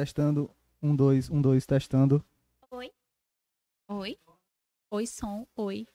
Testando. Um, dois, um, dois, testando. Oi. Oi. Oi, som. Oi.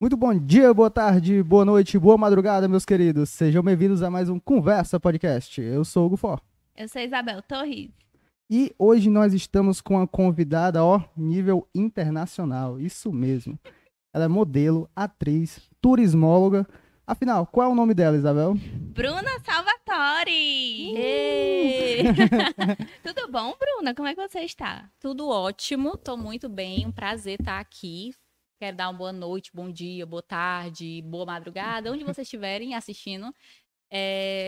Muito bom dia, boa tarde, boa noite, boa madrugada, meus queridos. Sejam bem-vindos a mais um Conversa Podcast. Eu sou o Gufó. Eu sou Isabel Torres. E hoje nós estamos com uma convidada, ó, nível internacional. Isso mesmo. Ela é modelo, atriz, turismóloga. Afinal, qual é o nome dela, Isabel? Bruna Salvatori! Tudo bom, Bruna? Como é que você está? Tudo ótimo, tô muito bem, um prazer estar aqui. Quero dar uma boa noite, bom dia, boa tarde, boa madrugada, onde vocês estiverem assistindo.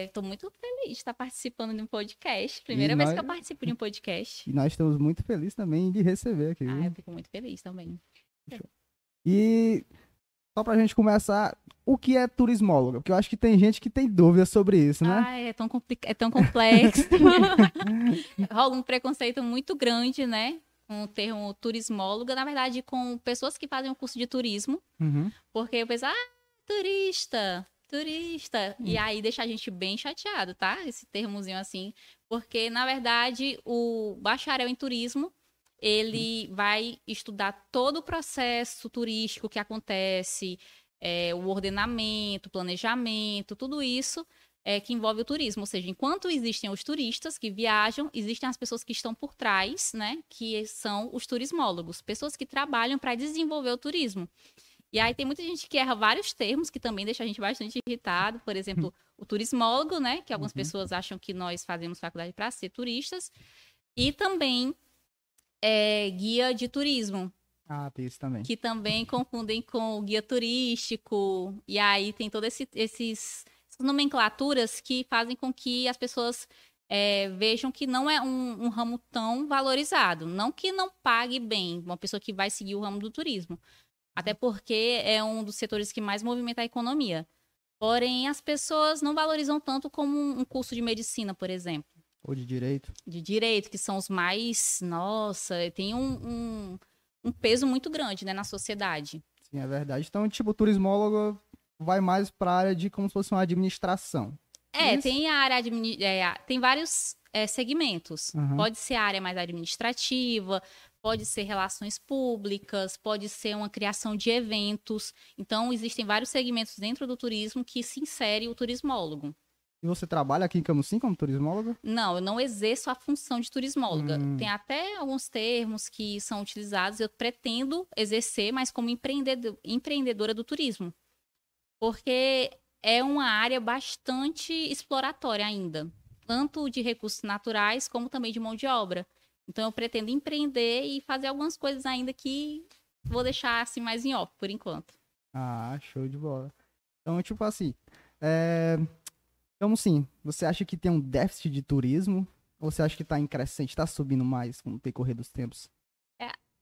Estou muito feliz de estar participando de um podcast. Primeira E vez nós- que eu participo de um podcast. E nós estamos muito felizes também de receber aqui. viu? Ah, eu fico muito feliz também. E só pra gente começar, o que é turismóloga? Porque eu acho que tem gente que tem dúvidas sobre isso, né? Ah, é tão, compli- é tão complexo. Rola um preconceito muito grande, né? Com o termo turismóloga, na verdade, com pessoas que fazem o curso de turismo. Uhum. Porque eu penso, ah, turista, turista. E aí deixa a gente bem chateado, tá? Esse termozinho assim. Porque, na verdade, o bacharel em turismo, ele vai estudar todo o processo turístico que acontece, é, o ordenamento, planejamento, tudo isso é, que envolve o turismo. Ou seja, enquanto existem os turistas que viajam, existem as pessoas que estão por trás, né? Que são os turismólogos, pessoas que trabalham para desenvolver o turismo. E aí tem muita gente que erra vários termos que também deixa a gente bastante irritado. Por exemplo, o turismólogo, né? Que algumas Uhum. pessoas acham que nós fazemos faculdade para ser turistas. E também é, guia de turismo, Ah, tem isso também. que também confundem com o guia turístico. E aí tem todas esse, esses nomenclaturas que fazem com que as pessoas é, vejam que não é um, um ramo tão valorizado. Não que não pague bem uma pessoa que vai seguir o ramo do turismo. Até porque é um dos setores que mais movimenta a economia. Porém, as pessoas não valorizam tanto como um curso de medicina, por exemplo Ou de direito. de direito, que são os mais, nossa, tem um, um, um peso muito grande, né, na sociedade. Sim, é verdade. Então, tipo, o turismólogo vai mais pra área de como se fosse uma administração. É, Isso. tem a área é, a- tem vários é, segmentos. Uhum. Pode ser a área mais administrativa, pode ser relações públicas, pode ser uma criação de eventos. Então, existem vários segmentos dentro do turismo que se insere o turismólogo. E você trabalha aqui em Camusim como turismóloga? Não, eu não exerço a função de turismóloga. Hum. Tem até alguns termos que são utilizados, eu pretendo exercer, mas como empreendedor- empreendedora do turismo. Porque é uma área bastante exploratória ainda, tanto de recursos naturais como também de mão de obra. Então eu pretendo empreender e fazer algumas coisas ainda que vou deixar assim mais em off por enquanto. Ah, show de bola. Então, tipo assim, é... Camusim, você acha que tem um déficit de turismo? Ou você acha que tá em crescente, tá subindo mais com o decorrer dos tempos?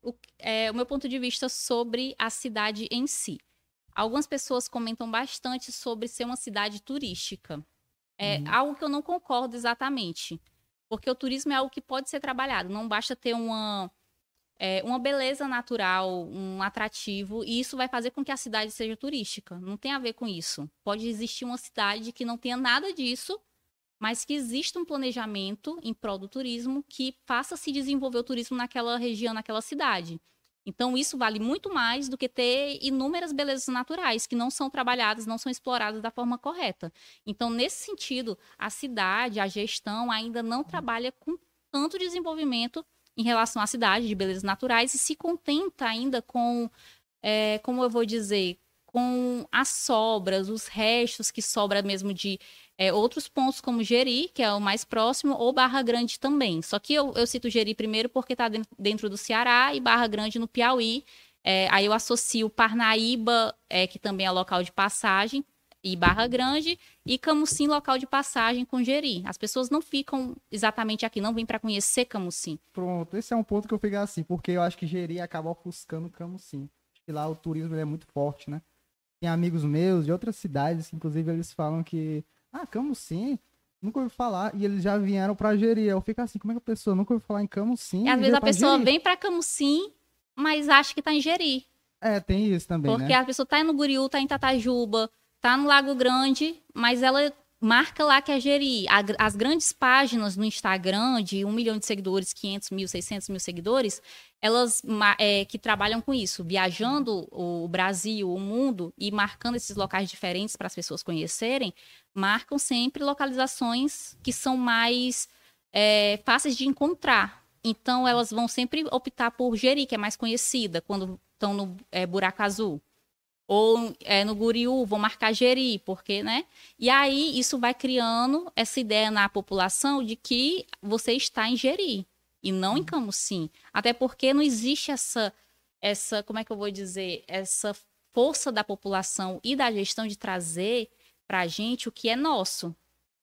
o, é, o meu ponto de vista sobre a cidade em si. Algumas pessoas comentam bastante sobre ser uma cidade turística. É Uhum. algo que eu não concordo exatamente. Porque o turismo é algo que pode ser trabalhado. Não basta ter uma, é, uma beleza natural, um atrativo, e isso vai fazer com que a cidade seja turística. Não tem a ver com isso. Pode existir uma cidade que não tenha nada disso, mas que exista um planejamento em prol do turismo que faça se desenvolver o turismo naquela região, naquela cidade. Então, isso vale muito mais do que ter inúmeras belezas naturais que não são trabalhadas, não são exploradas da forma correta. Então, nesse sentido, a cidade, a gestão ainda não trabalha com tanto desenvolvimento em relação à cidade de belezas naturais e se contenta ainda com, é, como eu vou dizer, com as sobras, os restos que sobra mesmo de é, outros pontos como Jeri, que é o mais próximo, ou Barra Grande também. Só que eu, eu cito Jeri primeiro porque está dentro do Ceará e Barra Grande no Piauí. É, aí eu associo Parnaíba, é, que também é local de passagem, e Barra Grande, e Camusim, local de passagem com Jeri. As pessoas não ficam exatamente aqui, não vêm para conhecer Camusim. Pronto, esse é um ponto que eu fiquei assim, porque eu acho que Jeri acaba ofuscando Camusim. Acho que lá o turismo é muito forte, né? Tem amigos meus de outras cidades, que inclusive eles falam que, ah, Camusim, nunca ouvi falar, e eles já vieram pra Jeri. Eu fico assim, como é que a pessoa nunca ouviu falar em Camusim? E às vezes a pra pessoa Jeri? vem para Camusim, mas acha que está em Jeri. É, tem isso também, Porque né? a pessoa tá no Guriú, tá em Tatajuba, tá no Lago Grande, mas ela marca lá que é Jeri. A- As grandes páginas no Instagram de 1 milhão de seguidores, 500 mil, 600 mil seguidores, elas é, que trabalham com isso, viajando o Brasil, o mundo e marcando esses locais diferentes para as pessoas conhecerem, marcam sempre localizações que são mais é, fáceis de encontrar. Então, elas vão sempre optar por Jeri, que é mais conhecida, quando estão no é, Buraco Azul. Ou é, no Guriú, vão marcar Jeri, porque, né? E aí, isso vai criando essa ideia na população de que você está em Jeri e não em Camusim. Até porque não existe essa, essa, como é que eu vou dizer, essa força da população e da gestão de trazer pra gente o que é nosso.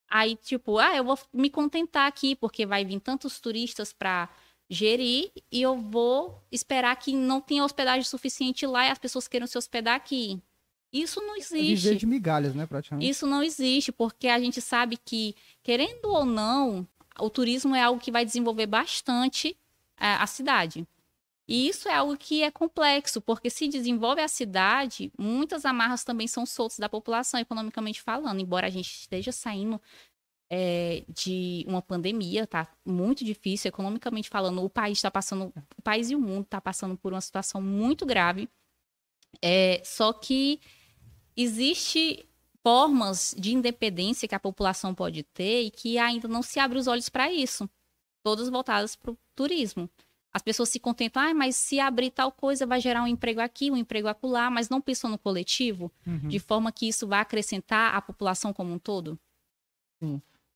Aí, tipo, ah, eu vou me contentar aqui, porque vai vir tantos turistas pra gerir e eu vou esperar que não tenha hospedagem suficiente lá e as pessoas queiram se hospedar aqui. Isso não É viver existe. de migalhas, né, praticamente. Isso não existe, porque a gente sabe que, querendo ou não, o turismo é algo que vai desenvolver bastante é, a cidade. E isso é algo que é complexo, porque se desenvolve a cidade, muitas amarras também são soltas da população, economicamente falando. Embora a gente esteja saindo é, de uma pandemia, tá muito difícil, economicamente falando, o país está passando, o país e o mundo está passando por uma situação muito grave. É, só que existe formas de independência que a população pode ter e que ainda não se abre os olhos para isso. Todas voltadas para o turismo. As pessoas se contentam, ah, mas se abrir tal coisa vai gerar um emprego aqui, um emprego acolá, mas não pensam no coletivo, Uhum. de forma que isso vai acrescentar a população como um todo.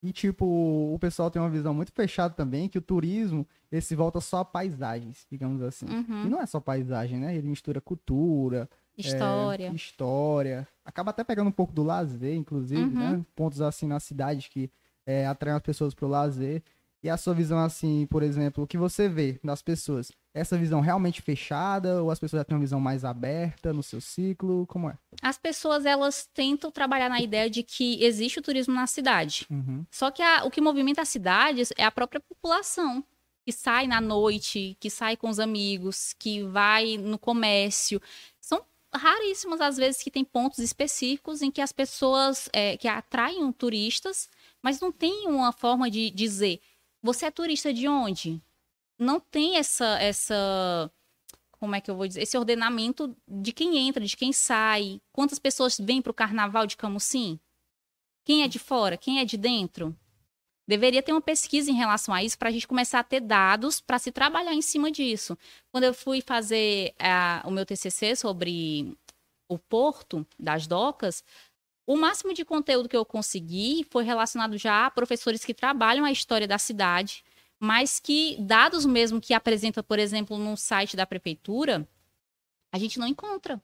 E, tipo, o pessoal tem uma visão muito fechada também, que o turismo, ele se volta só a paisagens, digamos assim. Uhum. E não é só paisagem, né? Ele mistura cultura, é, História. história. Acaba até pegando um pouco do lazer, inclusive, Uhum. né? Pontos assim na cidade que é, atraem as pessoas pro lazer. E a sua visão, assim, por exemplo, o que você vê das pessoas? Essa visão realmente fechada ou as pessoas já têm uma visão mais aberta no seu ciclo? Como é? As pessoas, elas tentam trabalhar na ideia de que existe o turismo na cidade. Uhum. Só que a- o que movimenta as cidades é a própria população, que sai na noite, que sai com os amigos, que vai no comércio. São raríssimas as vezes que tem pontos específicos em que as pessoas é, que atraem turistas, mas não tem uma forma de dizer você é turista de onde? Não tem essa essa como é que eu vou dizer? Esse ordenamento de quem entra, de quem sai, quantas pessoas vêm para o carnaval de Camusim? Quem é de fora? Quem é de dentro? Deveria ter uma pesquisa em relação a isso para a gente começar a ter dados para se trabalhar em cima disso. Quando eu fui fazer ah, o meu TCC sobre o porto das docas, o máximo de conteúdo que eu consegui foi relacionado já a professores que trabalham a história da cidade, mas que dados mesmo que apresenta, por exemplo, no site da prefeitura, a gente não encontra.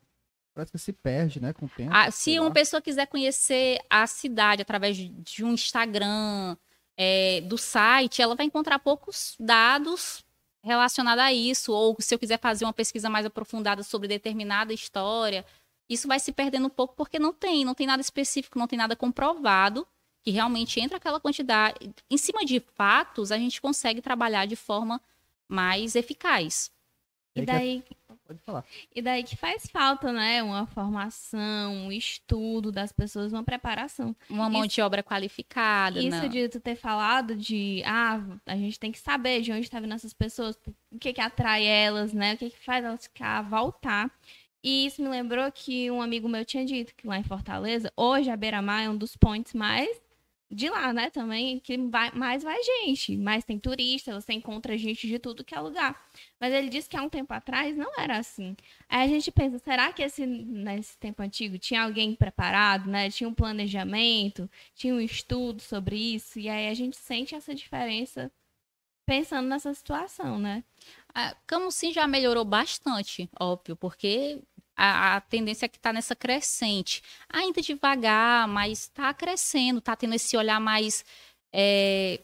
Parece que se perde, né, com o tempo. Ah, se lá. uma pessoa quiser conhecer a cidade através de, de um Instagram, é, do site, ela vai encontrar poucos dados relacionados a isso. Ou se eu quiser fazer uma pesquisa mais aprofundada sobre determinada história, isso vai se perdendo um pouco porque não tem, não tem nada específico, não tem nada comprovado que realmente entra aquela quantidade. Em cima de fatos, a gente consegue trabalhar de forma mais eficaz. E E aí que- daí, Pode falar. e daí que faz falta, né? Uma formação, um estudo das pessoas, uma preparação. Uma mão Isso- de obra qualificada. Isso né? de tu ter falado de, ah, a gente tem que saber de onde tá vindo essas pessoas, o que que atrai elas, né? O que que faz elas ficar, voltar. E isso me lembrou que um amigo meu tinha dito que lá em Fortaleza, hoje a Beira-Mar é um dos pontos mais de lá, né, também, que vai, mais vai gente, mais tem turista, você encontra gente de tudo que é lugar. Mas ele disse que há um tempo atrás não era assim. Aí a gente pensa, será que esse, nesse tempo antigo tinha alguém preparado, né? Tinha um planejamento, tinha um estudo sobre isso, e aí a gente sente essa diferença pensando nessa situação, né? A Camusim já melhorou bastante, óbvio, porque a, a tendência é que está nessa crescente. Ainda devagar, mas está crescendo, está tendo esse olhar mais é,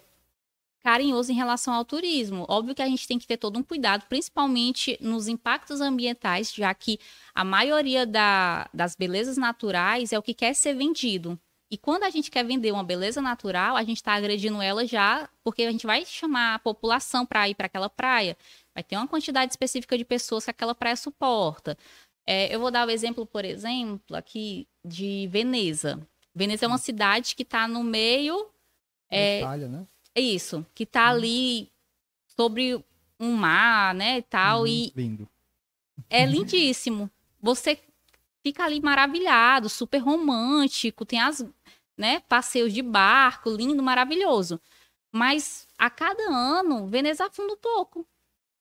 carinhoso em relação ao turismo. Óbvio que a gente tem que ter todo um cuidado, principalmente nos impactos ambientais, já que a maioria da- das belezas naturais é o que quer ser vendido. E quando a gente quer vender uma beleza natural, a gente está agredindo ela já, porque a gente vai chamar a população para ir para aquela praia. Vai ter uma quantidade específica de pessoas que aquela praia suporta. É, eu vou dar o exemplo, por exemplo, aqui de Veneza. Veneza é uma cidade que está no meio. É, Itália, né? é isso, que está ali sobre um mar, né, e tal, Uhum, e Lindo. é lindíssimo. Você fica ali maravilhado, super romântico, tem as, né, passeios de barco, lindo, maravilhoso. Mas a cada ano, Veneza afunda um pouco,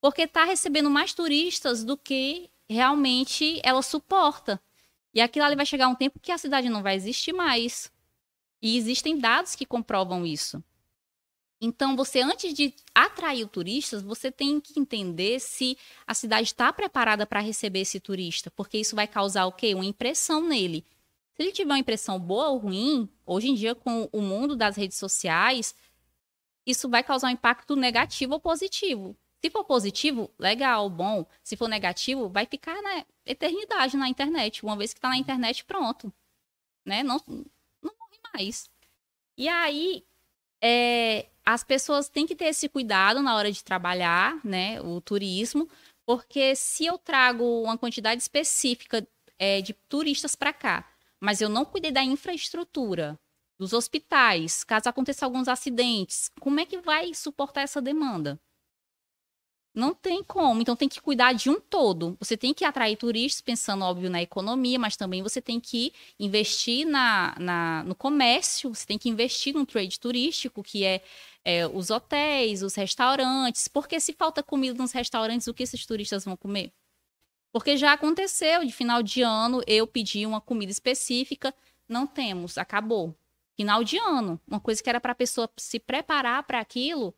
porque está recebendo mais turistas do que realmente ela suporta. E aquilo ali vai chegar um tempo que a cidade não vai existir mais. E existem dados que comprovam isso. Então, você, antes de atrair turistas, você tem que entender se a cidade está preparada para receber esse turista, porque isso vai causar o quê? Uma impressão nele. Se ele tiver uma impressão boa ou ruim, hoje em dia, com o mundo das redes sociais, isso vai causar um impacto negativo ou positivo. Se for positivo, legal, bom. Se for negativo, vai ficar na eternidade na internet. Uma vez que está na internet, pronto. Né? Não, não morre mais. E aí, é, as pessoas têm que ter esse cuidado na hora de trabalhar, né, o turismo, porque se eu trago uma quantidade específica é, de turistas para cá, mas eu não cuidei da infraestrutura, dos hospitais, caso aconteça alguns acidentes, como é que vai suportar essa demanda? Não tem como, então tem que cuidar de um todo. Você tem que atrair turistas, pensando, óbvio, na economia, mas também você tem que investir na, na- no comércio, você tem que investir no trade turístico, que é, é, os hotéis, os restaurantes. Porque se falta comida nos restaurantes, o que esses turistas vão comer? Porque já aconteceu de final de ano, eu pedi uma comida específica, não temos, acabou. Final de ano, uma coisa que era para a pessoa se preparar para aquilo,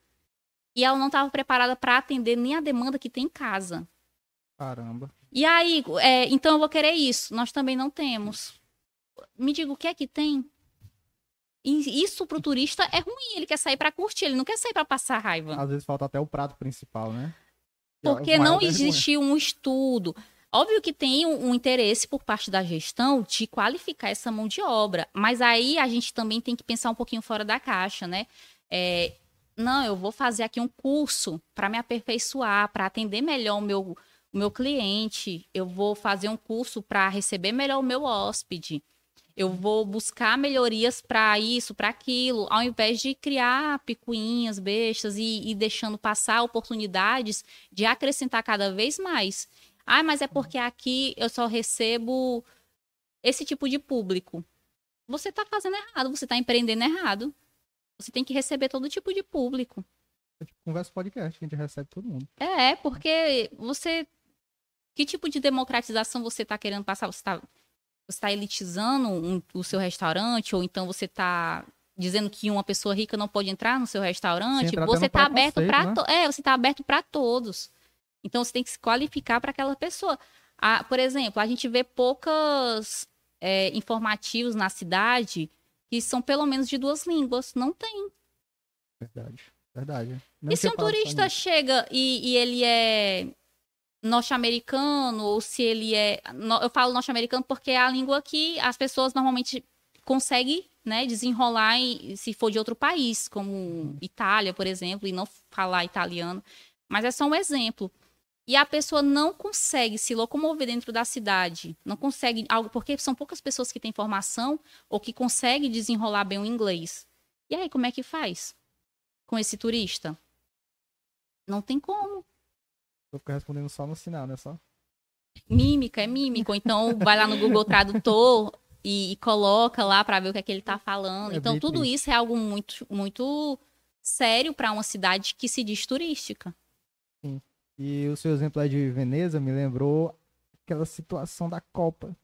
e ela não estava preparada para atender nem a demanda que tem em casa. Caramba. E aí, é, então eu vou querer isso. Nós também não temos. Me diga o que é que tem? E isso pro turista é ruim. Ele quer sair para curtir, ele não quer sair para passar raiva. Às vezes falta até o prato principal, né? É Porque não existe um estudo. Óbvio que tem um, um interesse por parte da gestão de qualificar essa mão de obra, mas aí a gente também tem que pensar um pouquinho fora da caixa, né? É, não, eu vou fazer aqui um curso para me aperfeiçoar, para atender melhor o meu, o meu cliente. Eu vou fazer um curso para receber melhor o meu hóspede. Eu vou buscar melhorias para isso, para aquilo, ao invés de criar picuinhas, bestas e, e deixando passar oportunidades de acrescentar cada vez mais. Ah, mas é porque aqui eu só recebo esse tipo de público. Você está fazendo errado, você está empreendendo errado. Você tem que receber todo tipo de público. É tipo conversa podcast, a gente recebe todo mundo. É, porque você. Que tipo de democratização você está querendo passar? Você está você tá elitizando um- o seu restaurante? Ou então você está dizendo que uma pessoa rica não pode entrar no seu restaurante? Você está aberto para. né? É, você está aberto para todos. Então você tem que se qualificar para aquela pessoa. Ah, por exemplo, a gente vê poucas é, informativos na cidade que são pelo menos de duas línguas. Não tem. Verdade. Verdade. Não E se um turista chega e, e ele é norte-americano, ou se ele é. Eu falo norte-americano porque é a língua que as pessoas normalmente conseguem né, desenrolar em- se for de outro país, como Itália, por exemplo, e não falar italiano. Mas é só um exemplo. E a pessoa não consegue se locomover dentro da cidade, não consegue algo, porque são poucas pessoas que têm formação ou que conseguem desenrolar bem o inglês. E aí, como é que faz com esse turista? Não tem como. Eu fico respondendo só no sinal, né? Só. Mímica, é mímica. Ou então vai lá no Google Tradutor e, e coloca lá para ver o que é que ele tá falando. É então, tudo triste. isso é algo muito, muito sério para uma cidade que se diz turística. E o seu exemplo aí de Veneza me lembrou aquela situação da Copa.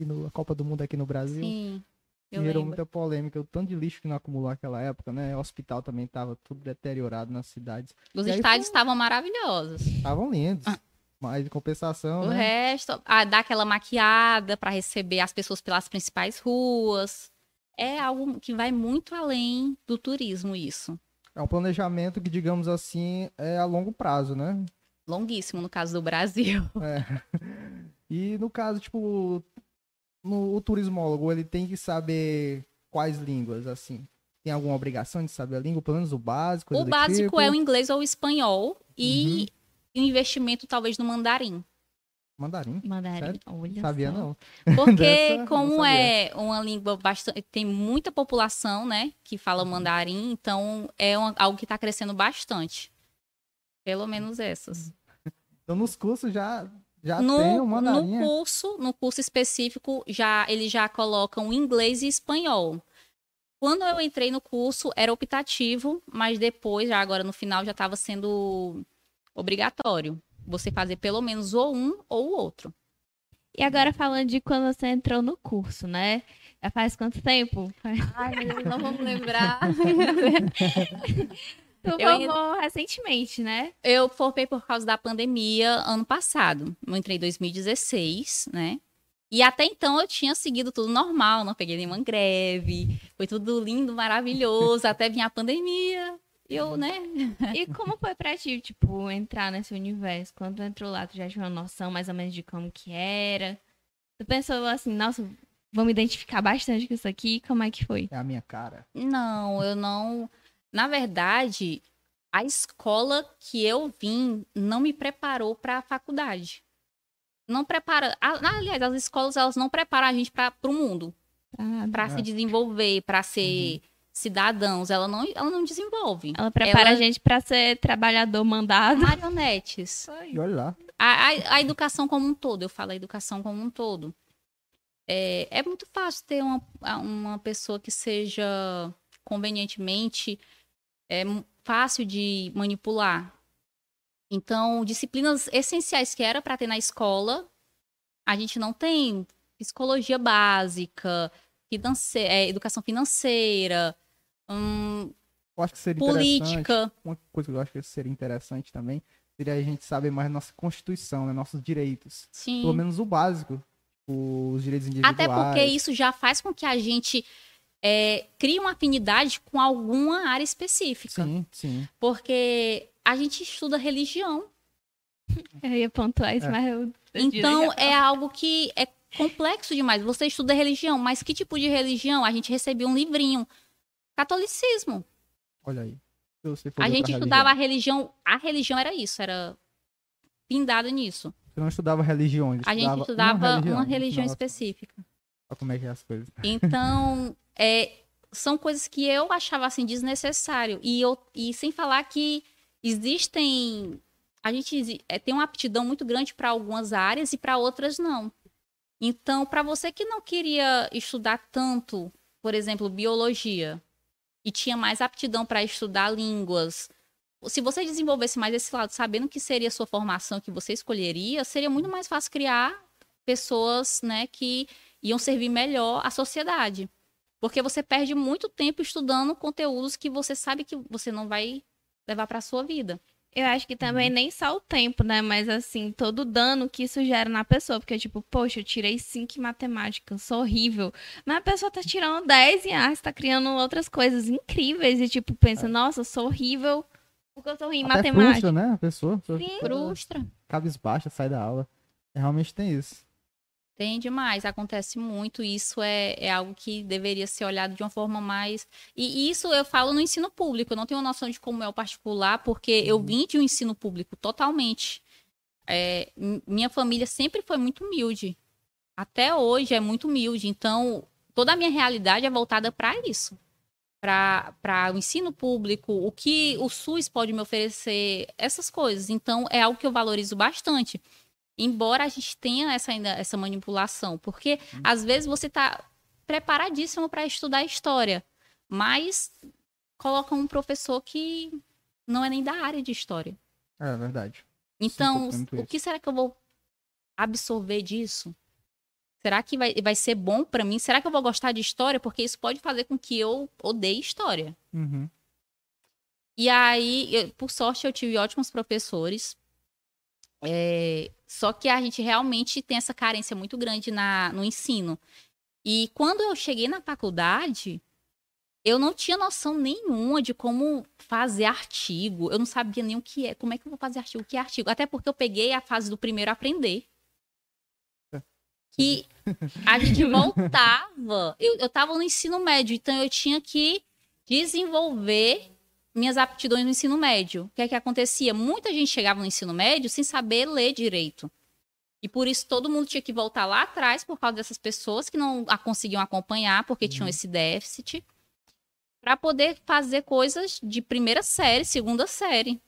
no- a Copa do Mundo aqui no Brasil. Sim. Eu gerou lembro. muita polêmica. O tanto de lixo que não acumulou naquela época, né? O hospital também tava tudo deteriorado nas cidades. Os E estádios foi- estavam maravilhosos. Estavam lindos. Ah. Mas em compensação, O né? resto, ah, dá aquela maquiada para receber as pessoas pelas principais ruas. É algo que vai muito além do turismo, isso. É um planejamento que, digamos assim, é a longo prazo, né? Longuíssimo no caso do Brasil. É. E no caso, tipo, no, o turismólogo, ele tem que saber quais línguas, assim. Tem alguma obrigação de saber a língua, pelo menos o básico? O básico tipo? é o inglês ou o espanhol Uhum. e o investimento talvez no mandarim. Mandarim? Mandarim. Sério? Olha Sabia só. não. Porque Dessa, não como sabia. é uma língua bastante. Tem muita população, né? Que fala mandarim, então é uma- algo que está crescendo bastante. Pelo menos essas. Então nos cursos já, já no, tem o no mandarim. é? curso, no curso específico, já eles já colocam inglês e espanhol. Quando eu entrei no curso, era optativo, mas depois, já agora no final, já estava sendo obrigatório. Você fazer pelo menos ou um ou o outro. E agora falando de quando você entrou no curso, né? Já faz quanto tempo? Ai, não vamos lembrar. Tu Eu formou recentemente, né? Eu formei por causa da pandemia ano passado. Eu entrei em 2016, né? E até então eu tinha seguido tudo normal, não peguei nenhuma greve, foi tudo lindo, maravilhoso, até vir a pandemia. Eu, né? E como foi pra ti, tipo, entrar nesse universo? Quando tu entrou lá, tu já tinha uma noção mais ou menos de como que era? Tu pensou assim, nossa, vou me identificar bastante com isso aqui? Como é que foi? É a minha cara. Não, eu não. Na verdade, a escola que eu vim não me preparou para a faculdade. Não prepara. Aliás, as escolas elas não preparam a gente para o mundo, Ah, para É. se desenvolver, para ser cidadãos. Ela não, ela não desenvolve. Ela prepara Ela- a gente pra ser trabalhador mandado. Marionetes. E olha lá. A, a, a educação como um todo, eu falo a educação como um todo. É, é muito fácil ter uma, uma pessoa que seja convenientemente é, fácil de manipular. Então, disciplinas essenciais que era para ter na escola, a gente não tem. Psicologia básica, finance- é, educação financeira, hum, Eu acho que seria interessante. política. Uma coisa que eu acho que seria interessante também seria a gente saber mais nossa Constituição, né? Nossos direitos. Sim. Pelo menos o básico. Os direitos individuais. Até porque isso já faz com que a gente é, crie uma afinidade com alguma área específica. Sim, sim. Porque a gente estuda religião. Eu ia pontuar isso, É. mas eu... Então é algo que é complexo demais. Você estuda religião, mas que tipo de religião? A gente recebia um livrinho. Catolicismo. Olha aí. A gente estudava a religião. religião. A religião era isso, era pindada nisso. Você não estudava religiões. A gente uma estudava religião, uma religião final das específica. Olha como é que é as coisas. Então, é, são coisas que eu achava assim desnecessário. E, eu, e sem falar que existem. A gente é, tem uma aptidão muito grande para algumas áreas e para outras não. Então, para você que não queria estudar tanto, por exemplo, biologia, e tinha mais aptidão para estudar línguas, se você desenvolvesse mais esse lado, sabendo que seria a sua formação que você escolheria, seria muito mais fácil criar pessoas, né, que iam servir melhor à sociedade. Porque você perde muito tempo estudando conteúdos que você sabe que você não vai levar para sua vida. Eu acho que também Uhum. nem só o tempo, né? Mas assim, todo o dano que isso gera na pessoa. Porque, tipo, poxa, eu tirei 5 em matemática, eu sou horrível. Mas a pessoa tá tirando 10 em arte, tá criando outras coisas incríveis. E, tipo, pensa, nossa, eu sou horrível porque eu sou ruim em Até matemática. frustra, né? A pessoa. A pessoa Sim. Frustra. Cabisbaixa, sai da aula. Realmente tem isso. Tem demais, acontece muito. Isso é, é algo que deveria ser olhado de uma forma mais. E isso eu falo no ensino público. Eu não tenho noção de como é o particular, porque eu vim de um ensino público totalmente. É, minha família sempre foi muito humilde. Até hoje é muito humilde. Então, toda a minha realidade é voltada para isso. Para o ensino público, o que o SUS pode me oferecer, essas coisas. Então, é algo que eu valorizo bastante embora a gente tenha essa ainda essa manipulação, porque às vezes você está preparadíssimo para estudar história, mas coloca um professor que não é nem da área de história. É verdade. Então, o que será que eu vou absorver disso? Será que vai, vai ser bom para mim? Será que eu vou gostar de história? Porque isso pode fazer com que eu odeie história. Uhum. E aí, eu- por sorte, eu tive ótimos professores. É, só que a gente realmente tem essa carência muito grande na, no ensino. E quando eu cheguei na faculdade, eu não tinha noção nenhuma de como fazer artigo. Eu não sabia nem o que é. Como é que eu vou fazer artigo? O que é artigo? Até porque eu peguei a fase do primeiro aprender. Que a gente voltava. Eu, eu tava no ensino médio, então eu tinha que desenvolver minhas aptidões no ensino médio. O que é que acontecia? Muita gente chegava no ensino médio sem saber ler direito. E por isso todo mundo tinha que voltar lá atrás por causa dessas pessoas que não a conseguiam acompanhar porque tinham esse déficit para poder fazer coisas de primeira série, segunda série.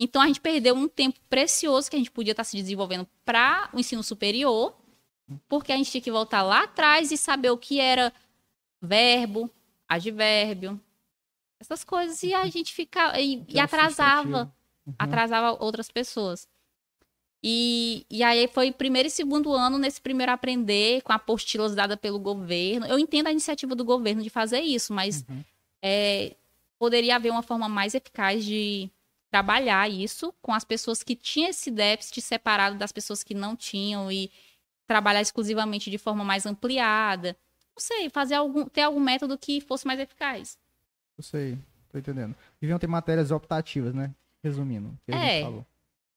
Então a gente perdeu um tempo precioso que a gente podia estar se desenvolvendo para o ensino superior, porque a gente tinha que voltar lá atrás e saber o que era verbo, advérbio, essas coisas e a gente ficava e, e atrasava. Uhum. atrasava outras pessoas. E, e aí foi primeiro e segundo ano nesse primeiro aprender com apostilas dadas pelo governo. Eu entendo a iniciativa do governo de fazer isso, mas Uhum. é, poderia haver uma forma mais eficaz de trabalhar isso com as pessoas que tinham esse déficit separado das pessoas que não tinham e trabalhar exclusivamente de forma mais ampliada. Não sei, fazer algum, ter algum método que fosse mais eficaz. Eu sei, tô entendendo. Deviam ter matérias optativas, né? Resumindo. o que a gente É. falou.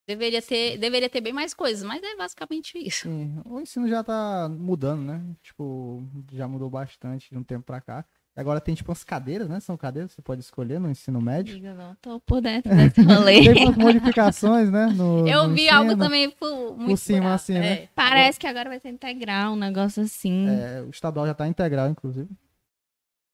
Deveria ter, deveria ter bem mais coisas, mas é basicamente isso. Sim, o ensino já tá mudando, né? Tipo, já mudou bastante de um tempo pra cá. E agora tem, tipo, umas cadeiras, né? São cadeiras que você pode escolher no ensino médio. Diga, não tô por dentro desse rolê. Tem umas modificações, né? No, Eu no vi ensino. algo também por, muito cima, por alto. assim, né? É. Parece que agora vai ser integral, um negócio assim. É, o estadual já tá integral, inclusive.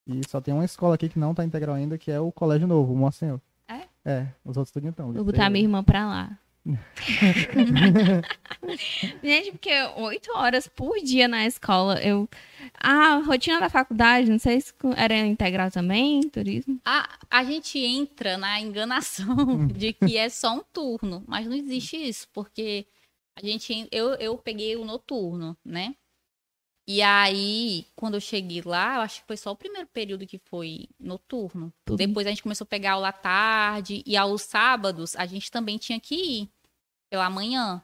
E só tem uma escola aqui que não tá integral ainda, que é o Colégio Novo, o Monsenhor. É? É, os outros tudo então. Vou botar minha irmã pra lá. Gente, porque oito horas por dia na escola, eu. A rotina da faculdade, não sei se era integral também, turismo. A, a gente entra na enganação de que é só um turno, mas não existe isso, porque a gente eu, eu peguei o noturno, né? E aí, quando eu cheguei lá, eu acho que foi só o primeiro período que foi noturno. Tudo. Depois a gente começou a pegar aula à tarde e aos sábados a gente também tinha que ir pela manhã.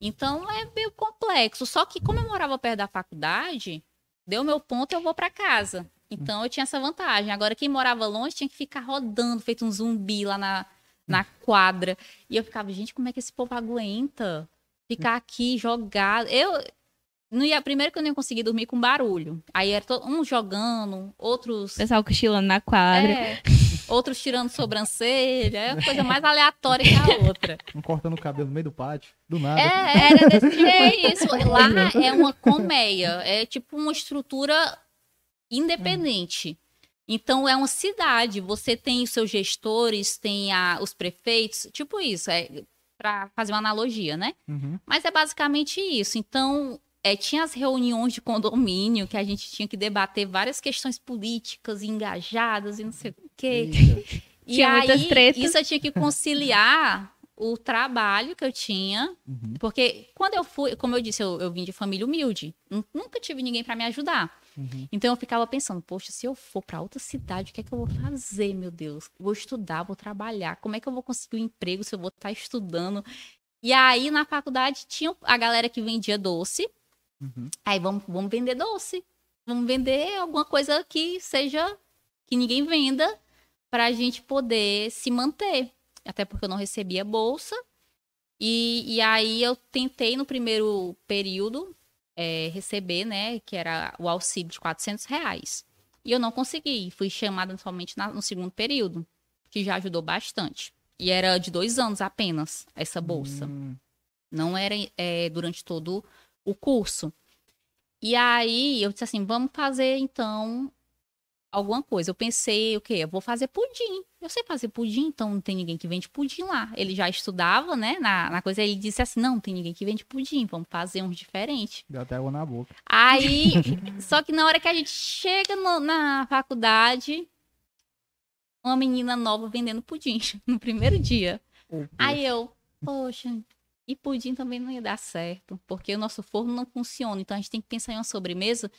Então é meio complexo. Só que como eu morava perto da faculdade, deu meu ponto, eu vou para casa. Então eu tinha essa vantagem. Agora quem morava longe tinha que ficar rodando, feito um zumbi lá na, na quadra. E eu ficava, gente, como é que esse povo aguenta ficar aqui jogado? Eu não ia, primeiro que eu não ia conseguir dormir com barulho. Aí era to- uns jogando, outros O pessoal cochilando na quadra. é, outros tirando sobrancelha, é uma coisa mais aleatória que a outra. Um cortando o cabelo no meio do pátio, do nada. É, era desse jeito. Isso. Lá é uma colmeia, é tipo uma estrutura independente. Então é uma cidade, você tem os seus gestores, tem a- os prefeitos, tipo isso, é para fazer uma analogia, né? Uhum. Mas é basicamente isso. Então, é, tinha as reuniões de condomínio que a gente tinha que debater várias questões políticas engajadas e não sei o quê. E Tinha aí, tretas. isso eu tinha que conciliar o trabalho que eu tinha. Uhum. Porque quando eu fui, como eu disse, eu, eu vim de família humilde. Nu- Nunca tive ninguém para me ajudar. Uhum. Então eu ficava pensando, poxa, se eu for para outra cidade, o que é que eu vou fazer, meu Deus? Vou estudar, vou trabalhar. Como é que eu vou conseguir um emprego se eu vou estar estudando? E aí na faculdade tinha a galera que vendia doce. Uhum. Aí vamos, vamos vender doce. Vamos vender alguma coisa que seja que ninguém venda para a gente poder se manter. Até porque eu não recebia bolsa. E, e aí eu tentei no primeiro período é, receber, né, que era o auxílio de 400 reais. E eu não consegui. Fui chamada somente na- no segundo período, que já ajudou bastante. E era de dois anos apenas essa bolsa Hum, não era é, durante todo o curso. E aí eu disse assim, vamos fazer então alguma coisa. Eu pensei, o quê? Eu vou fazer pudim. Eu sei fazer pudim, então não tem ninguém que vende pudim lá. Ele já estudava, né, na, na coisa. Ele disse assim, não, não tem ninguém que vende pudim, vamos fazer uns diferentes. deu até água na boca. Aí, só que na hora que a gente chega no- na faculdade, uma menina nova vendendo pudim no primeiro dia. Ô, Aí eu, poxa, e pudim também não ia dar certo, porque o nosso forno não funciona. Então a gente tem que pensar em uma sobremesa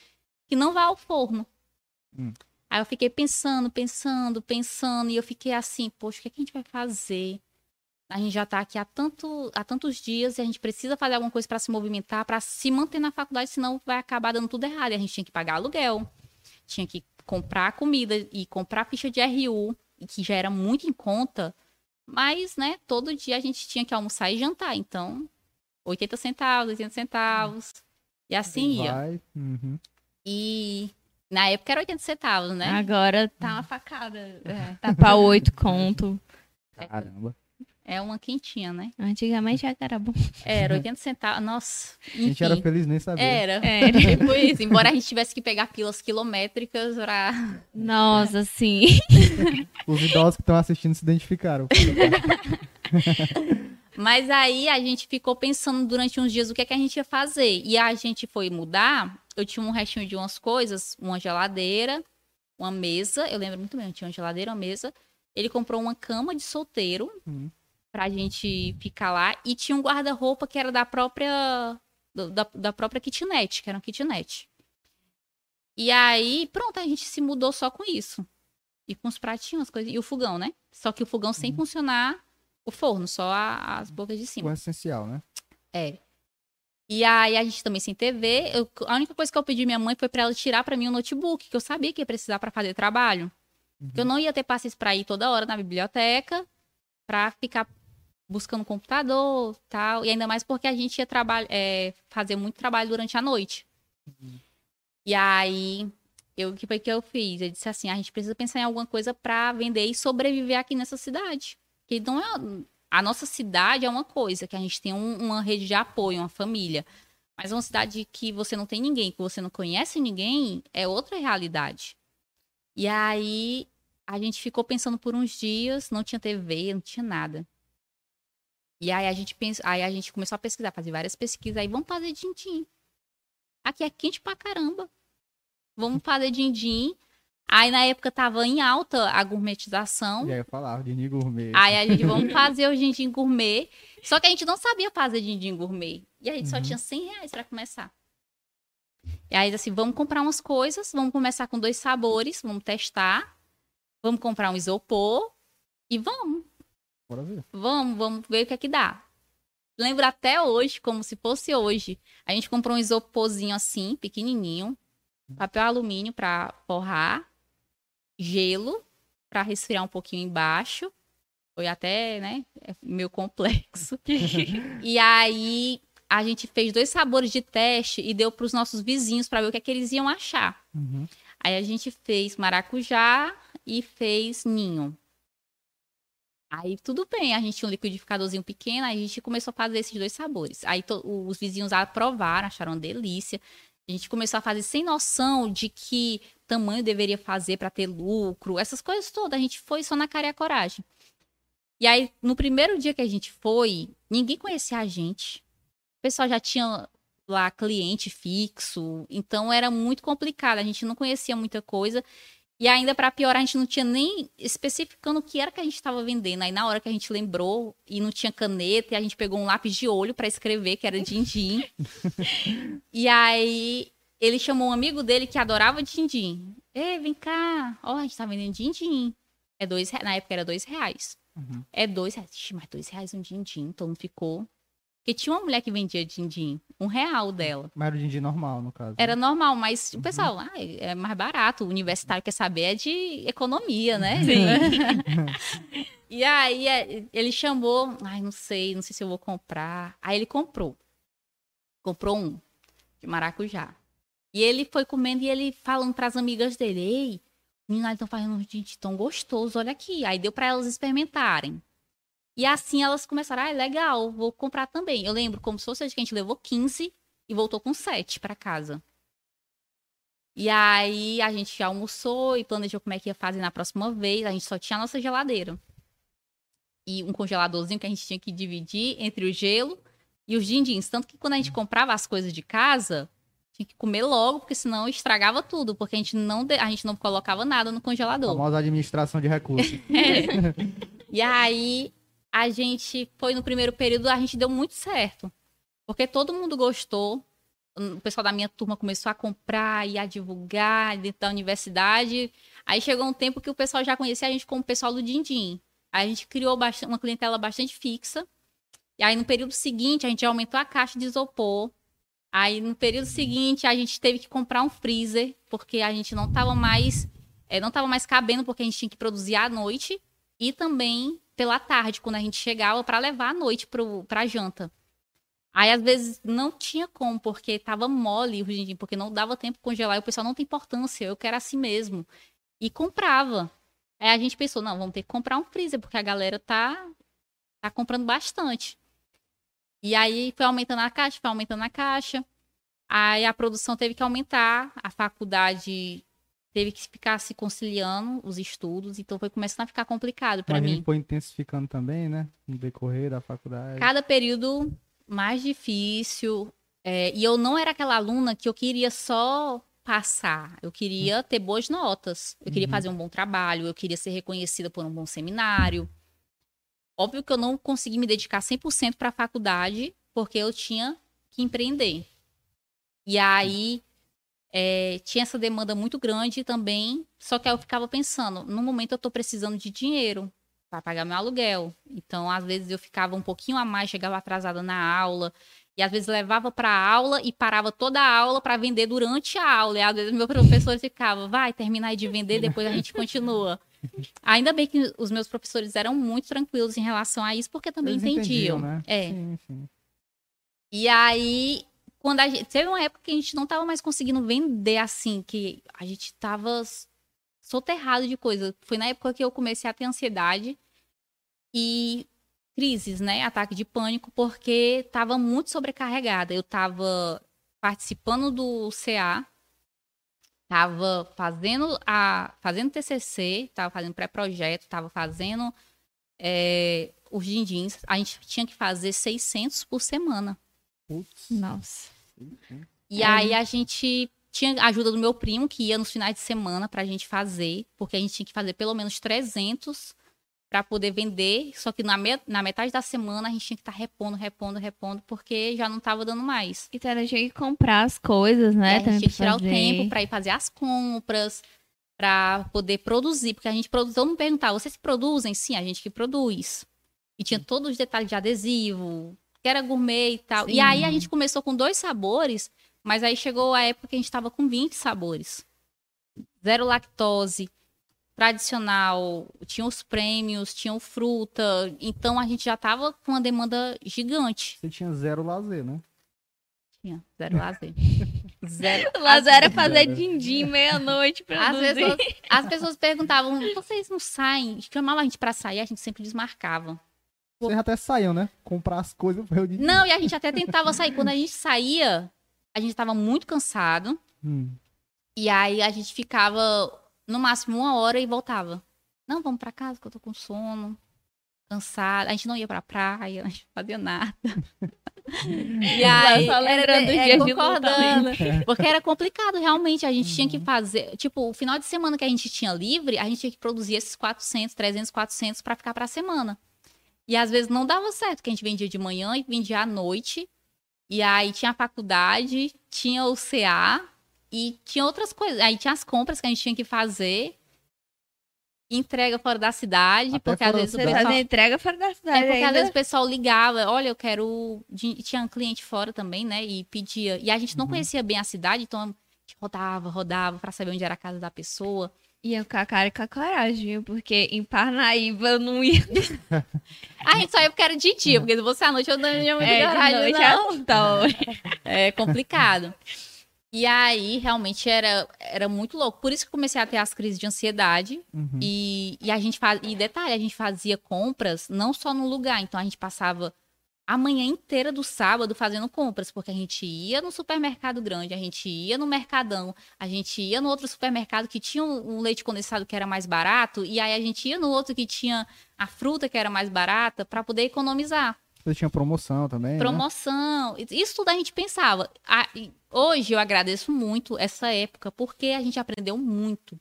que não vá ao forno. Hum. Aí eu fiquei pensando, pensando, pensando, e eu fiquei assim, poxa, o que, é que a gente vai fazer? A gente já tá aqui há, tanto, há tantos dias e a gente precisa fazer alguma coisa para se movimentar, para se manter na faculdade, senão vai acabar dando tudo errado. E a gente tinha que pagar aluguel, tinha que comprar comida e comprar ficha de RU, que já era muito em conta. Mas, né, todo dia a gente tinha que almoçar e jantar. Então, 80 centavos, 80 centavos. E assim ia. Vai. Uhum. E na época era 80 centavos, né? Agora tá uma facada. É, tá pra oito conto. Caramba. É uma quentinha, né? Antigamente era bom. Era 80 centavos. Nossa. A gente era enfim. feliz nem sabia. Era. Era. Tipo isso. Embora a gente tivesse que pegar pilas quilométricas pra. Nossa, sim. Os idosos que estão assistindo se identificaram. Mas aí a gente ficou pensando durante uns dias o que, é que a gente ia fazer. E a gente foi mudar. Eu tinha um restinho de umas coisas, uma geladeira, uma mesa. Eu lembro muito bem, eu tinha uma geladeira, uma mesa. Ele comprou uma cama de solteiro Uhum. Pra gente ficar lá. E tinha um guarda-roupa que era da própria. Da, da própria kitnet, que era um kitnet. E aí, pronto, a gente se mudou só com isso. E com os pratinhos, as coisas. E o fogão, né? Só que o fogão sem funcionar o forno, só a- as bocas de cima. O essencial, né? É. E aí a gente também sem TV. eu- a única coisa que eu pedi minha mãe foi pra ela tirar pra mim o notebook, que eu sabia que ia precisar pra fazer trabalho. Que eu não ia ter paciência pra ir toda hora na biblioteca pra ficar buscando computador, tal, e ainda mais porque a gente ia trabalhar, fazer muito trabalho durante a noite. E aí eu o que foi que eu fiz? Eu disse assim, a gente precisa pensar em alguma coisa pra vender e sobreviver aqui nessa cidade. Que não é a nossa cidade é uma coisa, que a gente tem um- uma rede de apoio, uma família. Mas uma cidade que você não tem ninguém, que você não conhece ninguém, é outra realidade. E aí a gente ficou pensando por uns dias, não tinha TV, não tinha nada. E aí a gente pensa, aí a gente começou a pesquisar, fazer várias pesquisas, aí vamos fazer din-din. Aqui é quente pra caramba. Vamos fazer din-din. Aí na época tava em alta a gourmetização. E aí eu falava de gourmet. Aí a gente, vamos fazer o din-din gourmet. Só que a gente não sabia fazer din-din gourmet. E a gente só Uhum. tinha 100 reais pra começar. E aí, assim, vamos comprar umas coisas, vamos começar com dois sabores, vamos testar. Vamos comprar um isopor e vamos, Bora ver. vamos, vamos ver o que é que dá. Lembro até hoje, como se fosse hoje. A gente comprou um isoporzinho assim, pequenininho, papel alumínio pra forrar, gelo pra resfriar um pouquinho embaixo. Foi até, né, é meio complexo. e aí a gente fez dois sabores de teste e deu pros nossos vizinhos pra ver o que, é que eles iam achar. Uhum. Aí a gente fez maracujá e fez ninho. Aí tudo bem, a gente tinha um liquidificadorzinho pequeno, aí a gente começou a fazer esses dois sabores. Aí os vizinhos aprovaram, acharam uma delícia. A gente começou a fazer sem noção de que tamanho deveria fazer para ter lucro, essas coisas todas. A gente foi só na cara e a coragem. E aí, no primeiro dia que a gente foi, ninguém conhecia a gente. O pessoal já tinha lá cliente fixo, então era muito complicado, a gente não conhecia muita coisa. E ainda para piorar, a gente não tinha nem especificando o que era que a gente estava vendendo. Aí na hora que a gente lembrou e não tinha caneta, e a gente pegou um lápis de olho para escrever que era din-din. e aí ele chamou um amigo dele que adorava din-din. Ei, vem cá, ó, a gente tá vendendo din-din. É dois, na época era dois reais. Uhum. É dois reais. Ixi, mas dois reais um din-din, mundo ficou. Porque tinha uma mulher que vendia din-din, um real dela. Mas era o din-din normal, no caso. Era normal, mas o pessoal, ah, é mais barato. O universitário quer saber é de economia, né? e aí é, ele chamou, ai, não sei, não sei se eu vou comprar. Aí ele comprou. Comprou um de maracujá. E ele foi comendo e ele falando pras amigas dele, ei, meninas estão fazendo um gente tão gostoso, olha aqui. Aí deu pra elas experimentarem. E assim elas começaram, ah, legal, vou comprar também. Eu lembro como se fosse a gente levou 15 e voltou com 7 pra casa. E aí a gente almoçou e planejou como é que ia fazer na próxima vez. A gente só tinha a nossa geladeira. E um congeladorzinho que a gente tinha que dividir entre o gelo e os din-dins. Tanto que quando a gente comprava as coisas de casa, tinha que comer logo, porque senão estragava tudo. Porque a gente não, de- a gente não colocava nada no A congelador. famosa administração de recursos. E aí, a gente foi no primeiro período, a gente deu muito certo. Porque todo mundo gostou. O pessoal da minha turma começou a comprar e a divulgar dentro da universidade. Aí chegou um tempo que o pessoal já conhecia a gente como o pessoal do Dindim. A gente criou bast- uma clientela bastante fixa. E aí, no período seguinte, a gente aumentou a caixa de isopor. Aí, no período seguinte, a gente teve que comprar um freezer, porque a gente não estava mais, eh, não tava mais cabendo, porque a gente tinha que produzir à noite e também pela tarde, quando a gente chegava, para levar à noite pro, pra janta. Aí, às vezes, não tinha como, porque tava mole o din-din, porque não dava tempo congelar, e o pessoal não tem importância, eu quero assim mesmo. E comprava. Aí a gente pensou, não, vamos ter que comprar um freezer, porque a galera tá tá comprando bastante. E aí foi aumentando a caixa, foi aumentando a caixa. Aí a produção teve que aumentar, a faculdade teve que ficar se conciliando os estudos, então foi começando a ficar complicado para mim. foi intensificando também, né? No decorrer da faculdade. Cada período mais difícil. é, e eu não era aquela aluna que eu queria só passar. Eu queria ter boas notas. Eu queria Uhum. fazer um bom trabalho. Eu queria ser reconhecida por um bom seminário. Óbvio que eu não consegui me dedicar 100% para a faculdade, porque eu tinha que empreender. E aí é, tinha essa demanda muito grande também. Só que aí eu ficava pensando, no momento eu estou precisando de dinheiro para pagar meu aluguel. Então, às vezes eu ficava um pouquinho a mais, chegava atrasada na aula. E às vezes levava para aula e parava toda a aula para vender durante a aula. E às vezes meu professor ficava, vai, termina aí de vender, depois a gente continua. Ainda bem que os meus professores eram muito tranquilos em relação a isso, porque também Eles entendiam. né? É. Sim, sim. E aí, quando a gente. Teve uma época que a gente não tava mais conseguindo vender assim, que a gente tava soterrado de coisa. Foi na época que eu comecei a ter ansiedade e crises, né? Ataque de pânico, porque tava muito sobrecarregada. Eu tava participando do CA, tava fazendo a fazendo TCC, tava fazendo pré-projeto, tava fazendo é, os dindins. A gente tinha que fazer 600 por semana. Putz. Nossa. E É. aí a gente tinha a ajuda do meu primo, que ia nos finais de semana pra gente fazer, porque a gente tinha que fazer pelo menos 300 pra poder vender, só que na, me- na metade da semana a gente tinha que estar repondo, repondo, repondo, porque já não tava dando mais. Então era tinha que comprar as coisas, E né? aí a também gente tinha que tirar o fazer. tempo pra ir fazer as compras, pra poder produzir, porque a gente produz, todo mundo perguntava, vocês produzem? Sim, a gente que produz. E tinha todos os detalhes de adesivo, que era gourmet e tal. Sim. E aí a gente começou com dois sabores, mas aí chegou a época que a gente tava com 20 sabores. Zero lactose, tradicional, tinha os prêmios, tinha o fruta. Então a gente já tava com uma demanda gigante. Você tinha zero lazer, né? Tinha zero lazer. zero. Lázaro era fazer din-din meia-noite pra As pessoas, as pessoas perguntavam, vocês não saem? Chamavam a gente pra sair, a gente sempre desmarcava. Vocês até saíam, né? Comprar as coisas pra eu. Não, e a gente até tentava sair. Quando a gente saía, a gente tava muito cansado. Hum. E aí a gente ficava no máximo uma hora e voltava. Não, vamos pra casa que eu tô com sono, cansada. A gente não ia pra praia, a gente não fazia nada. E aí, Só lembrando é, dias de concordando. luta, Porque era complicado, realmente. A gente tinha Uhum. que fazer. Tipo, o final de semana que a gente tinha livre, a gente tinha que produzir esses 400, 300, 400 pra ficar pra semana. E às vezes não dava certo, porque a gente vendia de manhã e vendia à noite. E aí tinha a faculdade, tinha o CA e tinha outras coisas. Aí tinha as compras que a gente tinha que fazer. Entrega fora da cidade, Até porque às vezes o pessoal. fazia entrega fora da É cidade porque às ainda. vezes o pessoal ligava, olha, eu quero. Tinha um cliente fora também, né? E pedia. E a gente não Uhum. conhecia bem a cidade, então a gente rodava, rodava pra saber onde era a casa da pessoa. Ia com a cara e com a coragem? Porque em Parnaíba eu não ia. A gente só ia porque era de dia, porque se fosse à noite eu não ia muito É, coragem, não. é tal. É complicado. E aí, realmente, era, era muito louco. Por isso que eu comecei a ter as crises de ansiedade. Uhum. E, e a gente faz, e detalhe, a gente fazia compras não só no lugar, então a gente passava a manhã inteira do sábado fazendo compras, porque a gente ia no supermercado grande, a gente ia no mercadão, a gente ia no outro supermercado que tinha um, leite condensado que era mais barato, e aí a gente ia no outro que tinha a fruta que era mais barata para poder economizar. Você tinha promoção também, né? Promoção, isso tudo a gente pensava. Hoje eu agradeço muito essa época, porque a gente aprendeu muito.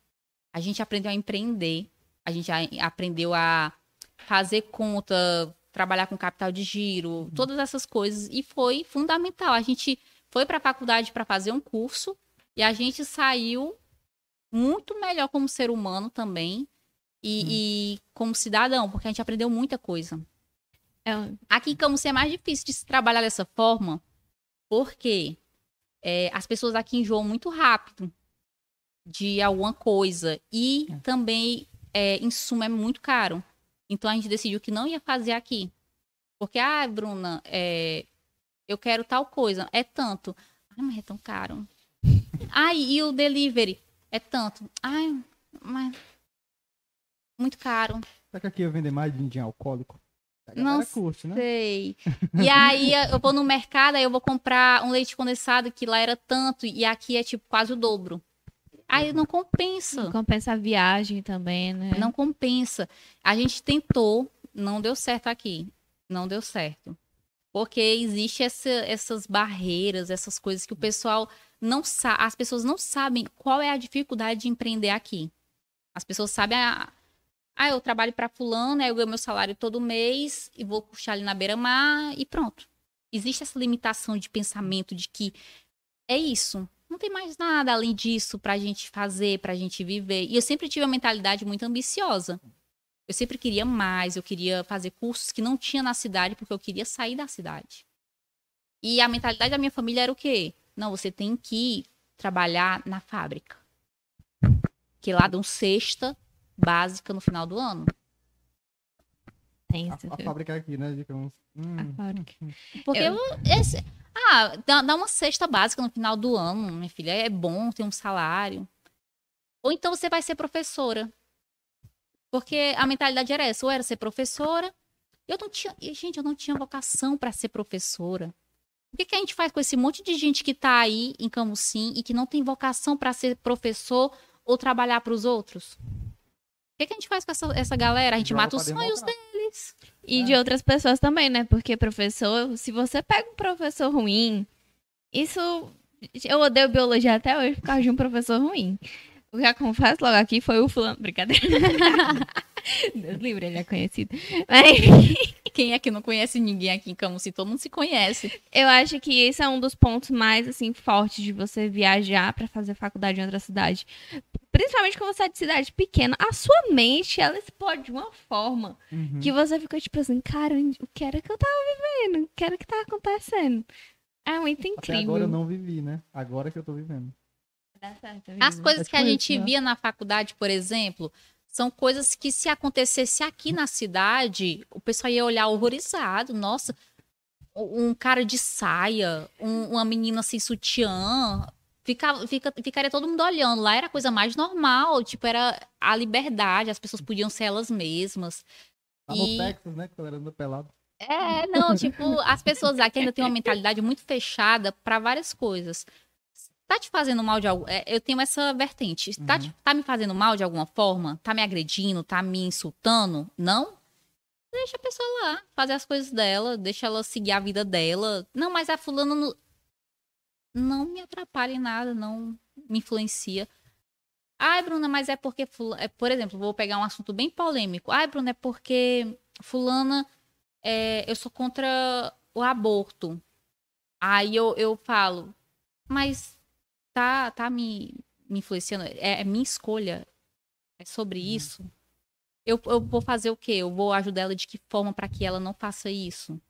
A gente aprendeu a empreender, a gente aprendeu a fazer conta, trabalhar com capital de giro, todas essas coisas. E foi fundamental. A gente foi para a faculdade para fazer um curso e a gente saiu muito melhor como ser humano também e, e como cidadão, porque a gente aprendeu muita coisa. É, Aqui em Camus é mais difícil de se trabalhar dessa forma, porque é, as pessoas aqui enjoam muito rápido de alguma coisa. E É. também é, insumo é muito caro. Então a gente decidiu que não ia fazer aqui. Porque, ah, Bruna, é, eu quero tal coisa. É tanto. Ai, mas é tão caro. Ai, e o delivery? É tanto. Ai, mas. Muito caro. Será que aqui ia vender mais vinho alcoólico? Não curte, né? Sei. E aí eu vou no mercado, aí eu vou comprar um leite condensado que lá era tanto e aqui é tipo quase o dobro. Aí não compensa. Compensa a viagem também, né? Não compensa. A gente tentou, não deu certo aqui. Não deu certo. Porque existe essa- essas barreiras, essas coisas que o pessoal não sabe. As pessoas não sabem qual é a dificuldade de empreender aqui. As pessoas sabem a. Ah, eu trabalho para fulano, aí eu ganho meu salário todo mês e vou puxar ali na beira-mar e pronto. Existe essa limitação de pensamento de que é isso. Não tem mais nada além disso pra gente fazer, pra gente viver. E eu sempre tive uma mentalidade muito ambiciosa. Eu sempre queria mais, eu queria fazer cursos que não tinha na cidade, porque eu queria sair da cidade. E a mentalidade da minha família era o quê? Não, você tem que trabalhar na fábrica. Que lá dão cesta básica no final do ano. Tem A, a fábrica aqui, né? Digamos. Hum, A fábrica. Porque Eu- esse- ah, dá, dá uma cesta básica no final do ano, minha filha. É bom ter um salário. Ou então você vai ser professora. Porque a mentalidade era essa, ou era ser professora. Eu não tinha, gente, eu não tinha vocação para ser professora. O que, que a gente faz com esse monte de gente que tá aí em Camusim e que não tem vocação para ser professor ou trabalhar para os outros? O que, que a gente faz com essa, essa galera? A gente Joga mata os sonhos democracia. E É. de outras pessoas também, né? Porque professor, se você pega um professor ruim, isso. Eu odeio biologia até hoje por causa de um professor ruim. O que acontece logo aqui foi o fulano. Brincadeira. Deus livre, ele é conhecido. Mas Quem é que não conhece ninguém aqui em Camusim? Todo mundo se conhece. eu acho que esse é um dos pontos mais, assim, fortes de você viajar pra fazer faculdade em outra cidade. Principalmente quando você é de cidade pequena, a sua mente, ela explode de uma forma uhum. que você fica tipo assim, cara, o que era que eu tava vivendo? O que era que tava acontecendo? É muito Até incrível. agora eu não vivi, né? Agora que eu tô vivendo. Certo, As coisas É que a tipo gente isso, né? via na faculdade, por exemplo, são coisas que se acontecesse aqui na cidade, o pessoal ia olhar horrorizado. Nossa, um cara de saia, um- uma menina sem sutiã, fica, fica- ficaria todo mundo olhando. Lá era a coisa mais normal, tipo, era a liberdade, as pessoas podiam ser elas mesmas. Lá E- no Texas, né? Que a galera anda pelado. É, não, tipo, as pessoas aqui ainda têm uma mentalidade muito fechada para várias coisas. Tá te fazendo mal de algum. é, eu tenho essa vertente. Tá, te- tá me fazendo mal de alguma forma? Tá me agredindo? Tá me insultando? Não? Deixa a pessoa lá, fazer as coisas dela, deixa ela seguir a vida dela. Não, mas a fulana não, me atrapalha em nada, não me influencia. Ai, Bruna, mas é porque. é, por exemplo, vou pegar um assunto bem polêmico. Ai, Bruna, é porque fulana é, eu sou contra o aborto. Aí eu, eu falo, mas tá, tá me, me influenciando? É, é minha escolha? É sobre isso? Eu, eu vou fazer o quê? Eu vou ajudar ela de que forma para que ela não faça isso?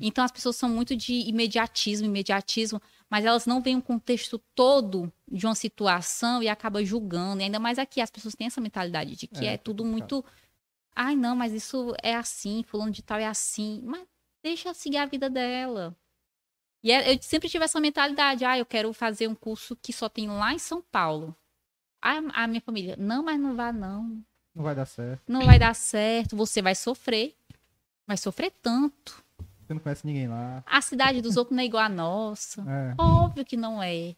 Então as pessoas são muito de imediatismo, imediatismo, mas elas não veem o contexto todo de uma situação e acabam julgando. E ainda mais aqui, as pessoas têm essa mentalidade de que É, é, é tudo muito. Ai, não, mas isso é assim, fulano de tal é assim. Mas deixa seguir a vida dela. E é- eu sempre tive essa mentalidade. Ah, eu quero fazer um curso que só tem lá em São Paulo. Ah, a minha família, não, mas não vá, não. Não vai dar certo. Não vai dar certo, você vai sofrer. Vai sofrer tanto. Você não conhece ninguém lá. A cidade dos outros não é igual a nossa. É. Óbvio que não é.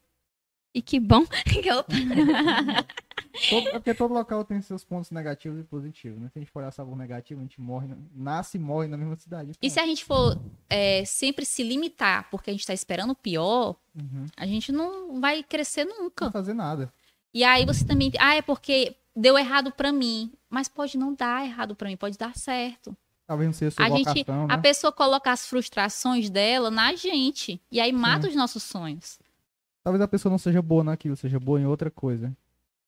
E que bom que eu Todo- é porque todo local tem seus pontos negativos e positivos, né? Se a gente for olhar sabor negativo, a gente morre, na- nasce e morre na mesma cidade. E se a gente for é, sempre se limitar porque a gente tá esperando o pior, Uhum. a gente não vai crescer Não nunca. fazer nada. E aí você também. Ah, é porque deu errado pra mim. Mas pode não dar errado pra mim, pode dar certo. Talvez não seja A gente, vocação, né? a pessoa coloca as frustrações dela na gente. E aí mata os nossos sonhos. Talvez a pessoa não seja boa naquilo, seja boa em outra coisa.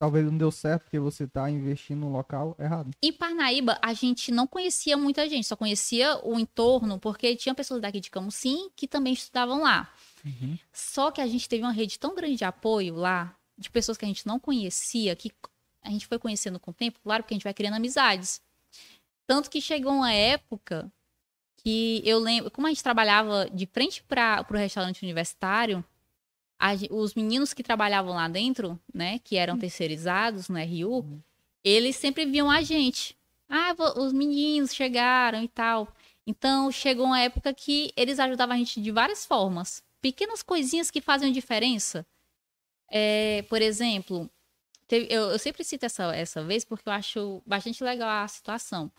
Talvez não deu certo porque você tá investindo no local errado. Em Parnaíba, a gente não conhecia muita gente, só conhecia o entorno, porque tinha pessoas daqui de Camusim que também estudavam lá. Uhum. Só que a gente teve uma rede tão grande de apoio lá, de pessoas que a gente não conhecia, que a gente foi conhecendo com o tempo, claro, porque a gente vai criando amizades. Tanto que chegou uma época que eu lembro, como a gente trabalhava de frente para o restaurante universitário, a os meninos que trabalhavam lá dentro, né, que eram terceirizados no RU, eles sempre viam a gente. Ah, os meninos chegaram e tal. Então, chegou uma época que eles ajudavam a gente de várias formas. Pequenas coisinhas que fazem diferença. É, por exemplo, teve- eu, eu sempre cito essa, essa vez porque eu acho bastante legal a situação.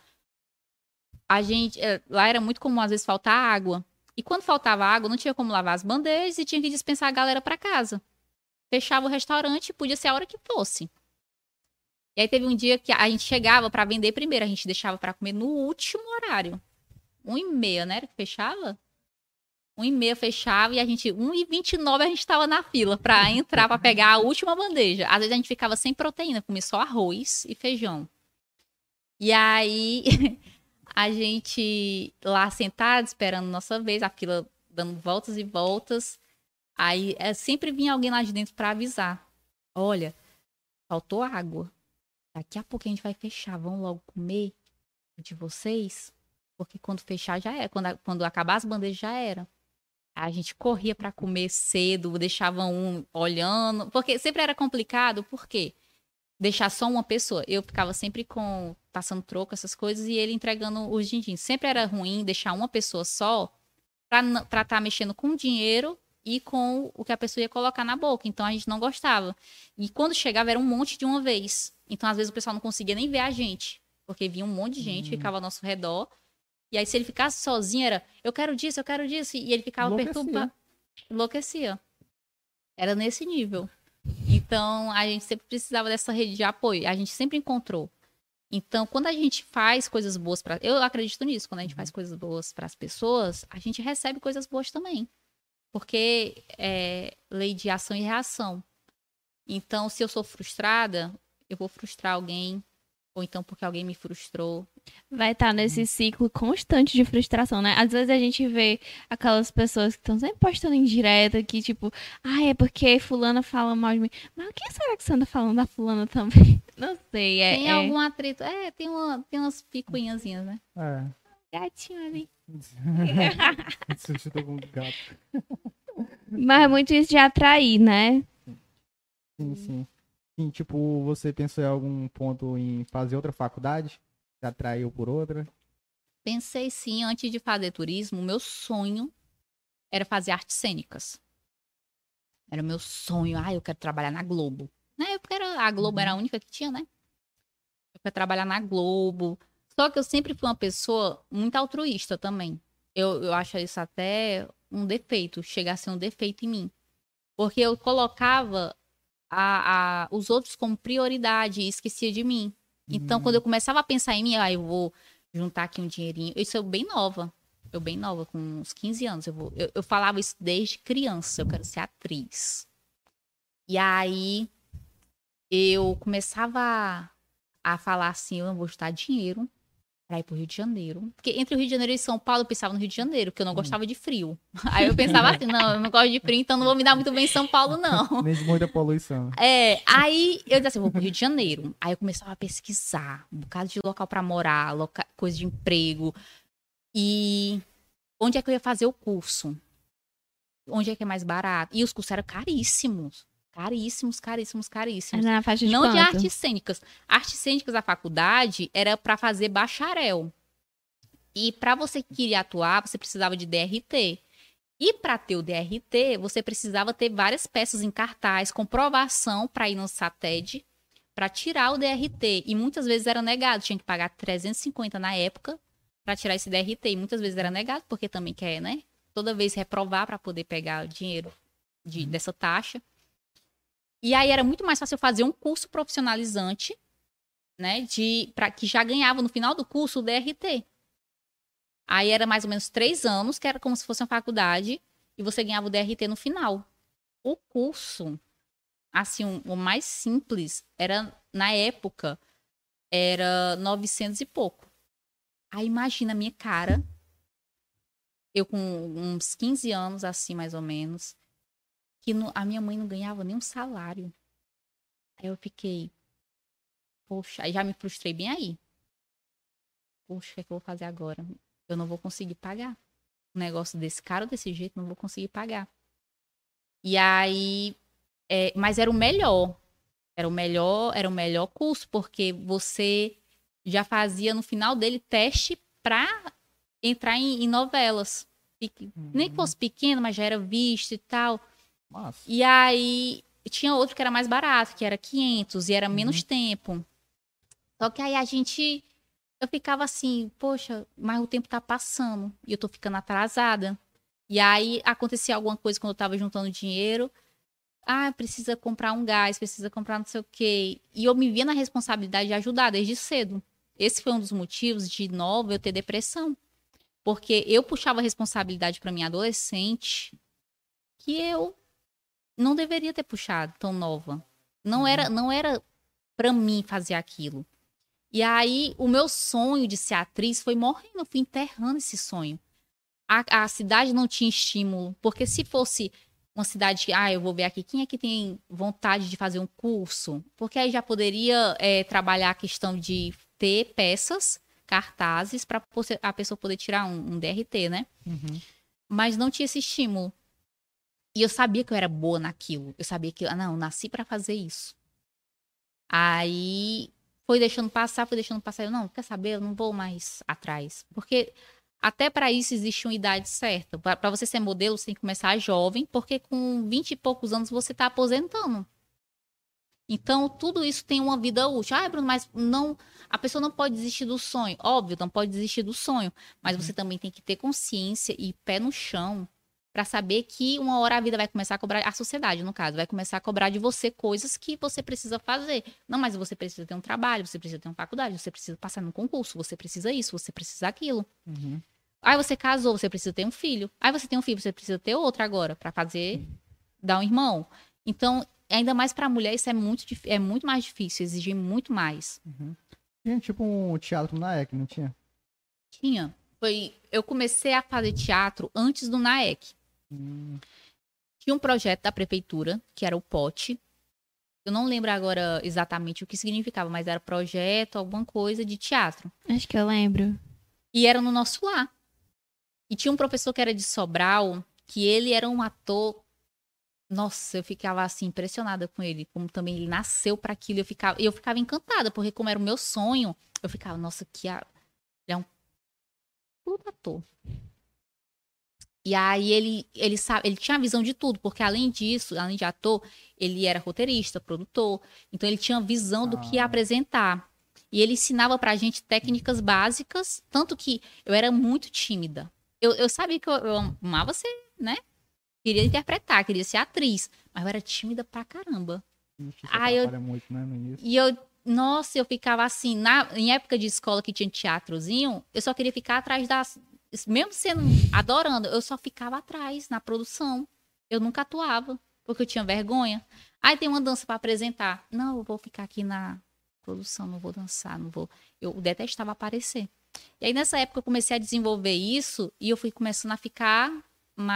A gente, é, lá era muito comum às vezes faltar água. E quando faltava água, não tinha como lavar as bandejas e tinha que dispensar a galera para casa. Fechava o restaurante, podia ser a hora que fosse. E aí teve um dia que a gente chegava para vender primeiro, a gente deixava para comer no último horário. Um e meia, né? Era que fechava? Um e meia fechava e a gente, um e vinte e nove a gente tava na fila para entrar para pegar a última bandeja. Às vezes a gente ficava sem proteína, comia só arroz e feijão. E aí a gente lá sentado esperando nossa vez, a fila dando voltas e voltas. Aí é, sempre vinha alguém lá de dentro para avisar. Olha, faltou água. Daqui a pouco a gente vai fechar. Vão logo comer de vocês. Porque quando fechar já era. Quando, a- quando acabar as bandejas já era. A gente corria para comer cedo, deixava um olhando. Porque sempre era complicado, por quê? Deixar só uma pessoa. Eu ficava sempre com. passando troco, essas coisas, e ele entregando os din-din. Sempre era ruim deixar uma pessoa só para estar mexendo com dinheiro e com o que a pessoa ia colocar na boca. Então a gente não gostava. E quando chegava era um monte de uma vez. Então às vezes o pessoal não conseguia nem ver a gente, porque vinha um monte de gente, Hum. ficava ao nosso redor. E aí se ele ficasse sozinho era, eu quero disso, eu quero disso, e ele ficava perturbado. Enlouquecia. Era nesse nível. Então a gente sempre precisava dessa rede de apoio. A gente sempre encontrou. Então, quando a gente faz coisas boas para, eu acredito nisso, quando a gente faz coisas boas para as pessoas, a gente recebe coisas boas também. Porque é lei de ação e reação. Então, se eu sou frustrada, eu vou frustrar alguém, ou então porque alguém me frustrou. Vai estar nesse ciclo constante de frustração, né? Às vezes a gente vê aquelas pessoas que estão sempre postando em direta, que tipo, ah, é porque fulana fala mal de mim. Mas o que será que você anda falando da fulana também? Não sei, é, tem é algum atrito? É, tem, uma, tem umas picuinhazinhas, né? É. gatinho ali. Substituiu com gato. Mas é muito isso de atrair, né? Sim, sim. Sim, tipo, você pensou em algum ponto em fazer outra faculdade? Se atraiu por outra? Pensei sim, antes de fazer turismo, meu sonho era fazer artes cênicas. Era o meu sonho. Ah, eu quero trabalhar na Globo. Na época era, a Globo era a única que tinha, né? Eu quero trabalhar na Globo. Só que eu sempre fui uma pessoa muito altruísta também. Eu, eu acho isso até um defeito, chega a ser um defeito em mim. Porque eu colocava a, a, os outros como prioridade e esquecia de mim. Então, quando eu começava a pensar em mim, ah, eu vou juntar aqui um dinheirinho. Isso eu bem nova. Eu bem nova, com uns 15 anos. Eu, vou, eu, eu falava isso desde criança. Eu quero ser atriz. E aí, eu começava a, a falar assim, eu não vou juntar dinheiro pra ir pro Rio de Janeiro. Porque entre o Rio de Janeiro e São Paulo, eu pensava no Rio de Janeiro, porque eu não gostava de frio. Aí eu pensava assim, não, eu não gosto de frio, então não vou me dar muito bem em São Paulo, não. Nem de muita poluição. É, aí eu disse assim, vou pro Rio de Janeiro. Aí eu começava a pesquisar um bocado de local pra morar, loca... coisa de emprego. E onde é que eu ia fazer o curso? Onde é que é mais barato? E os cursos eram caríssimos. Caríssimos, caríssimos, caríssimos. Na faixa de Não de quanto? artes cênicas. Artes cênicas da faculdade era pra fazer bacharel. E pra você que queria atuar, você precisava de DRT. E pra ter o DRT, você precisava ter várias peças em cartaz, comprovação pra ir no SATED, pra tirar o DRT. E muitas vezes era negado, tinha que pagar 350 na época pra tirar esse DRT. E muitas vezes era negado, porque também quer, né? Toda vez reprovar pra poder pegar o dinheiro de- dessa taxa. E aí era muito mais fácil fazer um curso profissionalizante, né, de para que já ganhava no final do curso o DRT. Aí era mais ou menos três anos, que era como se fosse uma faculdade, e você ganhava o DRT no final. O curso, assim, o, o mais simples, era, na época, era 900 e pouco. Aí imagina a minha cara, eu com uns 15 anos, assim, mais ou menos, que no- a minha mãe não ganhava nem um salário. Aí eu fiquei, poxa, já me frustrei bem aí. Poxa, o que, é que eu vou fazer agora? Eu não vou conseguir pagar. Um negócio desse cara desse jeito, não vou conseguir pagar. E aí, é, mas era o melhor. Era o melhor, era o melhor curso, porque você já fazia no final dele teste pra entrar em, em novelas. Pequ- Nem que fosse pequeno, mas já era visto e tal. Massa. E aí tinha outro que era mais barato, que era 500 e era menos tempo. Só que aí a gente eu ficava assim, poxa, mas o tempo tá passando e eu tô ficando atrasada. E aí acontecia alguma coisa quando eu tava juntando dinheiro. Ah, precisa comprar um gás, precisa comprar não sei o quê. E eu me via na responsabilidade de ajudar desde cedo. Esse foi um dos motivos de nova eu ter depressão. Porque eu puxava a responsabilidade para minha adolescente que eu não deveria ter puxado tão nova. Não era, não era para mim fazer aquilo. E aí o meu sonho de ser atriz foi morrendo, eu fui enterrando esse sonho. A, a cidade não tinha estímulo, porque se fosse uma cidade que, ah, eu vou ver aqui, quem é que tem vontade de fazer um curso? Porque aí já poderia é, trabalhar a questão de ter peças, cartazes, para a pessoa poder tirar um, um DRT, né? Uhum. mas não tinha esse estímulo. E eu sabia que eu era boa naquilo. Eu sabia que, ah, não, eu nasci pra fazer isso. Aí foi deixando passar, foi deixando passar. Eu, não, quer saber? Eu não vou mais atrás. Porque até pra isso existe uma idade certa. Pra você ser modelo, você tem que começar jovem, porque com 20 e poucos anos você tá aposentando. Então, tudo isso tem uma vida útil. Ah, Bruno, mas não. A pessoa não pode desistir do sonho. Óbvio, não pode desistir do sonho. Mas você também tem que ter consciência e pé no chão para saber que uma hora a vida vai começar a cobrar, a sociedade, no caso, vai começar a cobrar de você coisas que você precisa fazer. Não, mas você precisa ter um trabalho, você precisa ter uma faculdade, você precisa passar num concurso, você precisa isso, você precisa aquilo. Uhum. Aí você casou, você precisa ter um filho. Aí você tem um filho, você precisa ter outro agora para fazer dar um irmão. Então, ainda mais para mulher isso é muito é muito mais difícil, exige muito mais. Tinha tipo um teatro na EC, não tinha? Tinha. Foi, eu comecei a fazer teatro antes do NAEC. Hum, Tinha um projeto da prefeitura, que era o POT. Eu não lembro agora exatamente o que significava, mas era projeto, alguma coisa de teatro. Acho que eu lembro. E era no nosso lar. E tinha um professor que era de Sobral, que ele era um ator. Nossa, eu ficava assim impressionada com ele, como também ele nasceu para aquilo. Eu ficava, eu ficava encantada, porque como era o meu sonho, eu ficava, nossa, que a... ele é um puta ator. E aí ele ele sabe, ele tinha a visão de tudo, porque além disso, além de ator, ele era roteirista, produtor. Então ele tinha visão do que Ah. apresentar. E ele ensinava pra gente técnicas básicas, tanto que eu era muito tímida. Eu, eu sabia que eu, eu amava ser, né? Queria interpretar, queria ser atriz, mas eu era tímida pra caramba. ixi, Ah, eu- muito, né. E eu, nossa, eu ficava assim, na, em época de escola que tinha teatrozinho, eu só queria ficar atrás das. Mesmo sendo adorando, eu só ficava atrás na produção. Eu nunca atuava, porque eu tinha vergonha. Aí tem uma dança pra apresentar. Não, eu vou ficar aqui na produção, não vou dançar, não vou. Eu detestava aparecer. E aí nessa época eu comecei a desenvolver isso e eu fui começando a ficar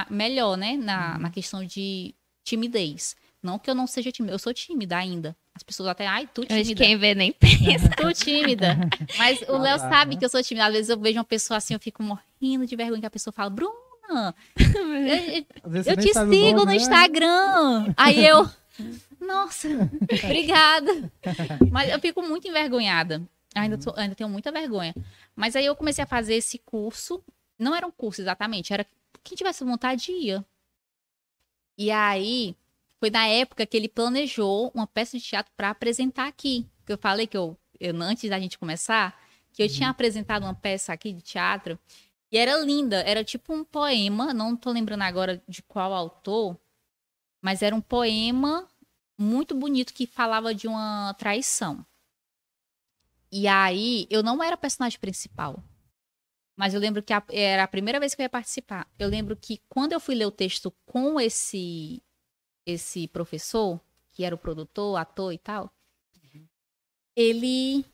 melhor, né, na, na questão de timidez. Não que eu não seja tímida, eu sou tímida ainda. As pessoas até, ai, tu tímida. quem vê nem pensa. Tô tímida. Mas o Léo sabe né? que eu sou tímida. Às vezes eu vejo uma pessoa assim, eu fico morrendo de vergonha que a pessoa fala, Bruna, eu, eu te sigo no né? Instagram. Aí eu, nossa, obrigada. Mas eu fico muito envergonhada. Ainda, tô- ainda tenho muita vergonha. Mas aí eu comecei a fazer esse curso. Não era um curso exatamente, era quem tivesse vontade ia. E aí, foi na época que ele planejou uma peça de teatro para apresentar aqui. Que eu falei que eu, eu- antes da gente começar, que eu tinha apresentado uma peça aqui de teatro. E era linda, era tipo um poema, não tô lembrando agora de qual autor, mas era um poema muito bonito que falava de uma traição. E aí, eu não era a personagem principal. Mas eu lembro que a- era a primeira vez que eu ia participar. Eu lembro que quando eu fui ler o texto com esse esse professor, que era o produtor, ator e tal, ele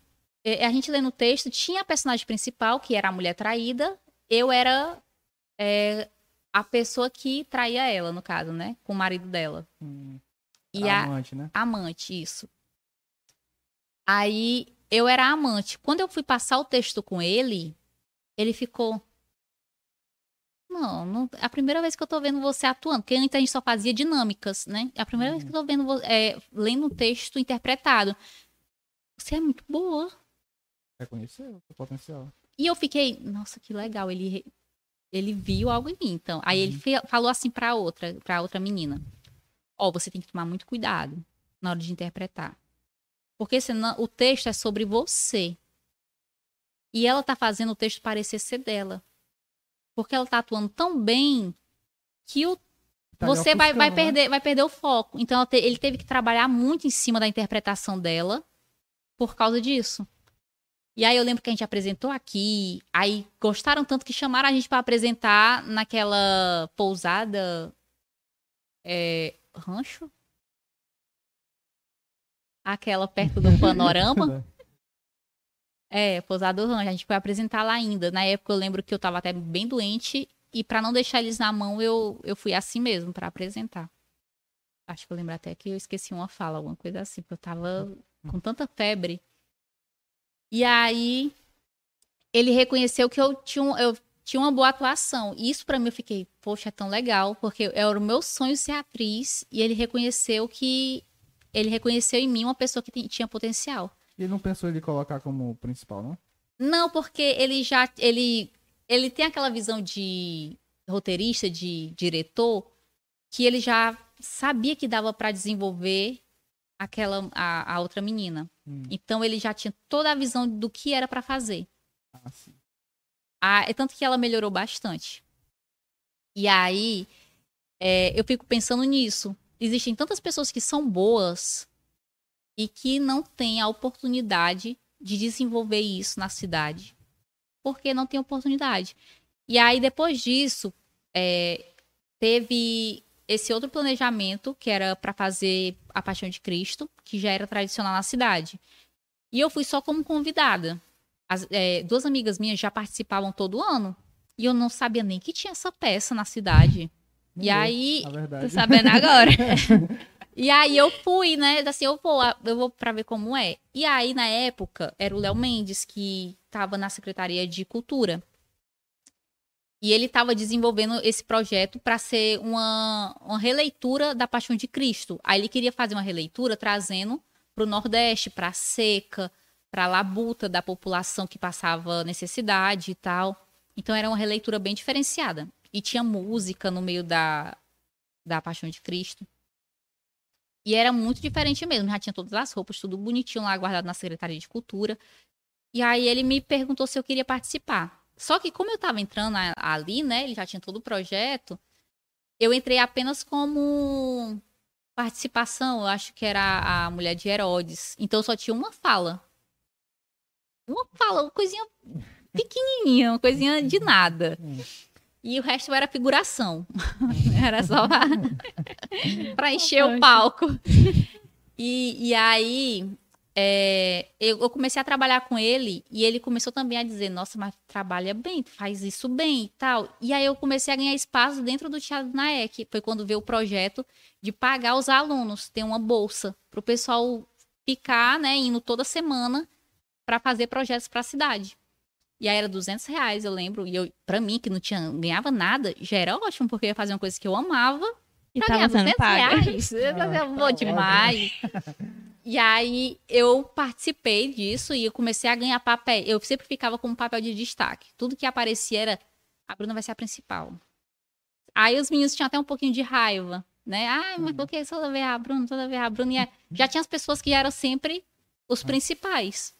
eh, a gente lendo o texto tinha a personagem principal, que era a mulher traída, eu era eh, a pessoa que traía ela, no caso, né? Com o marido dela. Hum, E a, amante, né? amante, isso. Aí eu era a amante. Quando eu fui passar o texto com ele, ele ficou. Não, não é a primeira vez que eu tô vendo você atuando, porque antes a gente só fazia dinâmicas, né? É a primeira vez que eu tô vendo vo- é, lendo um texto interpretado. Você é muito boa. Reconheceu o potencial. E eu fiquei, nossa, que legal, ele ele viu algo em mim. Então, aí ele fe- falou assim pra outra, para outra menina: "Ó, você tem que tomar muito cuidado na hora de interpretar. Porque senão o texto é sobre você. E ela tá fazendo o texto parecer ser dela. Porque ela tá atuando tão bem que o Tá você vai, vai, né? perder, vai perder o foco. Então te- ele teve que trabalhar muito em cima da interpretação dela por causa disso. E aí eu lembro que a gente apresentou aqui, aí gostaram tanto que chamaram a gente para apresentar naquela pousada é, rancho? Aquela perto do panorama. É, pousada do rancho. A gente foi apresentar lá ainda. Na época eu lembro que eu tava até bem doente e pra não deixar eles na mão, eu, eu fui assim mesmo pra apresentar. Acho que eu lembro até que eu esqueci uma fala, alguma coisa assim, porque eu tava com tanta febre. E aí ele reconheceu que eu tinha, um- eu tinha uma boa atuação. E isso pra mim eu fiquei, poxa, é tão legal, porque era o meu sonho ser atriz e ele reconheceu que ele reconheceu em mim uma pessoa que tem- tinha potencial. E ele não pensou em colocar como principal, não? Não, porque ele já ele ele tem aquela visão de roteirista, de diretor, que ele já sabia que dava pra desenvolver aquela a, a outra menina. Hum. Então ele já tinha toda a visão do que era pra fazer. Ah, sim. Ah, é tanto que ela melhorou bastante. E aí, é, eu fico pensando nisso. Existem tantas pessoas que são boas e que não têm a oportunidade de desenvolver isso na cidade. Porque não tem oportunidade. E aí, depois disso, é, teve esse outro planejamento, que era para fazer a Paixão de Cristo, que já era tradicional na cidade. E eu fui só como convidada. As- é, duas amigas minhas já participavam todo ano. E eu não sabia nem que tinha essa peça na cidade. E aí, Tô sabendo agora. e aí eu fui, né? Assim, eu vou, eu vou pra ver como é. E aí, na época, era o Léo Mendes que tava na Secretaria de Cultura. E ele estava desenvolvendo esse projeto para ser uma, uma releitura da Paixão de Cristo. Aí ele queria fazer uma releitura trazendo para o Nordeste, para a seca, para a labuta da população que passava necessidade e tal. Então era uma releitura bem diferenciada. E tinha música no meio da, da Paixão de Cristo. E era muito diferente mesmo. Já tinha todas as roupas, tudo bonitinho lá guardado na Secretaria de Cultura. E aí ele me perguntou se eu queria participar. Só que como eu tava entrando ali, né? Ele já tinha todo o projeto. Eu entrei apenas como participação. Eu acho que era a mulher de Herodes. Então só tinha uma fala. Uma fala, uma coisinha pequenininha, uma coisinha de nada. E o resto era figuração. era só pra encher o palco. E, e aí, é, eu, eu comecei a trabalhar com ele e ele começou também a dizer: Nossa, mas trabalha bem, faz isso bem e tal. E aí eu comecei a ganhar espaço dentro do Teatro Naek. Foi quando veio o projeto de pagar os alunos, ter uma bolsa para o pessoal ficar, né, indo toda semana para fazer projetos para a cidade. E aí era 200 reais, eu lembro. E eu, pra mim, que não tinha, ganhava nada, já era ótimo, porque eu ia fazer uma coisa que eu amava. E Pra tava ganhar sendo paga. reais, Ah, tá demais. E aí eu participei disso e eu comecei a ganhar papel. Eu sempre ficava com um papel de destaque. Tudo que aparecia era a Bruna vai ser a principal. Aí os meninos tinham até um pouquinho de raiva, né? Ai, mas por que toda vez a Bruna, toda vez a Bruna? E é- já tinha as pessoas que eram sempre os principais.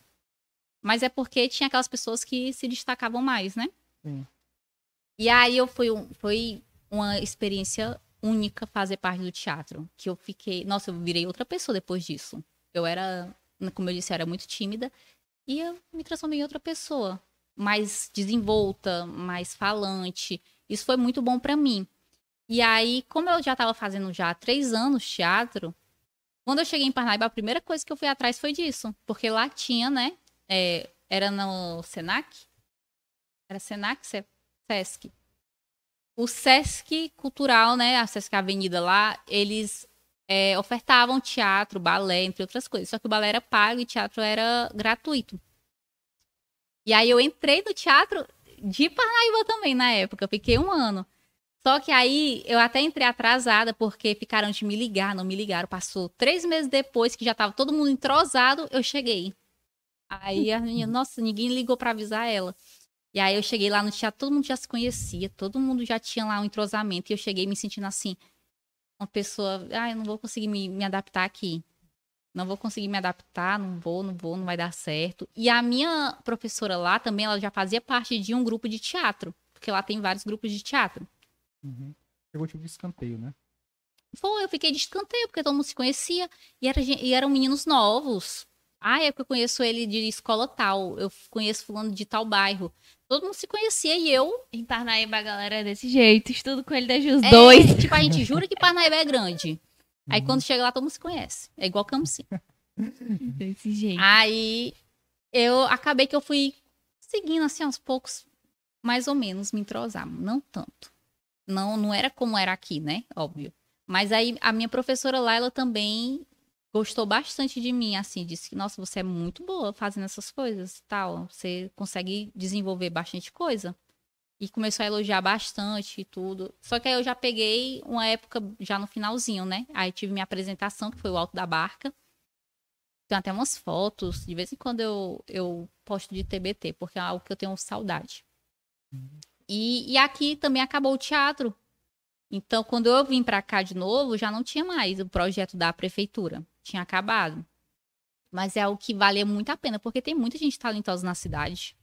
Mas é porque tinha aquelas pessoas que se destacavam mais, né? Sim. E aí eu fui, foi uma experiência única fazer parte do teatro. Que eu fiquei. Nossa, eu virei outra pessoa depois disso. Eu era, como eu disse, era muito tímida. E eu me transformei em outra pessoa. Mais desenvolta, mais falante. Isso foi muito bom pra mim. E aí, como eu já tava fazendo já há três anos teatro, quando eu cheguei em Parnaíba, a primeira coisa que eu fui atrás foi disso. Porque lá tinha, né? é, era no Senac? Era Senac? Se- Sesc. O Sesc Cultural, né? A Sesc Avenida lá, eles é, ofertavam teatro, balé, entre outras coisas. Só que o balé era pago e teatro era gratuito. E aí eu entrei no teatro de Parnaíba também na época. Fiquei um ano. Só que aí eu até entrei atrasada, porque ficaram de me ligar, não me ligaram. Passou três meses depois, que já tava todo mundo entrosado, eu cheguei. Aí a menina, nossa, ninguém ligou pra avisar ela. E aí eu cheguei lá no teatro, todo mundo já se conhecia, todo mundo já tinha lá um entrosamento. E eu cheguei me sentindo assim, uma pessoa, ah, eu não vou conseguir me, me adaptar aqui. Não vou conseguir me adaptar, não vou, não vou, não vai dar certo. E a minha professora lá também, ela já fazia parte de um grupo de teatro, porque lá tem vários grupos de teatro. Uhum. Chegou tipo de escanteio, né? Foi, eu fiquei de escanteio, porque todo mundo se conhecia. E, era, e eram meninos novos. Ah, é porque eu conheço ele de escola tal. Eu conheço fulano de tal bairro. Todo mundo se conhecia e eu. Em Parnaíba a galera é desse jeito. Estudo com ele desde os é, dois. Tipo, a gente jura que Parnaíba é grande. Aí Uhum. quando chega lá, todo mundo se conhece. É igual Camusim. Desse jeito. Aí eu acabei que eu fui seguindo assim aos poucos, mais ou menos, me entrosar. Não tanto. Não, não era como era aqui, né? Óbvio. Mas aí a minha professora lá, ela também gostou bastante de mim, assim, disse que, nossa, você é muito boa fazendo essas coisas e tal. Você consegue desenvolver bastante coisa. E começou a elogiar bastante e tudo. Só que aí eu já peguei uma época já no finalzinho, né? Aí tive minha apresentação, que foi o Alto da Barca. Tem até umas fotos, de vez em quando eu, eu posto de TBT, porque é algo que eu tenho saudade. E, e aqui também acabou o teatro. Então, quando eu vim pra cá de novo, já não tinha mais o projeto da prefeitura. Tinha acabado. Mas é algo que valia muito a pena, porque tem muita gente talentosa na cidade.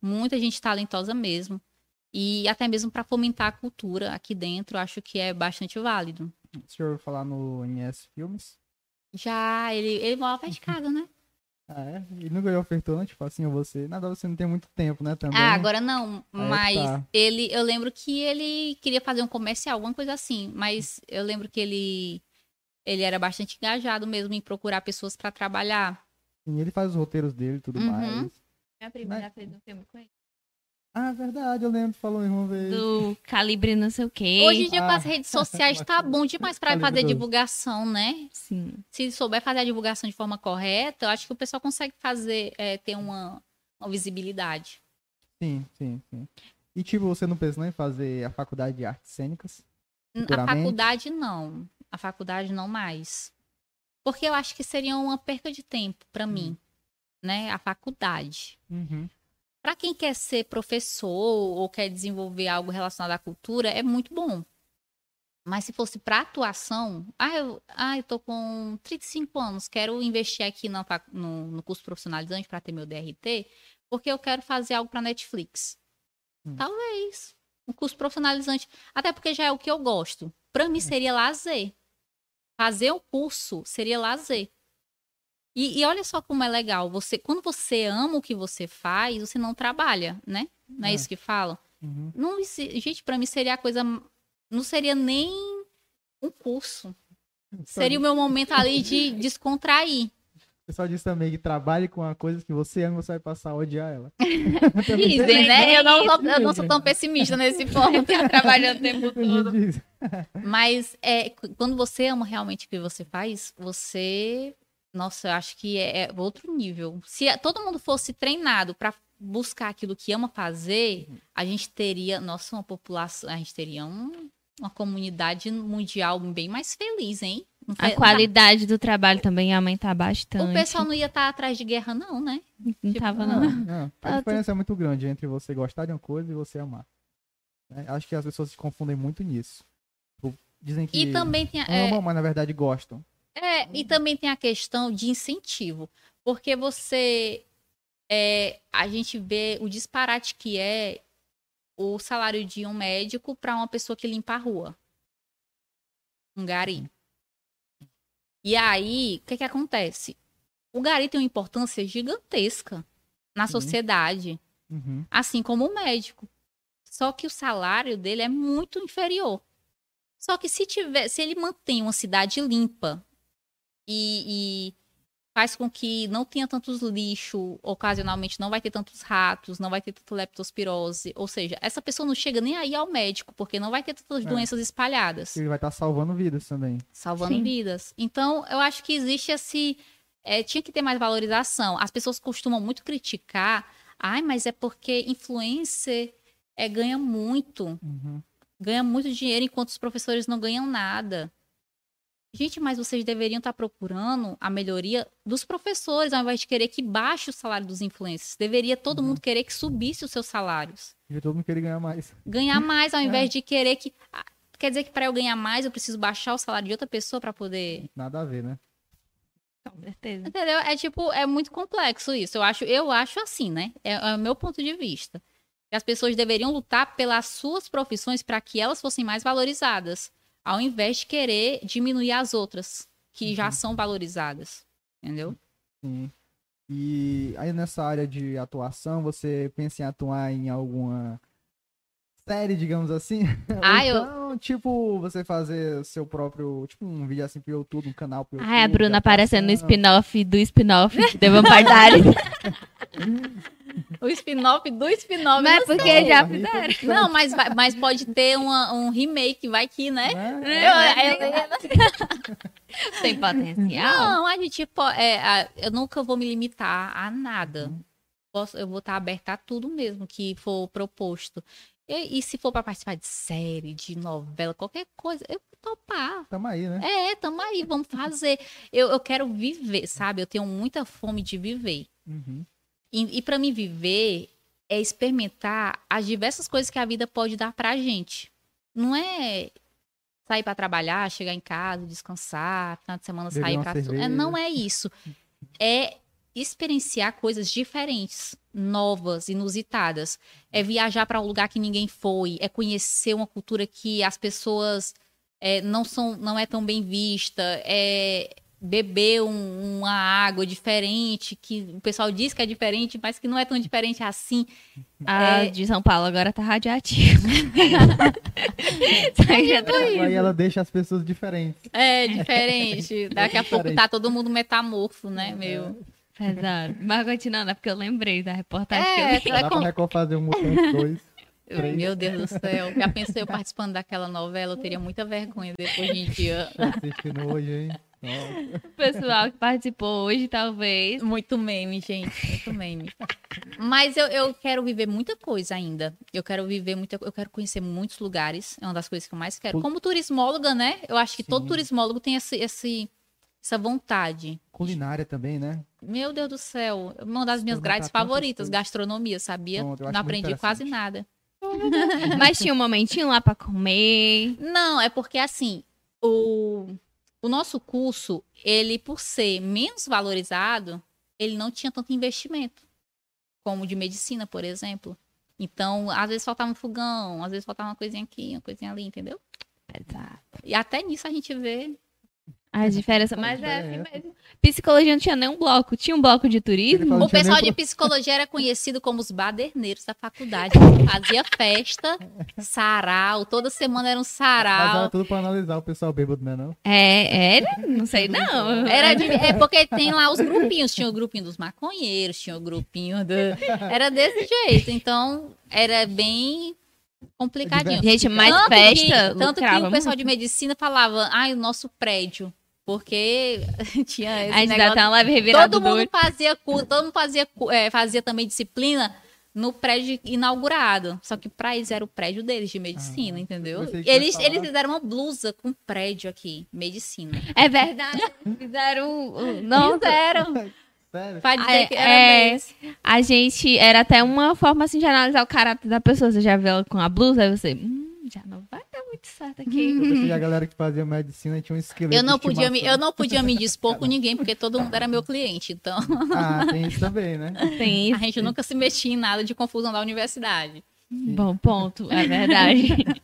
Muita gente talentosa mesmo. E até mesmo para fomentar a cultura aqui dentro, acho que é bastante válido. O senhor falar no NS Filmes? Já, ele, ele mora perto de casa, né? Ah, é? E nunca lhe ofertou, né? Tipo assim, você. Nada, você não tem muito tempo, né? Também. Ah, agora não, Aí que mas tá. ele, eu lembro que ele queria fazer um comercial, alguma coisa assim, mas eu lembro que ele ele era bastante engajado mesmo em procurar pessoas para trabalhar. Sim, ele faz os roteiros dele e tudo Uhum. mais. Minha prima já fez um filme com ele. Ah, verdade, eu lembro, falou em uma vez. Do calibre não sei o quê. Hoje em dia, com Ah. as redes sociais, tá bom demais para Calibre fazer 12. divulgação, né? Sim. Se souber fazer a divulgação de forma correta, eu acho que o pessoal consegue fazer, é, ter uma, uma visibilidade. Sim, sim, sim. E tipo, você não pensou em fazer a faculdade de artes cênicas? A faculdade, não. A faculdade, não mais. Porque eu acho que seria uma perca de tempo para mim, né? A faculdade. Uhum. Para quem quer ser professor ou quer desenvolver algo relacionado à cultura, é muito bom. Mas se fosse para atuação, ah eu, ah, eu tô com 35 anos, quero investir aqui fac- no, no curso profissionalizante para ter meu DRT, porque eu quero fazer algo para Netflix. Hum. Talvez. Um curso profissionalizante. Até porque já é o que eu gosto. Para mim seria lazer. Fazer o curso seria lazer. E, e olha só como é legal. Você, quando você ama o que você faz, você não trabalha, né? Não é, É. isso que falam? Uhum. Não, gente, para mim seria a coisa. Não seria nem um curso. Seria o meu momento ali de descontrair. O pessoal diz também que trabalhe com a coisa que você ama, você vai passar a odiar ela. Dizem, né? Eu não, sou, eu não sou tão pessimista nesse ponto. Trabalhando o tempo todo. Mas é, qu- quando você ama realmente o que você faz, você. Nossa, eu acho que é, é outro nível. Se todo mundo fosse treinado para buscar aquilo que ama fazer, a gente teria, nossa, uma população, a gente teria um- uma comunidade mundial bem mais feliz, hein? A qualidade do trabalho também ia aumentar bastante. O pessoal não ia estar atrás de guerra, não, né? não tipo, tava, Não, não. não. A Tá diferença é muito grande entre você gostar de uma coisa e você amar. né? Acho que as pessoas se confundem muito nisso. Tipo, Dizem que E também tem. amam, É, mas na verdade gostam. é, e também tem a questão de incentivo. Porque você. é, a gente vê o disparate que é o salário de um médico para uma pessoa que limpa a rua. Um gari. E aí, o que, que acontece? O gari tem uma importância gigantesca na Sim. sociedade, Uhum. assim como o médico. Só que o salário dele é muito inferior. Só que se tiver, se ele mantém uma cidade limpa e, e faz com que não tenha tantos lixo, ocasionalmente não vai ter tantos ratos, não vai ter tanta leptospirose, ou seja, essa pessoa não chega nem aí ao médico, porque não vai ter tantas É. doenças espalhadas Ele vai estar salvando vidas também. salvando Sim. vidas. Então, eu acho que existe esse. é, tinha que ter mais valorização. As pessoas costumam muito criticar. Ai, mas é porque influencer é, ganha muito. Uhum. Ganha muito dinheiro enquanto os professores não ganham nada. Gente, mas vocês deveriam estar procurando a melhoria dos professores, ao invés de querer que baixe o salário dos influencers. Deveria todo Uhum. mundo querer que subisse os seus salários. E todo mundo queria ganhar mais. Ganhar mais, ao É. invés de querer que. ah, Quer dizer que para eu ganhar mais, eu preciso baixar o salário de outra pessoa para poder. Nada a ver, né? Com certeza. Entendeu? É tipo, é muito complexo isso. Eu acho, eu acho assim, né? É, é o meu ponto de vista. Que as pessoas deveriam lutar pelas suas profissões para que elas fossem mais valorizadas, ao invés de querer diminuir as outras, que já Uhum. são valorizadas. Entendeu? Sim. E aí nessa área de atuação, você pensa em atuar em alguma série, digamos assim? Ah, Ou eu- então, tipo, você fazer seu próprio, tipo, um vídeo assim pro YouTube, um canal pro YouTube. Ai, a Bruna de aparecendo no spin-off do spin-off de The Vampire Diaries. O spin-off do spin-off. Mas é porque sei. já tá fizeram. Não, mas, vai- mas pode ter uma- um remake, vai que, né? né? Eu- eu- Tem potencial. Não, a gente pode. eu nunca vou me limitar a nada. Posso- eu vou estar aberta a tudo mesmo que for proposto. E, e se for para participar de série, de novela, qualquer coisa, eu vou topar. Tamo aí, né? É, tamo aí, vamos fazer. Eu, eu quero viver, sabe? Eu tenho muita fome de viver. Uhum. E, e para mim viver é experimentar as diversas coisas que a vida pode dar pra gente. Não é sair para trabalhar, chegar em casa, descansar, final de semana Beber sair para é, não é isso. É experienciar coisas diferentes, novas, inusitadas. É viajar para um lugar que ninguém foi, é conhecer uma cultura que as pessoas é, não são, não é tão bem vista, é beber um- uma água diferente, que o pessoal diz que é diferente, mas que não é tão diferente assim. A É. de São Paulo agora tá radioativa. Isso aí tá- Aí ela deixa as pessoas diferentes. É diferente. Daqui a pouco Diferente. tá todo mundo metamorfo, né, meu? Pesado. Mas continuando, é porque eu lembrei da reportagem É, que eu vi. É Dá como- pra Record fazer um Mutante 2. Três. Meu Deus do céu. Já pensei eu participando daquela novela, eu teria muita vergonha depois de um dia. Assistindo hoje, hein? Nossa. O pessoal que participou hoje, talvez. Muito meme, gente. Muito meme. Mas eu, eu quero viver muita coisa ainda. Eu quero viver muita Eu quero conhecer muitos lugares. É uma das coisas que eu mais quero. Como turismóloga, né? Eu acho que todo Sim. turismólogo tem esse, esse, essa vontade. Culinária também, né? Meu Deus do céu. Uma das minhas grades favoritas, gastronomia, sabia? Acho Não aprendi quase nada. Mas tinha um momentinho lá pra comer. Não, é porque assim, o, o nosso curso, ele, por ser menos valorizado, ele não tinha tanto investimento. Como o de medicina, por exemplo. Então, às vezes faltava um fogão, às vezes faltava uma coisinha aqui, uma coisinha ali, entendeu? Pesado. E até nisso a gente vê. As diferenças. Mas é assim diferença. mesmo. Psicologia não tinha nenhum bloco. Tinha um bloco de turismo. O pessoal nem de psicologia era conhecido como os baderneiros da faculdade. Fazia festa, sarau, toda semana era um Mas era sarau. tudo pra analisar o pessoal bêbado, né? Não? É, era? Não sei, não. Era de- é porque tem lá os grupinhos. Tinha o grupinho dos maconheiros, tinha o grupinho do. Era desse jeito. Então, era bem complicadinho. Gente, mais tanto festa. que, tanto que o pessoal muito. de medicina falava, ai, o nosso prédio. Porque tinha esse A gente negócio. até uma leve revirada Todo do mundo fazia curso, todo mundo fazia, é, fazia também disciplina no prédio inaugurado. Ssó que pra eles era o prédio deles de medicina, Ah, entendeu? Eles, falar. eles fizeram uma blusa com prédio aqui, medicina. É verdade. Fizeram. Não, Fizeram. Sério? Pra dizer que é. a gente. Era até uma forma assim de analisar o caráter da pessoa. Você já viu ela com a blusa, aí você. Hum, já não vai muito certo aqui. Que a galera que fazia medicina tinha um esqueleto Eu não, de podia me, eu não podia me dispor com ninguém, porque todo mundo era meu cliente. Então, Ah, tem isso também, né? Tem a isso. gente nunca se metia em nada de confusão da universidade. Bom ponto, é verdade.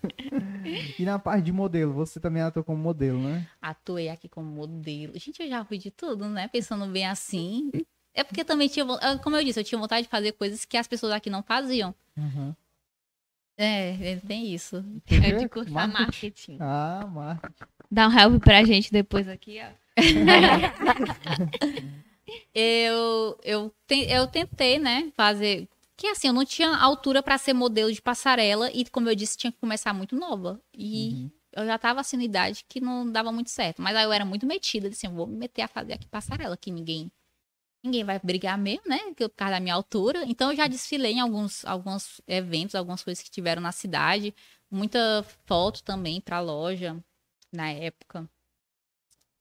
E na parte de modelo, você também atua como modelo, né? Atuei aqui como modelo. Gente, eu já fui de tudo, né? Pensando bem assim. É porque também tinha, vo- como eu disse, eu tinha vontade de fazer coisas que as pessoas aqui não faziam. Uhum. É, tem isso. É de cursar marketing. Ah, marketing. Dá um help pra gente depois aqui, ó. Eu, eu, te- eu tentei, né, fazer. Que assim, eu não tinha altura pra ser modelo de passarela e, como eu disse, tinha que começar muito nova. E Uhum. eu já tava assim na idade que não dava muito certo. Mas aí eu era muito metida, disse, assim, eu vou me meter a fazer aqui passarela, que ninguém. Ninguém vai brigar mesmo, né? Por causa da minha altura. Então eu já desfilei em alguns, alguns eventos, algumas coisas que tiveram na cidade. Muita foto também pra loja na época.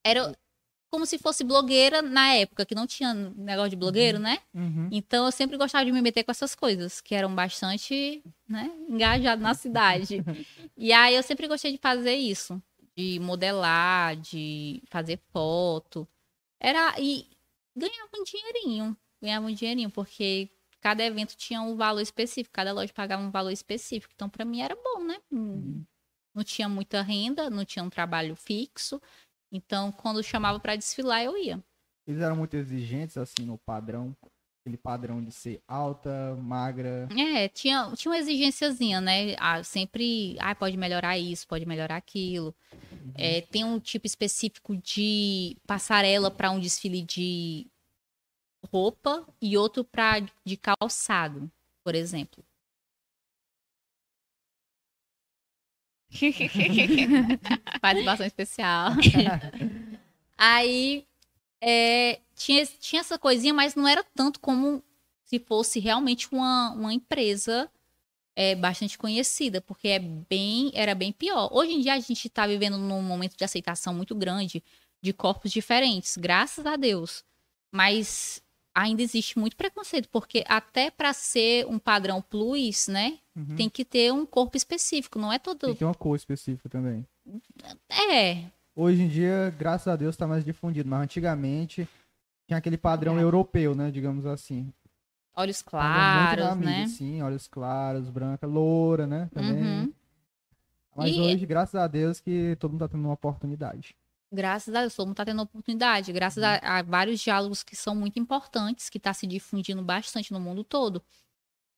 Era como se fosse blogueira na época, que não tinha negócio de blogueiro, né? Uhum. Então eu sempre gostava de me meter com essas coisas, que eram bastante, né, engajadas na cidade. e aí eu sempre gostei de fazer isso, de modelar, de fazer foto. Era e ganhava um dinheirinho, ganhava um dinheirinho, porque cada evento tinha um valor específico, cada loja pagava um valor específico. Então para mim era bom, né? Uhum. Não tinha muita renda, não tinha um trabalho fixo. Então, quando chamava para desfilar, eu ia. Eles eram muito exigentes, assim, no padrão. Aquele padrão de ser alta, magra. É, tinha, tinha uma exigênciazinha, né? Ah, sempre, ah, pode melhorar isso, pode melhorar aquilo. É, tem um tipo específico de passarela para um desfile de roupa e outro para de calçado, por exemplo. Participação especial. Aí é, tinha, tinha essa coisinha, mas não era tanto como se fosse realmente uma, uma empresa é, bastante conhecida, porque é bem, era bem pior. Hoje em dia a gente está vivendo num momento de aceitação muito grande de corpos diferentes, graças a Deus. Mas ainda existe muito preconceito, porque até para ser um padrão plus, né, Uhum. tem que ter um corpo específico, não é todo. Tem que ter uma cor específica também. É, Hoje em dia, graças a Deus, tá mais difundido. Mas antigamente tinha aquele padrão É. europeu, né? Digamos assim. olhos claros, mídia, né? Sim, olhos claros, branca, loura, né? Também. Uhum. Mas E- hoje, graças a Deus, que todo mundo tá tendo uma oportunidade. Graças a Deus, todo mundo está tendo oportunidade, graças a, a vários diálogos que são muito importantes, que está se difundindo bastante no mundo todo.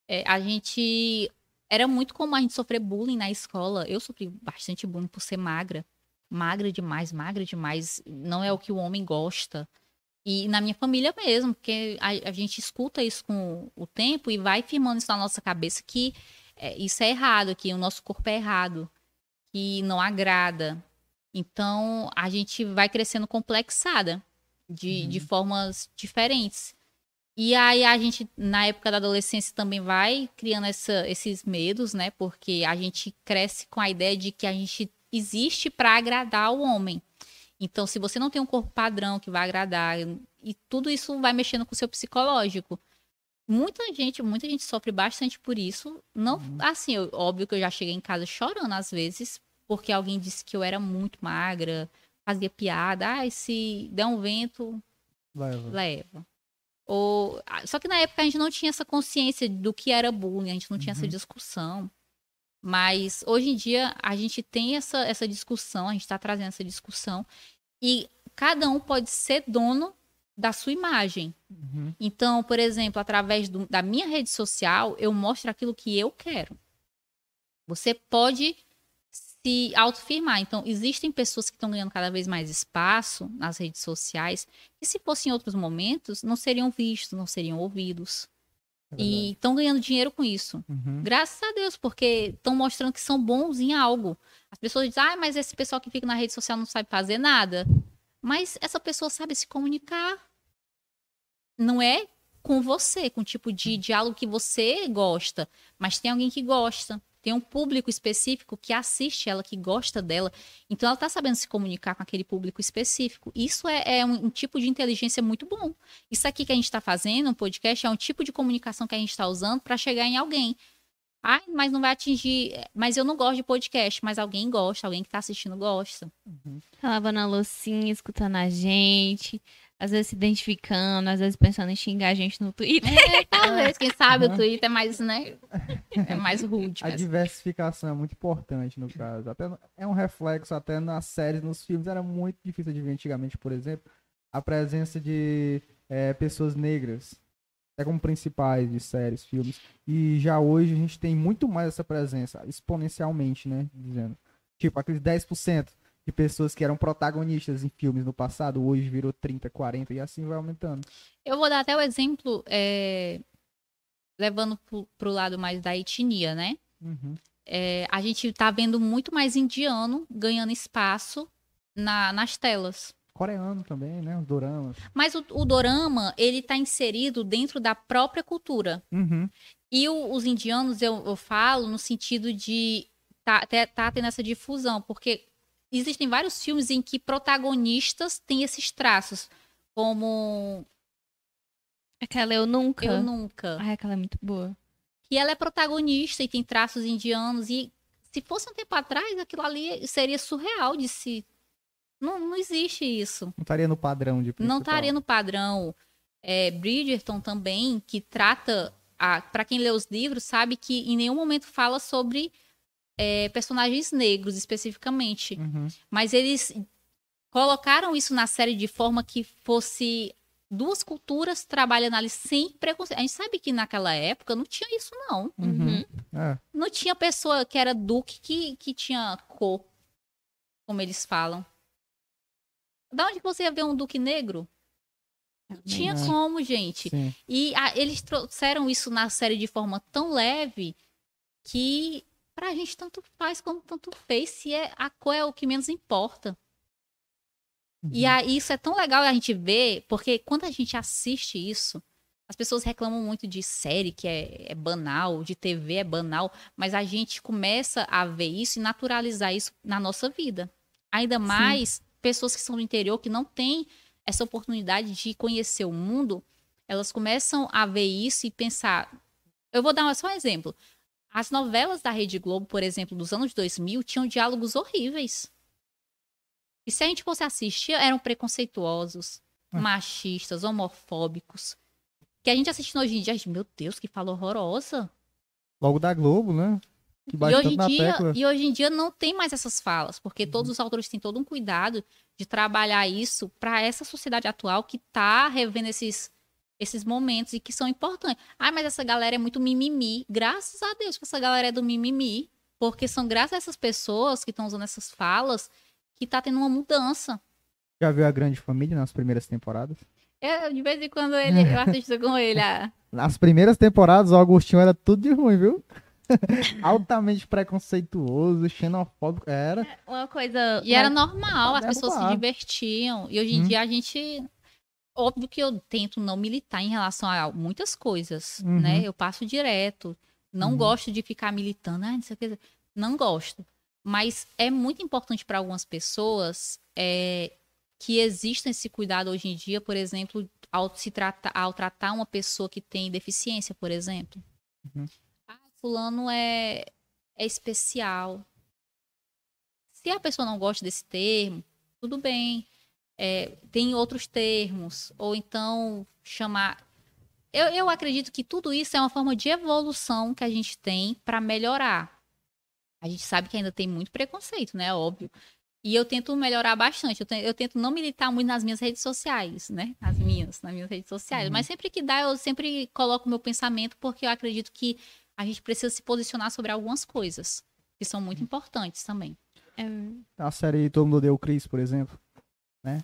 É, a gente. Era muito comum a gente sofrer bullying na escola. Eu sofri bastante bullying por ser magra. Magra demais, magra demais. Não é o que o homem gosta. E na minha família mesmo, porque a, a gente escuta isso com o tempo e vai firmando isso na nossa cabeça que é, isso é errado, que o nosso corpo é errado, que não agrada. Então, a gente vai crescendo complexada de, Uhum. de formas diferentes. E aí, a gente, na época da adolescência, também vai criando essa- esses medos, né? Porque a gente cresce com a ideia de que a gente existe para agradar o homem. Então, se você não tem um corpo padrão que vai agradar, e tudo isso vai mexendo com o seu psicológico. Muita gente, muita gente sofre bastante por isso. Não, Uhum. assim, eu- óbvio que eu já cheguei em casa chorando às vezes, porque alguém disse que eu era muito magra, fazia piada, ai, se der um vento, Leva. leva. Ou, ah, só que na época a gente não tinha essa consciência do que era bullying, a gente não tinha essa Uhum. discussão. Mas hoje em dia a gente tem essa, essa discussão, a gente está trazendo essa discussão, e cada um pode ser dono da sua imagem. Uhum. Então, por exemplo, através do- da minha rede social, eu mostro aquilo que eu quero. Você pode se autofirmar. Então, existem pessoas que estão ganhando cada vez mais espaço nas redes sociais, que se fossem em outros momentos, não seriam vistos, não seriam ouvidos. É e estão ganhando dinheiro com isso. Uhum. Graças a Deus, porque estão mostrando que são bons em algo. As pessoas dizem, ah, mas esse pessoal que fica na rede social não sabe fazer nada. Mas essa pessoa sabe se comunicar. Não é com você, com o tipo de diálogo que você gosta, mas tem alguém que gosta. Tem um público específico que assiste ela, que gosta dela. Então ela tá sabendo se comunicar com aquele público específico. Isso é, é um, um tipo de inteligência muito bom. Isso aqui que a gente está fazendo, um podcast, é um tipo de comunicação que a gente está usando para chegar em alguém. Ai, mas não vai atingir. Mas eu não gosto de podcast, mas alguém gosta, alguém que tá assistindo gosta. Tá lavando a loucinha, escutando a gente, às vezes se identificando, às vezes pensando em xingar a gente no Twitter. É, talvez, quem sabe Uhum. o Twitter é mais, né? É mais rude. A mas- diversificação é muito importante no caso. Até é um reflexo até nas séries, nos filmes era muito difícil de ver antigamente, por exemplo, a presença de é, pessoas negras, até como principais de séries, filmes. E já hoje a gente tem muito mais essa presença, exponencialmente, né, dizendo. Tipo, aqueles 10% de pessoas que eram protagonistas em filmes no passado, hoje virou 30, 40 e assim vai aumentando. Eu vou dar até o exemplo, é, levando pro, pro lado mais da etnia, né? Uhum. É, a gente tá vendo muito mais indiano ganhando espaço na- nas telas. Coreano também, né, os doramas. Mas o, o dorama, ele tá inserido dentro da própria cultura. Uhum. E o- os indianos, eu, eu falo no sentido de tá, tá, tá tendo essa difusão, porque existem vários filmes em que protagonistas têm esses traços, como Aquela eu nunca. Eu Nunca. Ai, aquela é muito boa. que ela é protagonista e tem traços indianos e se fosse um tempo atrás, aquilo ali seria surreal de se não, não existe isso. Não estaria no padrão de Não principal. estaria no padrão. É, Bridgerton também, que trata. Para quem lê os livros, sabe que em nenhum momento fala sobre é, personagens negros especificamente. Uhum. Mas eles colocaram isso na série de forma que fosse duas culturas trabalhando ali sem preconceito. A gente sabe que naquela época não tinha isso, não. Uhum. É. Não tinha pessoa que era duque que, que tinha cor, como eles falam. Da onde você ia ver um duque negro? Não tinha É. como, gente. Sim. E ah, eles trouxeram isso na série de forma tão leve que pra gente tanto faz como tanto fez, se é, a cor é o que menos importa. E Uhum. aí isso é tão legal a gente ver, porque quando a gente assiste isso, as pessoas reclamam muito de série que é, é banal, de TV é banal, mas a gente começa a ver isso e naturalizar isso na nossa vida. Ainda mais pessoas que são do interior, que não têm essa oportunidade de conhecer o mundo, elas começam a ver isso e pensar. Eu vou dar só um exemplo. As novelas da Rede Globo, por exemplo, dos anos 2000, tinham diálogos horríveis. E se a gente fosse assistir, eram preconceituosos, É. machistas, homofóbicos. Que a gente assistindo hoje em dia, meu Deus, que fala horrorosa. Logo da Globo, né? Que E hoje, em dia, tecla. Uhum. e hoje em dia não tem mais essas falas, porque todos os autores têm todo um cuidado de trabalhar isso para essa sociedade atual que tá revendo esses, esses momentos e que são importantes. Ah, mas essa galera é muito mimimi. Graças a Deus que essa galera é do mimimi, porque são graças a essas pessoas que estão usando essas falas que tá tendo uma mudança. Já viu a Grande Família nas primeiras temporadas? Eu, de vez em quando ele, eu assisto com ele. ah. Nas primeiras temporadas, o Agostinho era tudo de ruim, viu? Altamente preconceituoso, xenofóbico. Era. Uma coisa. E era normal, as pessoas se divertiam. E hoje em Hum. dia a gente. Óbvio que eu tento não militar em relação a muitas coisas, Uhum. né? Eu passo direto. Não Uhum. gosto de ficar militando, ah, não sei o que. Não gosto. Mas é muito importante para algumas pessoas é, que exista esse cuidado hoje em dia, por exemplo, ao, se tratar, ao tratar uma pessoa que tem deficiência, por exemplo. Uhum. Ah, fulano é, é especial. Se a pessoa não gosta desse termo, tudo bem. É, tem outros termos. Ou então chamar. Eu, eu acredito que tudo isso é uma forma de evolução que a gente tem para melhorar. A gente sabe que ainda tem muito preconceito, né? Óbvio. E eu tento melhorar bastante. Eu, te- eu tento não militar muito nas minhas redes sociais, né? Nas minhas, nas minhas redes sociais. Uhum. Mas sempre que dá, eu sempre coloco meu pensamento, porque eu acredito que a gente precisa se posicionar sobre algumas coisas que são muito importantes também. É, A série Todo Mundo Odeia o Chris, por exemplo. Né?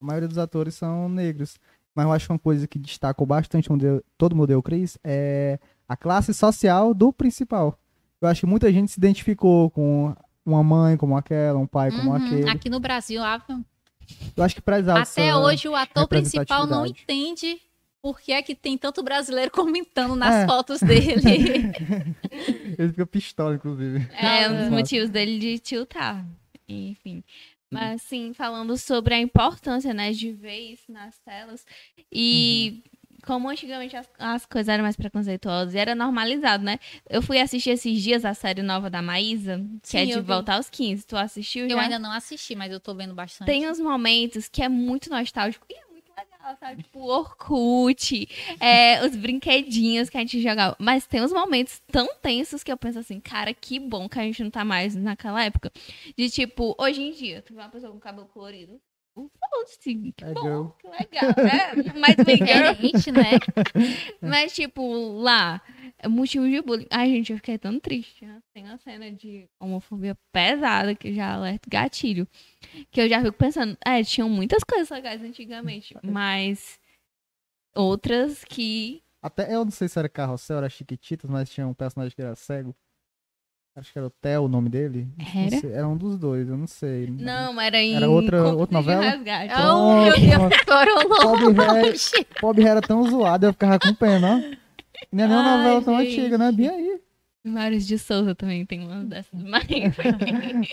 A maioria dos atores são negros. Mas eu acho que uma coisa que destacou bastante Todo o Chris é a classe social do principal. Eu acho que muita gente se identificou com uma mãe como aquela, um pai como Uhum. aquele. Aqui no Brasil, a- Eu acho que pra exaltar até essa- hoje o ator principal não entende por que é que tem tanto brasileiro comentando nas É. fotos dele. Ele fica pistola, inclusive. É um dos motivos dele de tiltar. Enfim. Mas, assim, falando sobre a importância, né, de ver isso nas telas. E como antigamente as, as coisas eram mais preconceituosas e era normalizado, né? Eu fui assistir esses dias a série nova da Maísa, que Sim, é de eu vi. Volta aos 15. Tu assistiu eu já? ainda não assisti, mas eu tô vendo bastante. Tem uns momentos que é muito nostálgico e é sabe? Tipo, Orkut, é, os brinquedinhos que a gente jogava. Mas tem uns momentos tão tensos que eu penso assim, cara, que bom que a gente não tá mais naquela época. De tipo, hoje em dia, tu vê uma pessoa com cabelo colorido. Foda-se, que É bom, girl. que legal. É, mas bem girl. Diferente, né? Mas, tipo, lá, é motivo de bullying. Ai, gente, eu fiquei tão triste. né? Tem uma cena de homofobia pesada que já alerta gatilho. Que eu já fico pensando, é, tinham muitas coisas legais antigamente, mas outras que. Até eu não sei se era Carrossel, era Chiquititas, mas tinha um personagem que era cego. Acho que era o Theo o nome dele. Era? sei, era um dos dois, eu não sei. Não, era em. Era outra- outra novela? Resgate. Oh, meu Deus, estourou Pobre longe. Era tão zoado, eu ficava com pena, ó. Não é nem uma novela tão gente. antiga, né? Bem aí. Mários de Souza também tem uma dessas. Mas...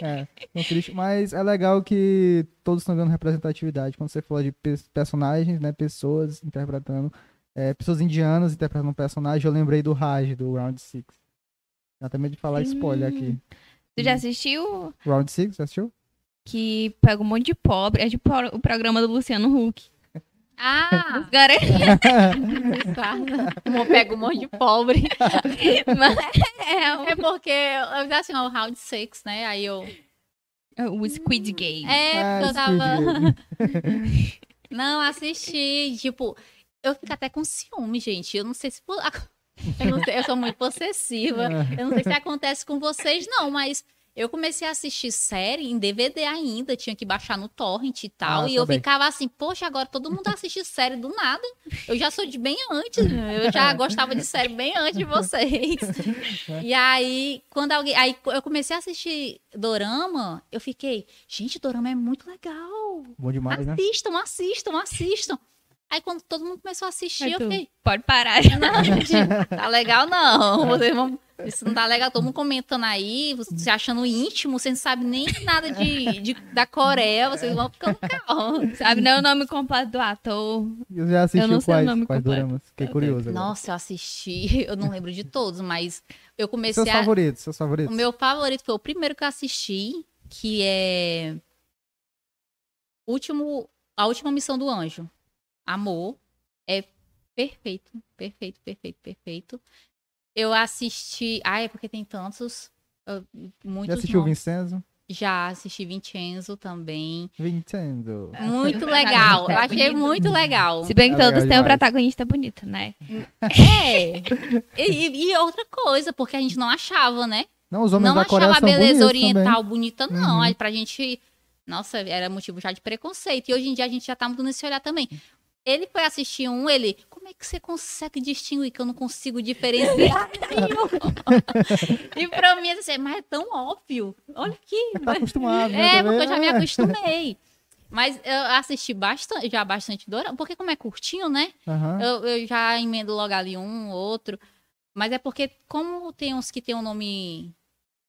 É, triste. Mas é legal que todos estão ganhando representatividade. Quando você fala de pe- personagens, né? Pessoas interpretando. é, pessoas indianas interpretando um personagem, eu lembrei do Raj, do Round 6. Dá até medo de falar spoiler aqui. tu já assistiu Round 6, já assistiu? que pega um monte de pobre? É tipo o programa do Luciano Huck. Ah! Como pega um monte de pobre. Mas é É porque eu já assim, ó, o round 6, né? Aí eu. o Squid Game. É, Ah, porque eu tava. Não, assisti. Tipo, eu fico até com ciúme, gente. Eu não sei se. Eu, não sei, eu sou muito possessiva. Eu não sei se acontece com vocês, não, mas eu comecei a assistir série em DVD ainda, tinha que baixar no torrent e tal. Ah, e eu também. ficava assim, poxa, agora todo mundo assiste série do nada. Eu já sou de bem antes, eu já gostava de série bem antes de vocês. E aí, quando alguém. Aí eu comecei a assistir Dorama, eu fiquei, gente, Dorama é muito legal. Bom demais, né? Assistam, assistam, assistam. Aí quando todo mundo começou a assistir, Aí eu tu, fiquei, Pode parar. não, gente, tá legal não. Vocês vão... Isso não tá legal. Todo mundo comentando aí, você se achando íntimo, você não sabe nem nada de, de- da Coreia, vocês vão ficando calmos. Sabe, não é o nome completo do ator. Eu já assisti Eu não sei o quais, nome quais completo. doramas. Fiquei curioso agora. Nossa, eu assisti, eu não lembro de todos, mas eu comecei Seus a. favoritos, seus O favoritos. meu favorito foi o primeiro que eu assisti, que é. Último, a última missão do anjo. Amor. É perfeito, perfeito, perfeito, perfeito. Eu assisti. Ah, é porque tem tantos. Muitos. Já assistiu o nomes. Vincenzo? Já assisti Vincenzo também. Vincenzo. Muito legal. Eu É achei muito legal. Se bem que É todos têm um protagonista bonito, né? É. E, e outra coisa, porque a gente não achava, né? Não, os homens não da Coreia achava são a beleza oriental também. bonita, não. Uhum. Aí pra gente. Nossa, era motivo já de preconceito. E hoje em dia a gente já tá mudando esse olhar também. Ele foi assistir um, ele. Como é que você consegue distinguir que eu não consigo diferenciar e pra mim, assim, mas é tão óbvio. Olha aqui. Tá acostumado, né? É, também. porque eu já me É. acostumei. Mas eu assisti bastante, já bastante Dorama, porque como é curtinho, né? Aham. Eu, eu já emendo logo ali um, outro. Mas é porque, como tem uns que tem um nome.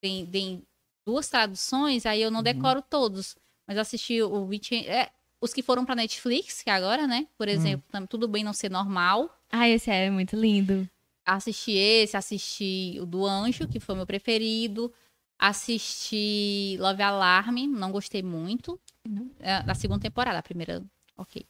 Tem, tem duas traduções, aí eu não Uhum. decoro todos. Mas assisti o 20. É, os que foram pra Netflix, que é agora, né? Hum. Por exemplo, tam- Tudo Bem Não Ser Normal. Ai, esse é muito lindo. Assisti esse, assisti o do Anjo, que foi meu preferido. Assisti Love Alarm, não gostei muito. Não. É, da segunda temporada, a primeira, ok.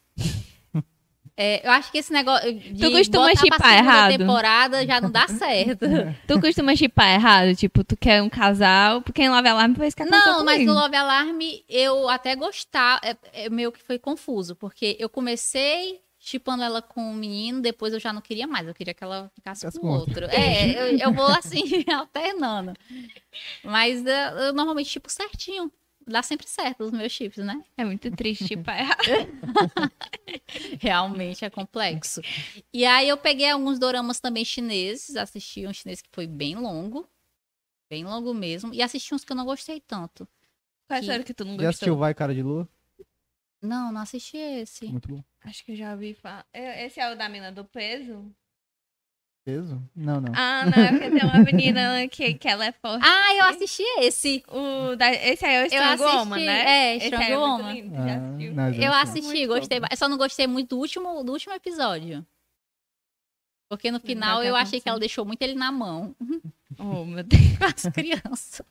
É, eu acho que esse negócio de Tu costuma segunda errado? temporada já não dá certo. Tu costuma chipar errado? Tipo, tu quer um casal, porque em Love Alarm foi isso que aconteceu Não, mas comigo. no Love Alarm eu até gostar, é, é meio que foi confuso, porque eu comecei chipando ela com um menino, depois eu já não queria mais, eu queria que ela ficasse Ficasse com com outro. É, eu, eu vou assim, alternando. Mas é, eu normalmente chipo certinho. Dá sempre certo os meus chips, né? É muito triste chipar errado. Realmente é complexo. E aí eu peguei alguns doramas também chineses, assisti um chinês que foi bem longo, bem longo mesmo, e assisti uns que eu não gostei tanto. Qual é Que- a série que tu não Já assistiu gostou? Vai Cara de Lua? Não, não assisti esse. Muito bom. Acho que eu já ouvi falar. É- Esse é o da mina do peso? Peso? Não, não. Ah, não, é porque tem uma menina que, que ela é forte. Ah, eu assisti esse. O da, esse aí é o Eu Strong assisti, Woman, né? é, aí é Ah, já Eu assisti. assisti, Muito gostei. só não gostei muito do último, do último episódio. Porque no final eu achei que ela deixou muito ele na mão Oh, meu Deus. as crianças.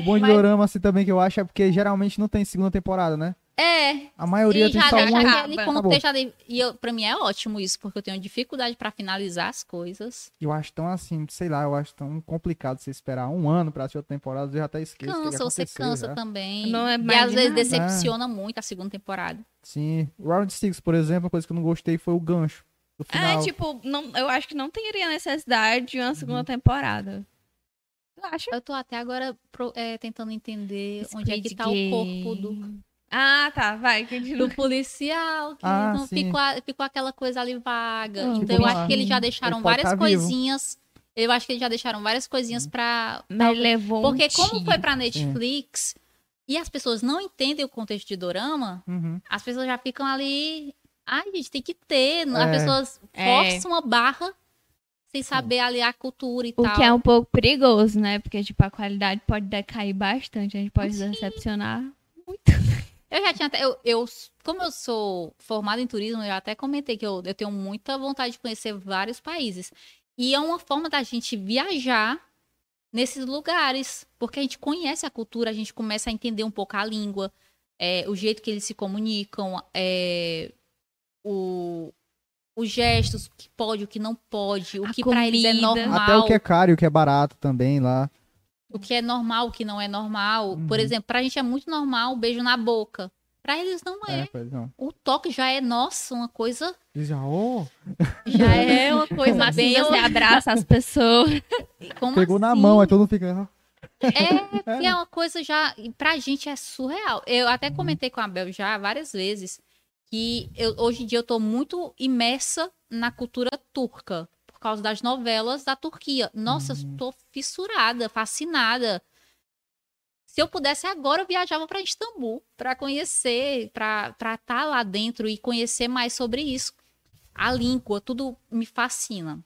O bom de Mas- dorama, assim, também, que eu acho, é porque geralmente não tem segunda temporada, né? É, A maioria e tem já só deixa uma. acaba. aquele Acabou. contexto ali. E eu, pra mim é ótimo isso, porque eu tenho dificuldade pra finalizar as coisas. Eu acho tão assim, sei lá, eu acho tão complicado você esperar um ano pra assistir outra temporada, eu já até esqueço. Cansa, você cansa já. também. Não é e às vezes decepciona muito a segunda temporada. Sim. Round Six, por exemplo, uma coisa que eu não gostei foi o gancho. É, tipo, não, eu acho que não teria necessidade de uma Uhum. segunda temporada. Tu acha? Eu tô até agora pro- é, tentando entender onde é que Squid tá o corpo do, Game. Ah, tá, vai, continua. do policial. Que Ah, ficou, ficou aquela coisa ali vaga. Ah, então eu acho que eles já deixaram Ele várias tá vivo. coisinhas. Eu acho que eles já deixaram várias coisinhas pra. Mas levou Porque um como foi pra Netflix e as pessoas não entendem o contexto de dorama, Uhum. as pessoas já ficam ali. Ai, gente, tem que ter. As É. pessoas É. forçam uma barra sem saber ali a cultura e O tal. que é um pouco perigoso, né? Porque, tipo, a qualidade pode decair bastante. A gente pode Sim. decepcionar. Eu já tinha até. Eu, eu- como eu sou formada em turismo, eu até comentei que eu, eu tenho muita vontade de conhecer vários países. E é uma forma da gente viajar nesses lugares. Porque a gente conhece a cultura, a gente começa a entender um pouco a língua, é, o jeito que eles se comunicam, é, o, os gestos, o que pode, o que não pode, o A que pra eles é normal. Até o que é caro e o que é barato também lá. O que é normal, o que não é normal. Por Uhum. exemplo, pra gente é muito normal o beijo na boca. Pra eles não é. É, pois não. O toque já é, nossa, uma coisa. Já, oh, Já é uma coisa Mas assim, bem. você abraça as pessoas. Como pegou na assim? mão, aí todo mundo fica. É, que é uma coisa já. Pra gente é surreal. Eu Uhum. até comentei com a Bel já várias vezes que eu- hoje em dia eu tô muito imersa na cultura turca. Por causa das novelas da Turquia. Nossa, Uhum. eu tô fissurada, fascinada. Se eu pudesse agora, eu viajava para Istambul para conhecer, para estar lá dentro e conhecer mais sobre isso. A língua, tudo me fascina.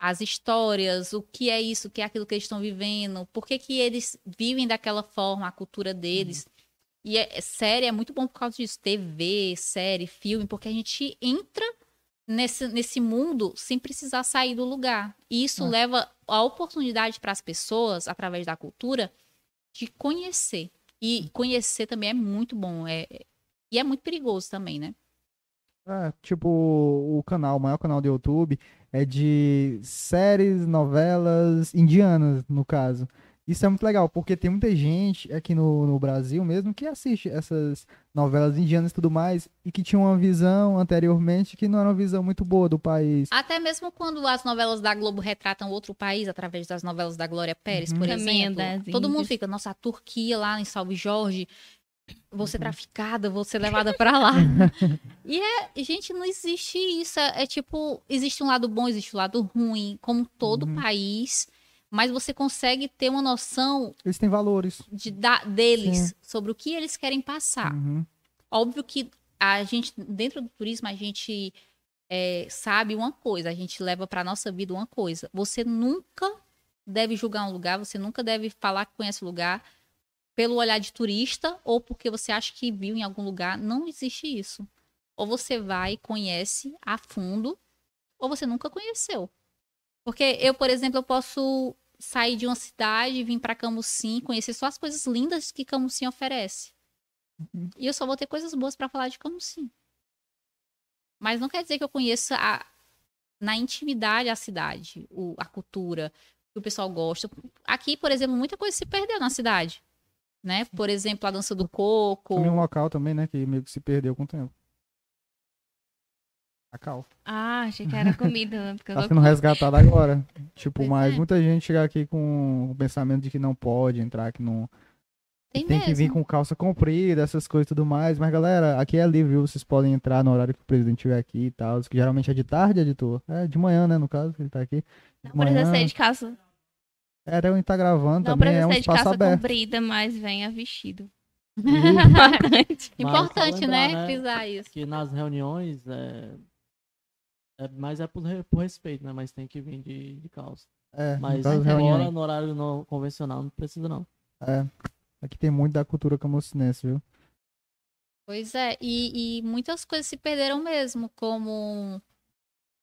As histórias, o que é isso, o que é aquilo que eles estão vivendo, por que, que eles vivem daquela forma, a cultura deles. E é, é- série é muito bom por causa disso. TV, série, filme, porque a gente entra nesse, nesse mundo sem precisar sair do lugar. E isso É. leva a oportunidade para as pessoas, através da cultura, de conhecer. E conhecer também é muito bom. É, é- e é muito perigoso também, né? É, tipo, o canal, o maior canal do YouTube é de séries, novelas indianas, no caso. Isso é muito legal, porque tem muita gente aqui no, no Brasil mesmo que assiste essas novelas indianas e tudo mais, e que tinha uma visão anteriormente que não era uma visão muito boa do país. Até mesmo quando as novelas da Globo retratam outro país através das novelas da Glória Pérez, Uhum. por Caminho exemplo. Todo mundo fica, nossa, a Turquia lá em Salve Jorge, vou Uhum. ser traficada, vou ser levada pra lá. e é, gente, não existe isso. É, é tipo, existe um lado bom, existe um lado ruim, como todo Uhum. país. Mas você consegue ter uma noção Eles têm valores. de, da, deles Sim. sobre o que eles querem passar. Uhum. Óbvio que a gente, dentro do turismo, a gente é, sabe uma coisa, a gente leva para nossa vida uma coisa. Você nunca deve julgar um lugar, você nunca deve falar que conhece o lugar pelo olhar de turista ou porque você acha que viu em algum lugar. Não existe isso. Ou você vai e conhece a fundo, ou você nunca conheceu. Porque eu, por exemplo, eu posso sair de uma cidade, vir para Camusim, conhecer só as coisas lindas que Camusim oferece. E eu só vou ter coisas boas para falar de Camusim. Mas não quer dizer que eu conheça a- na intimidade a cidade, o- a cultura, que o pessoal gosta. Aqui, por exemplo, muita coisa se perdeu na cidade. Né? Por exemplo, a dança do coco. Também um local também, né, que meio que se perdeu com o tempo. Cacau. Ah, achei que era comida, né? Porque Tá sendo com- resgatado agora. Tipo, Pois mas é. muita gente chega aqui com o pensamento de que não pode entrar, que não. Tem, tem que vir com calça comprida, essas coisas e tudo mais. Mas, galera, aqui é livre, viu? Vocês podem entrar no horário que o presidente estiver aqui e tal. Que geralmente é de tarde, editor. É, de manhã, né, no caso, que ele tá aqui. De Não precisa manhã. ser de calça. Era eu estar gravando Não também, precisa é um ser de calça aberto. comprida, mas venha vestido. Importante, só né? lembrar, né? Frisar isso. Que nas reuniões é, é mais é por, por respeito, né? Mas tem que vir de, de calça. É, Mas das é agora no horário não convencional não precisa não. É. Aqui tem muito da cultura camucinense, viu? Pois é, e, e muitas coisas se perderam mesmo, como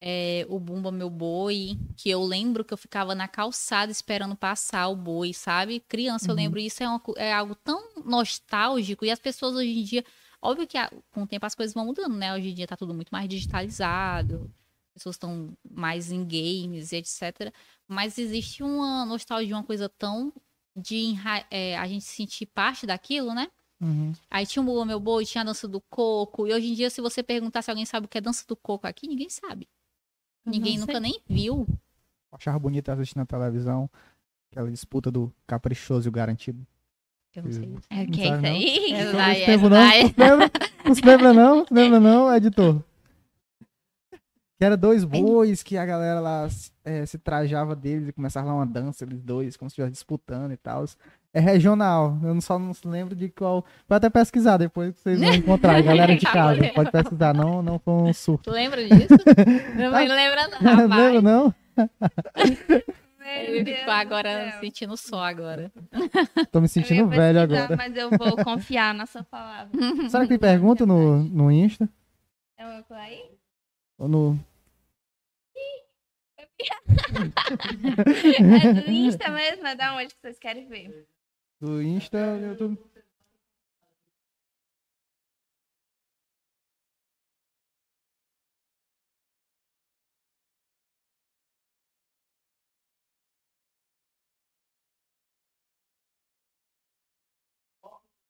é, o Bumba Meu Boi, que eu lembro que eu ficava na calçada esperando passar o boi, sabe? Criança, eu Uhum. lembro, isso é, uma é algo tão nostálgico, e as pessoas hoje em dia, óbvio que a- com o tempo as coisas vão mudando, né? Hoje em dia tá tudo muito mais digitalizado, pessoas estão mais em games e etc. Mas existe uma nostalgia, uma coisa tão de é, a gente sentir parte daquilo, né? Uhum. Aí tinha o Bumba Meu Boi, tinha a dança do coco. E hoje em dia, se você perguntar se alguém sabe o que é dança do coco aqui, ninguém sabe. Ninguém Não nunca nem viu. Achava bonito assistir na televisão. Aquela disputa do caprichoso e o garantido. Eu não sei. É o que é isso aí? Não lembra, não? Não? Não se lembra, não? Não se lembra, não, editor? Que era dois bois que a galera lá é, se trajava deles e começava lá uma dança, eles dois, como se estivesse disputando e tal. É regional, eu não- só não se lembro de qual. Pode até pesquisar depois que vocês vão encontrar, galera de casa. Pode pesquisar, não, não foi um surto. Tu lembra disso? não Tá. me lembra não, Não rapaz. lembra, não? Ele ficou agora sentindo só agora. Tô me sentindo velho agora. Mas eu vou confiar na sua palavra. Será que tem pergunta no, no Insta? É coisa aí? Ou no. É do Insta mesmo? É da onde que vocês querem ver? Do Insta YouTube?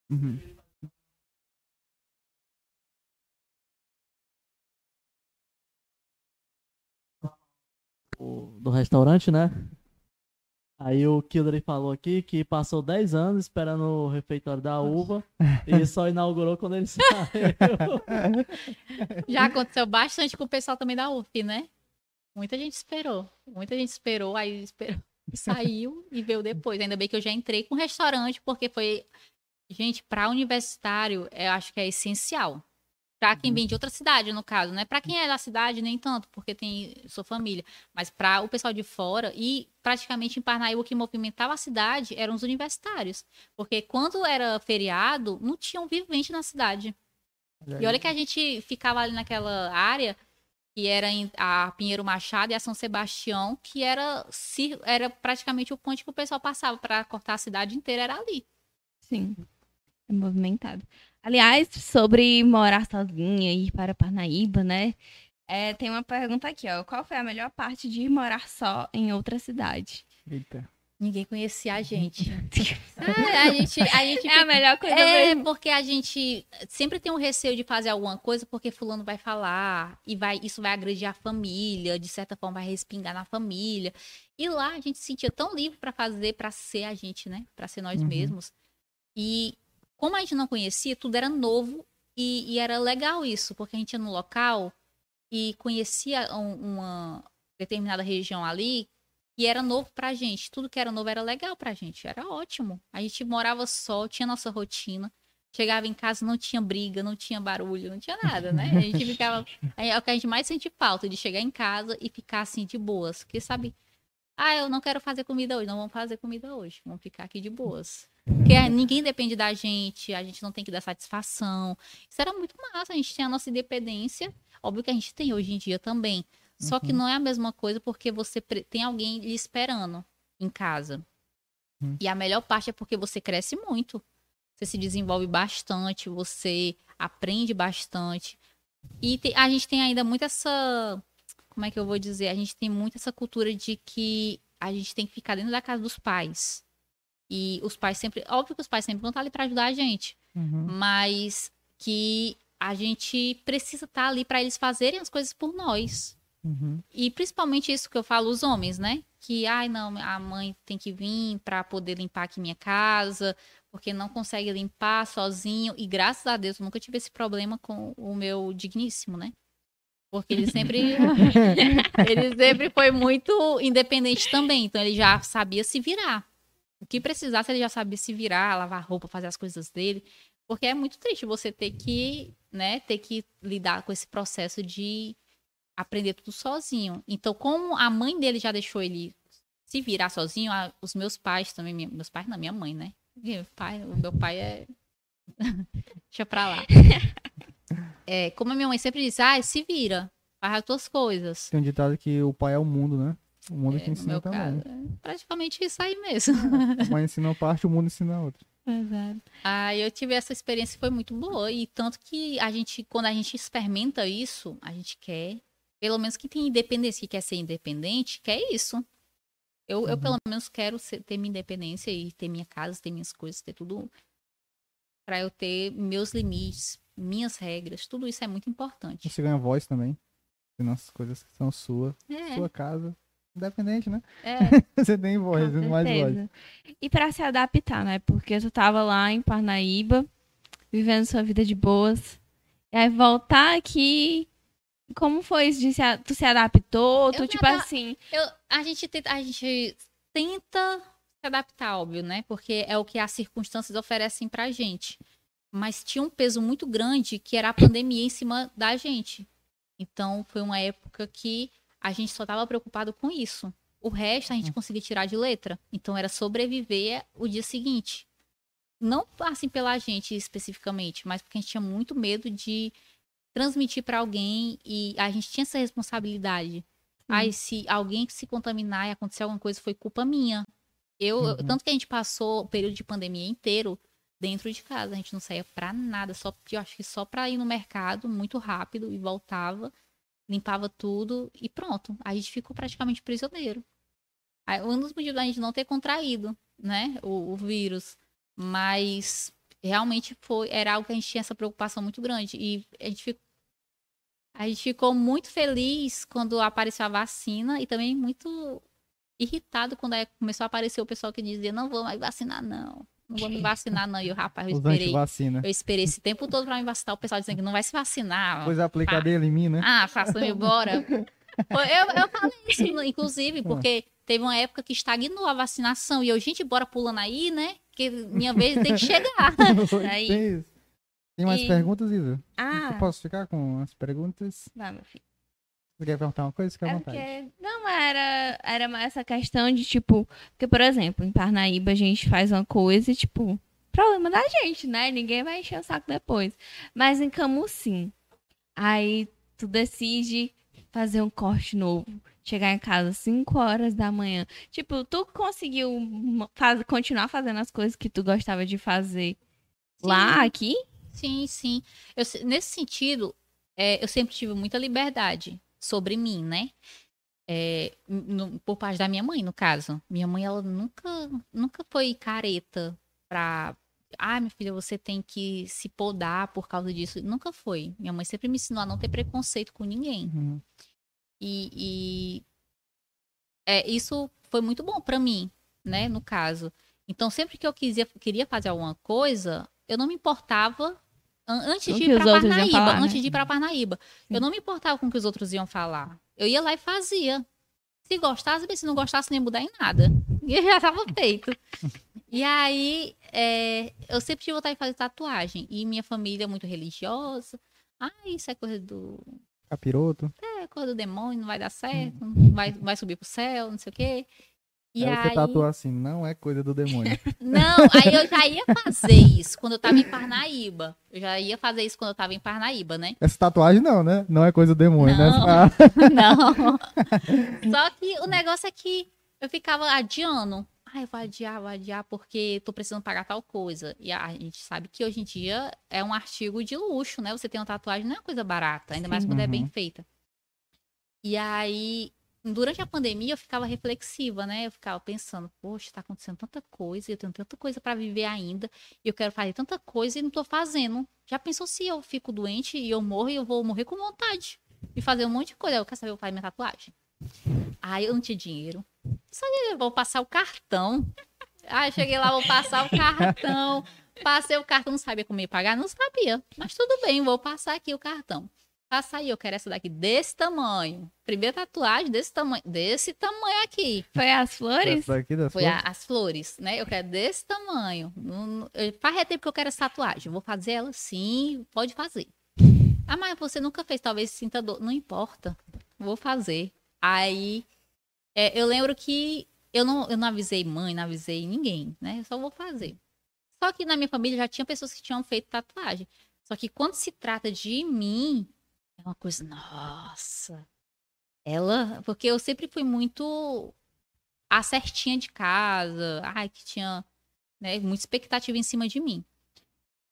Uhum. O- do restaurante, né? Aí o Kildare falou aqui que passou 10 anos esperando o refeitório da uva e só inaugurou quando ele saiu. Já aconteceu bastante com o pessoal também da UF, né? Muita gente esperou. Muita gente esperou, aí esperou. Saiu e veio depois. Ainda bem que eu já entrei com restaurante, porque foi. Gente, para universitário, eu acho que é essencial. Para quem vem de outra cidade, no caso, né? Para quem é da cidade, nem tanto, porque tem sua família. Mas para o pessoal de fora, e praticamente em Parnaíba, o que movimentava a cidade eram os universitários. Porque quando era feriado, não tinha um vivente na cidade. E olha que a gente ficava ali naquela área que era a Pinheiro Machado e a São Sebastião, que era, era praticamente o ponte que o pessoal passava para cortar a cidade inteira, era ali. Sim. É movimentado. Aliás, sobre morar sozinha e ir para Parnaíba, né? É, tem uma pergunta aqui, ó. Qual foi a melhor parte de ir morar só em outra cidade? Eita. Ninguém conhecia a gente. Ah, a gente, a gente É a melhor coisa É, mesmo. porque a gente sempre tem um receio de fazer alguma coisa porque fulano vai falar e vai isso vai agredir a família, de certa forma vai respingar na família. E lá a gente se sentia tão livre pra fazer, pra ser a gente, né? Pra ser nós Uhum. mesmos. E como a gente não conhecia, tudo era novo e, e era legal isso, porque a gente ia no local e conhecia um- uma determinada região ali e era novo pra gente. Tudo que era novo era legal pra gente, era ótimo. A gente morava só, tinha nossa rotina. Chegava em casa, não tinha briga, não tinha barulho, não tinha nada, né? A gente ficava. É o que a gente mais sente falta, de chegar em casa e ficar assim de boas. Porque, sabe, ah, eu não quero fazer comida hoje, não vamos fazer comida hoje, vamos ficar aqui de boas. Porque ah, ninguém depende da gente, a gente não tem que dar satisfação. Isso era muito massa, a gente tem a nossa independência. Óbvio que a gente tem hoje em dia também. Só que Uhum. não é a mesma coisa porque você tem alguém lhe esperando em casa. Uhum. E a melhor parte é porque você cresce muito. Você se desenvolve bastante, você aprende bastante. E te- a gente tem ainda muito essa. Como é que eu vou dizer? A gente tem muito essa cultura de que a gente tem que ficar dentro da casa dos pais. E os pais sempre. Óbvio que os pais sempre vão estar ali para ajudar a gente Uhum. mas que a gente precisa estar ali para eles fazerem as coisas por nós. Uhum. E principalmente isso que eu falo os homens, né? Que ai não, a mãe tem que vir para poder limpar aqui minha casa, porque não consegue limpar sozinho e graças a Deus eu nunca tive esse problema com o meu digníssimo, né? Porque ele sempre ele sempre foi muito independente também, então ele já sabia se virar. O que precisasse, ele já sabia se virar, lavar roupa, fazer as coisas dele. Porque é muito triste você ter que, né, ter que lidar com esse processo de aprender tudo sozinho. Então, como a mãe dele já deixou ele se virar sozinho, a- os meus pais também, minha- meus pais não, minha mãe, né? Meu pai, o meu pai é. Deixa pra lá. É, como a minha mãe sempre diz, ah, se vira, faz as tuas coisas. Tem um ditado que o pai é o mundo, né? O mundo É, que no ensina também. caso, é praticamente isso aí mesmo. A mãe ensina uma parte, o mundo ensina outra. Exato. Aí eu tive essa experiência, foi muito boa. E tanto que a gente, quando a gente experimenta isso, a gente quer, pelo menos quem tem independência, que quer ser independente, quer isso. Eu, eu Uhum. pelo menos quero ser- ter minha independência e ter minha casa, ter minhas coisas, ter tudo. Pra eu ter meus limites, minhas regras, tudo isso é muito importante. Você ganha voz também. Nossas coisas que são sua. É, Sua casa. Independente, né? é, Você tem voz, Com mais voz. E pra se adaptar, né? Porque tu tava lá em Parnaíba, vivendo sua vida de boas. E aí voltar aqui. Como foi isso de se, a- tu se adaptou? Tu, me tipo assim. Eu, a, gente tenta, a gente tenta se adaptar, óbvio, né? Porque é o que as circunstâncias oferecem pra gente. Mas tinha um peso muito grande que era a pandemia em cima da gente. Então foi uma época que a gente só tava preocupado com isso. O resto a gente conseguia tirar de letra. Então era sobreviver o dia seguinte. Não assim pela gente especificamente, mas porque a gente tinha muito medo de transmitir para alguém e a gente tinha essa responsabilidade. Aí se alguém se contaminar e acontecer alguma coisa foi culpa minha. Eu, Uhum. tanto que a gente passou o período de pandemia inteiro dentro de casa, a gente não saía pra nada, só eu acho que só pra ir no mercado muito rápido e voltava, limpava tudo e pronto. A gente ficou praticamente prisioneiro. Aí, Um dos motivos da gente não ter contraído, né, o, o vírus, mas realmente foi era algo que a gente tinha essa preocupação muito grande e a gente ficou a gente ficou muito feliz quando apareceu a vacina e também muito irritado quando começou a aparecer o pessoal que dizia não vou mais vacinar não, não vou me vacinar não. E eu, rapaz, eu Os esperei, eu esperei esse tempo todo pra me vacinar, o pessoal dizendo que não vai se vacinar. Pois aplica dele em mim, né? Ah, faça-me embora. Eu, eu falei isso, inclusive, porque teve uma época que estagnou a vacinação e eu, gente, bora pulando aí, né? Que minha vez tem que chegar. Aí- Tem mais E- perguntas, Isa? Ah, Eu posso ficar com as perguntas? vai, meu filho. Você quer perguntar uma coisa? Fica à É vontade. porque, não, era, era mais essa questão de, tipo, porque, por exemplo, em Parnaíba a gente faz uma coisa e, tipo, problema da gente, né? Ninguém vai encher o saco depois. Mas em Camusim, aí tu decide fazer um corte novo, chegar em casa às 5 horas da manhã. Tipo, tu conseguiu faz, continuar fazendo as coisas que tu gostava de fazer lá, aqui? Sim, sim. Eu se- nesse sentido, é, eu sempre tive muita liberdade sobre mim, né? É, no- por parte da minha mãe, no caso. Minha mãe, ela nunca, nunca foi careta pra. Ah, minha filha, você tem que se podar por causa disso. Nunca foi. Minha mãe sempre me ensinou a não ter preconceito com ninguém. Uhum. E, e é, isso foi muito bom pra mim, né, no caso. Então, sempre que eu quisia, queria fazer alguma coisa, eu não me importava antes de Parnaíba, né? antes de ir pra Parnaíba. Eu não me importava com o que os outros iam falar. Eu ia lá e fazia. Se gostasse, bem, se não gostasse, nem mudar em nada. E já tava feito. E aí, é, eu sempre tive vontade de fazer tatuagem. E minha família é muito religiosa. Ah, isso é coisa do Capiroto. é coisa do demônio, não vai dar certo, não vai, vai subir pro céu, não sei o quê. E aí aí, você tatuou assim, não é coisa do demônio. não, aí eu já ia fazer isso quando eu tava em Parnaíba. Eu já ia fazer isso quando eu tava em Parnaíba, né? Essa tatuagem não, né? Não é coisa do demônio, né? Não. Ah, Não. Só que o negócio é que eu ficava adiando. Ah, eu vou adiar, vou adiar porque tô precisando pagar tal coisa. E a gente sabe que hoje em dia é um artigo de luxo, né? Você tem uma tatuagem não é uma coisa barata, ainda mais Sim. quando é bem Uhum. feita. E aí, durante a pandemia, eu ficava reflexiva, né? Eu ficava pensando, poxa, tá acontecendo tanta coisa, eu tenho tanta coisa para viver ainda, e eu quero fazer tanta coisa e não tô fazendo. Já pensou se eu fico doente e eu morro e eu vou morrer com vontade de fazer um monte de coisa? Eu quero saber, eu fazer minha tatuagem. Aí eu não tinha dinheiro. Só que eu vou passar o cartão. Aí eu cheguei lá, vou passar o cartão. Passei o cartão, não sabia como ia pagar? Não sabia. Mas tudo bem, vou passar aqui o cartão. Passa aí, eu quero essa daqui desse tamanho. Primeira tatuagem desse tamanho. Desse tamanho aqui. Foi as flores? essa daqui das Foi a- flores. as flores, né? Eu quero desse tamanho. Faz tempo que eu quero essa tatuagem. Vou fazer ela sim, pode fazer. Ah, mas você nunca fez, talvez sinta dor. Não importa. Vou fazer. Aí, é, eu lembro que eu não, eu não avisei mãe, não avisei ninguém, né? Eu só vou fazer. Só que na minha família já tinha pessoas que tinham feito tatuagem. Só que quando se trata de mim, é uma coisa, nossa. Ela, porque eu sempre fui muito a certinha de casa, ai, que tinha né, muita expectativa em cima de mim.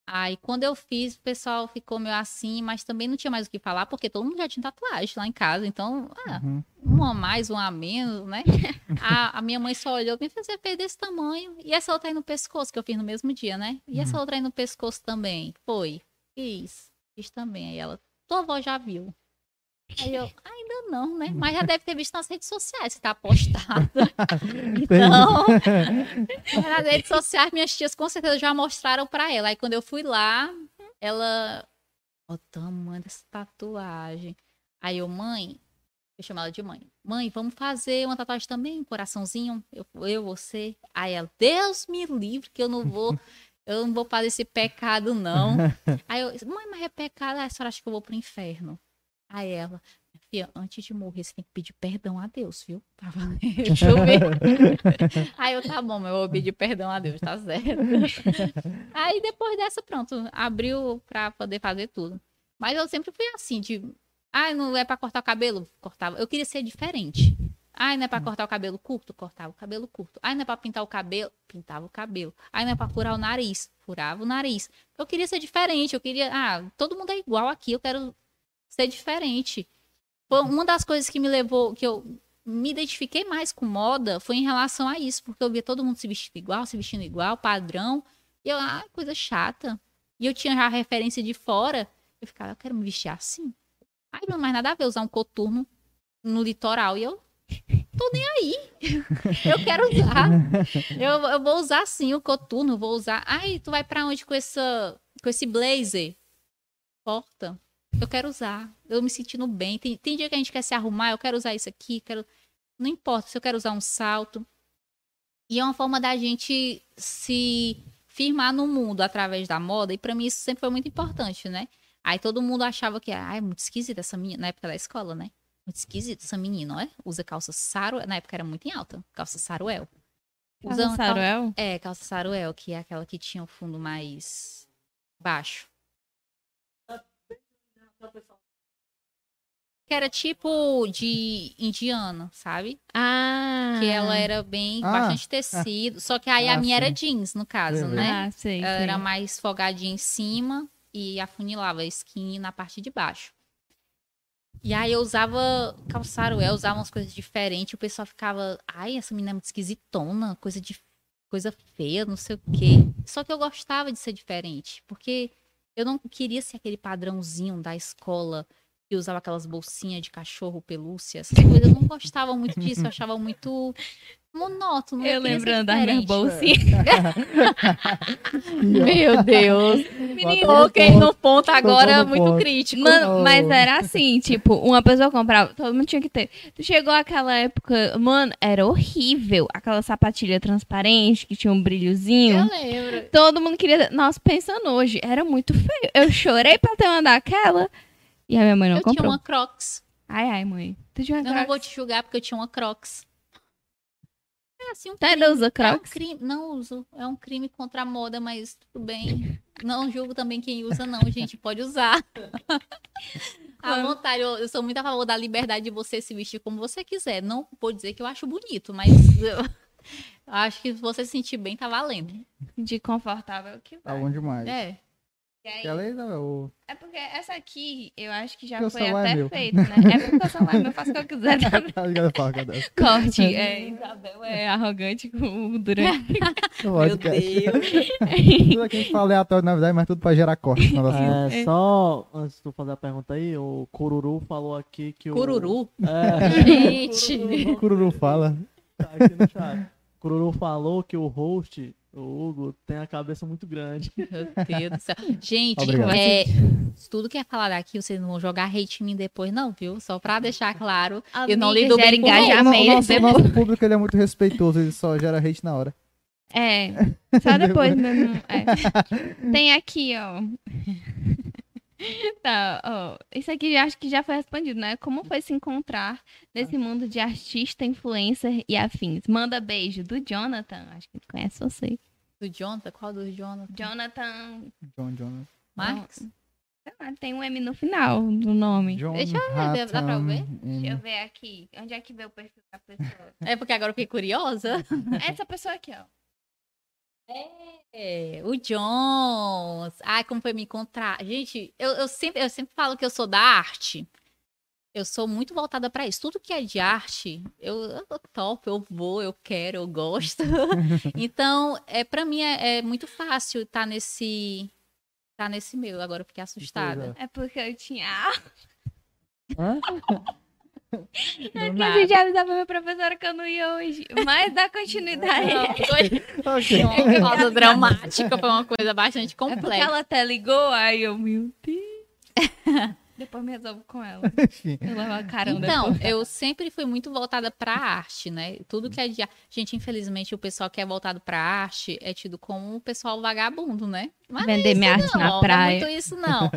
Aí, quando eu fiz, o pessoal ficou meio assim, mas também não tinha mais o que falar, porque todo mundo já tinha tatuagem lá em casa. Então, ah, Uhum. um a mais, um a menos, né? a, a minha mãe só olhou e me fez, você fez desse tamanho. E essa outra aí no pescoço, que eu fiz no mesmo dia, né? E essa outra aí no pescoço também. Foi. Fiz. Fiz também. Aí ela, tua avó já viu. Aí eu, ainda não, né? Mas já deve ter visto nas redes sociais, se tá postado. Então, nas redes sociais, minhas tias com certeza já mostraram pra ela. Aí quando eu fui lá, ela. Ó, o tamanho dessa tatuagem. Aí eu, mãe, eu chamo ela de mãe. Mãe, vamos fazer uma tatuagem também, um coraçãozinho. Eu, eu, você. Aí ela, Deus me livre, que eu não vou. Eu não vou fazer esse pecado, não. Aí eu, mãe, mas é pecado. Aí a senhora acha que eu vou pro inferno. Aí ela, Fia, antes de morrer, você tem que pedir perdão a Deus, viu? Tava Deixa eu ver. Aí eu, tá bom, mas eu vou pedir perdão a Deus, tá certo. Aí depois dessa, pronto, abriu pra poder fazer tudo. Mas eu sempre fui assim, de. Ah, não é pra cortar o cabelo? Cortava. Eu queria ser diferente. Ai, não é pra cortar o cabelo curto? Cortava o cabelo curto. Ai, não é pra pintar o cabelo? Pintava o cabelo. Ai, não é pra furar o nariz? Furava o nariz. Eu queria ser diferente. Eu queria. Ah, todo mundo é igual aqui. Eu quero ser diferente. Foi uma das coisas que me levou, que eu me identifiquei mais com moda foi em relação a isso, porque eu via todo mundo se vestindo igual, se vestindo igual, padrão. E eu, ah, coisa chata. E eu tinha já a referência de fora. Eu ficava, eu quero me vestir assim. Ai, não mais nada a ver usar um coturno no litoral. E eu, tô nem aí. eu quero usar. Eu, eu vou usar sim o coturno, vou usar. Ai, tu vai para onde com essa com esse blazer? Porta. Eu quero usar. Eu me sentindo bem. Tem, tem dia que a gente quer se arrumar, eu quero usar isso aqui, quero não importa se eu quero usar um salto. E é uma forma da gente se firmar no mundo através da moda, e para mim isso sempre foi muito importante, né? Aí todo mundo achava que ah, é muito esquisita essa menina, na época da escola, né? Muito esquisita essa menina, não é? Usa calça saruel, na época era muito em alta, calça saruel. Usa uma cal- Saruel? É, calça saruel, que é aquela que tinha o fundo mais baixo. Que era tipo de indiano, sabe? Ah. Que ela era bem, Ah, bastante tecido. Só que aí a Ah, minha era sim. jeans, no caso, Beleza. né? Ah, sei, Ela sei. era mais folgadinha em cima e afunilava a skin na parte de baixo. E aí eu usava calçaruel, usava umas coisas diferentes. O pessoal ficava, ai, essa menina é muito esquisitona, coisa de coisa feia, não sei o quê. Só que eu gostava de ser diferente, porque eu não queria ser aquele padrãozinho da escola que usava aquelas bolsinhas de cachorro, pelúcia, essas coisas. Eu não gostava muito disso, eu achava muito monótono. Eu lembrando da minha bolsinha. Meu Deus. Menino, Coloquei no ponto agora no muito ponto. crítico. Mano, mas era assim, tipo, uma pessoa comprava, todo mundo tinha que ter. Chegou aquela época, mano, era horrível. Aquela sapatilha transparente que tinha um brilhozinho. Eu lembro. Todo mundo queria. Nossa, pensando hoje, era muito feio. Eu chorei pra ter uma daquela. E a minha mãe não eu comprou. tinha uma Crocs. Ai, ai, mãe. Tu tinha uma Eu não vou Crocs? te julgar porque eu tinha uma Crocs. É assim um Tu ainda usa É um Crocs? crime, não uso. É um crime contra a moda, mas tudo bem. Não julgo também quem usa, não, gente. Pode usar. À vontade, eu, eu sou muito a favor da liberdade de você se vestir como você quiser. Não vou dizer que eu acho bonito, mas eu acho que se você se sentir bem, tá valendo. De confortável que Tá vai. bom demais. É. E aí- Ela é, o... É porque essa aqui, eu acho que já foi é até meu. feita, né? É porque o celular é meu, eu faço o que eu quiser também. Tá. Corte. É, Isabel é arrogante com o durante. Meu podcast. Deus. Tudo aqui a gente fala aleatório, na verdade, mas tudo pra gerar corte. contas. É, só antes de tu fazer a pergunta aí, o Cururu falou aqui que o. Cururu. É, Gente. Cururu fala. tá aqui no chat. Cururu falou que o host, o Hugo, tem a cabeça muito grande. Meu Deus do céu. Gente, é, tudo que é falado aqui, vocês não vão jogar hate em mim depois, não, viu? Só pra deixar claro. Eu não Amiga, lido bem O engajamento. nosso, o depois- nosso público ele é muito respeitoso, ele só gera hate na hora. É, só depois mesmo. é. Tem aqui, ó. Tá, ó. Isso aqui acho que já foi respondido, né? Como foi se encontrar nesse mundo de artista, influencer e afins? Manda beijo do Jonathan. Acho que ele conhece você. Do Jonathan? Qual do Jonathan? Jonathan. John, John. Marx? sei lá, tem um M no final do nome. John Deixa eu ver, dá pra ver? Deixa eu ver aqui. Onde é que vê o perfil da pessoa? É porque agora eu fiquei curiosa. Essa pessoa aqui, ó. É, o Jones. Ai, como foi me encontrar? Gente, eu, eu sempre, eu sempre falo que eu sou da arte. Eu sou muito voltada pra isso. Tudo que é de arte, eu, eu topo, eu vou, eu quero, eu gosto. então, é, para mim é, é muito fácil estar nesse. Tá nesse meu. Agora eu fiquei assustada. É porque eu tinha. Eu esqueci de avisar pra minha professora que eu não ia hoje. Mas dá continuidade. Não, foi Ok. uma pausa dramática, foi uma coisa bastante É complexa. ela até ligou, aí eu, meu Deus. Depois me resolvo com ela. Enfim. Eu levo a caramba. Então, eu sempre fui muito voltada pra arte, né? Tudo que é de arte. Gente, infelizmente, o pessoal que é voltado pra arte é tido como um pessoal vagabundo, né? Mas não é Vender minha arte não, na não é praia. muito isso, não.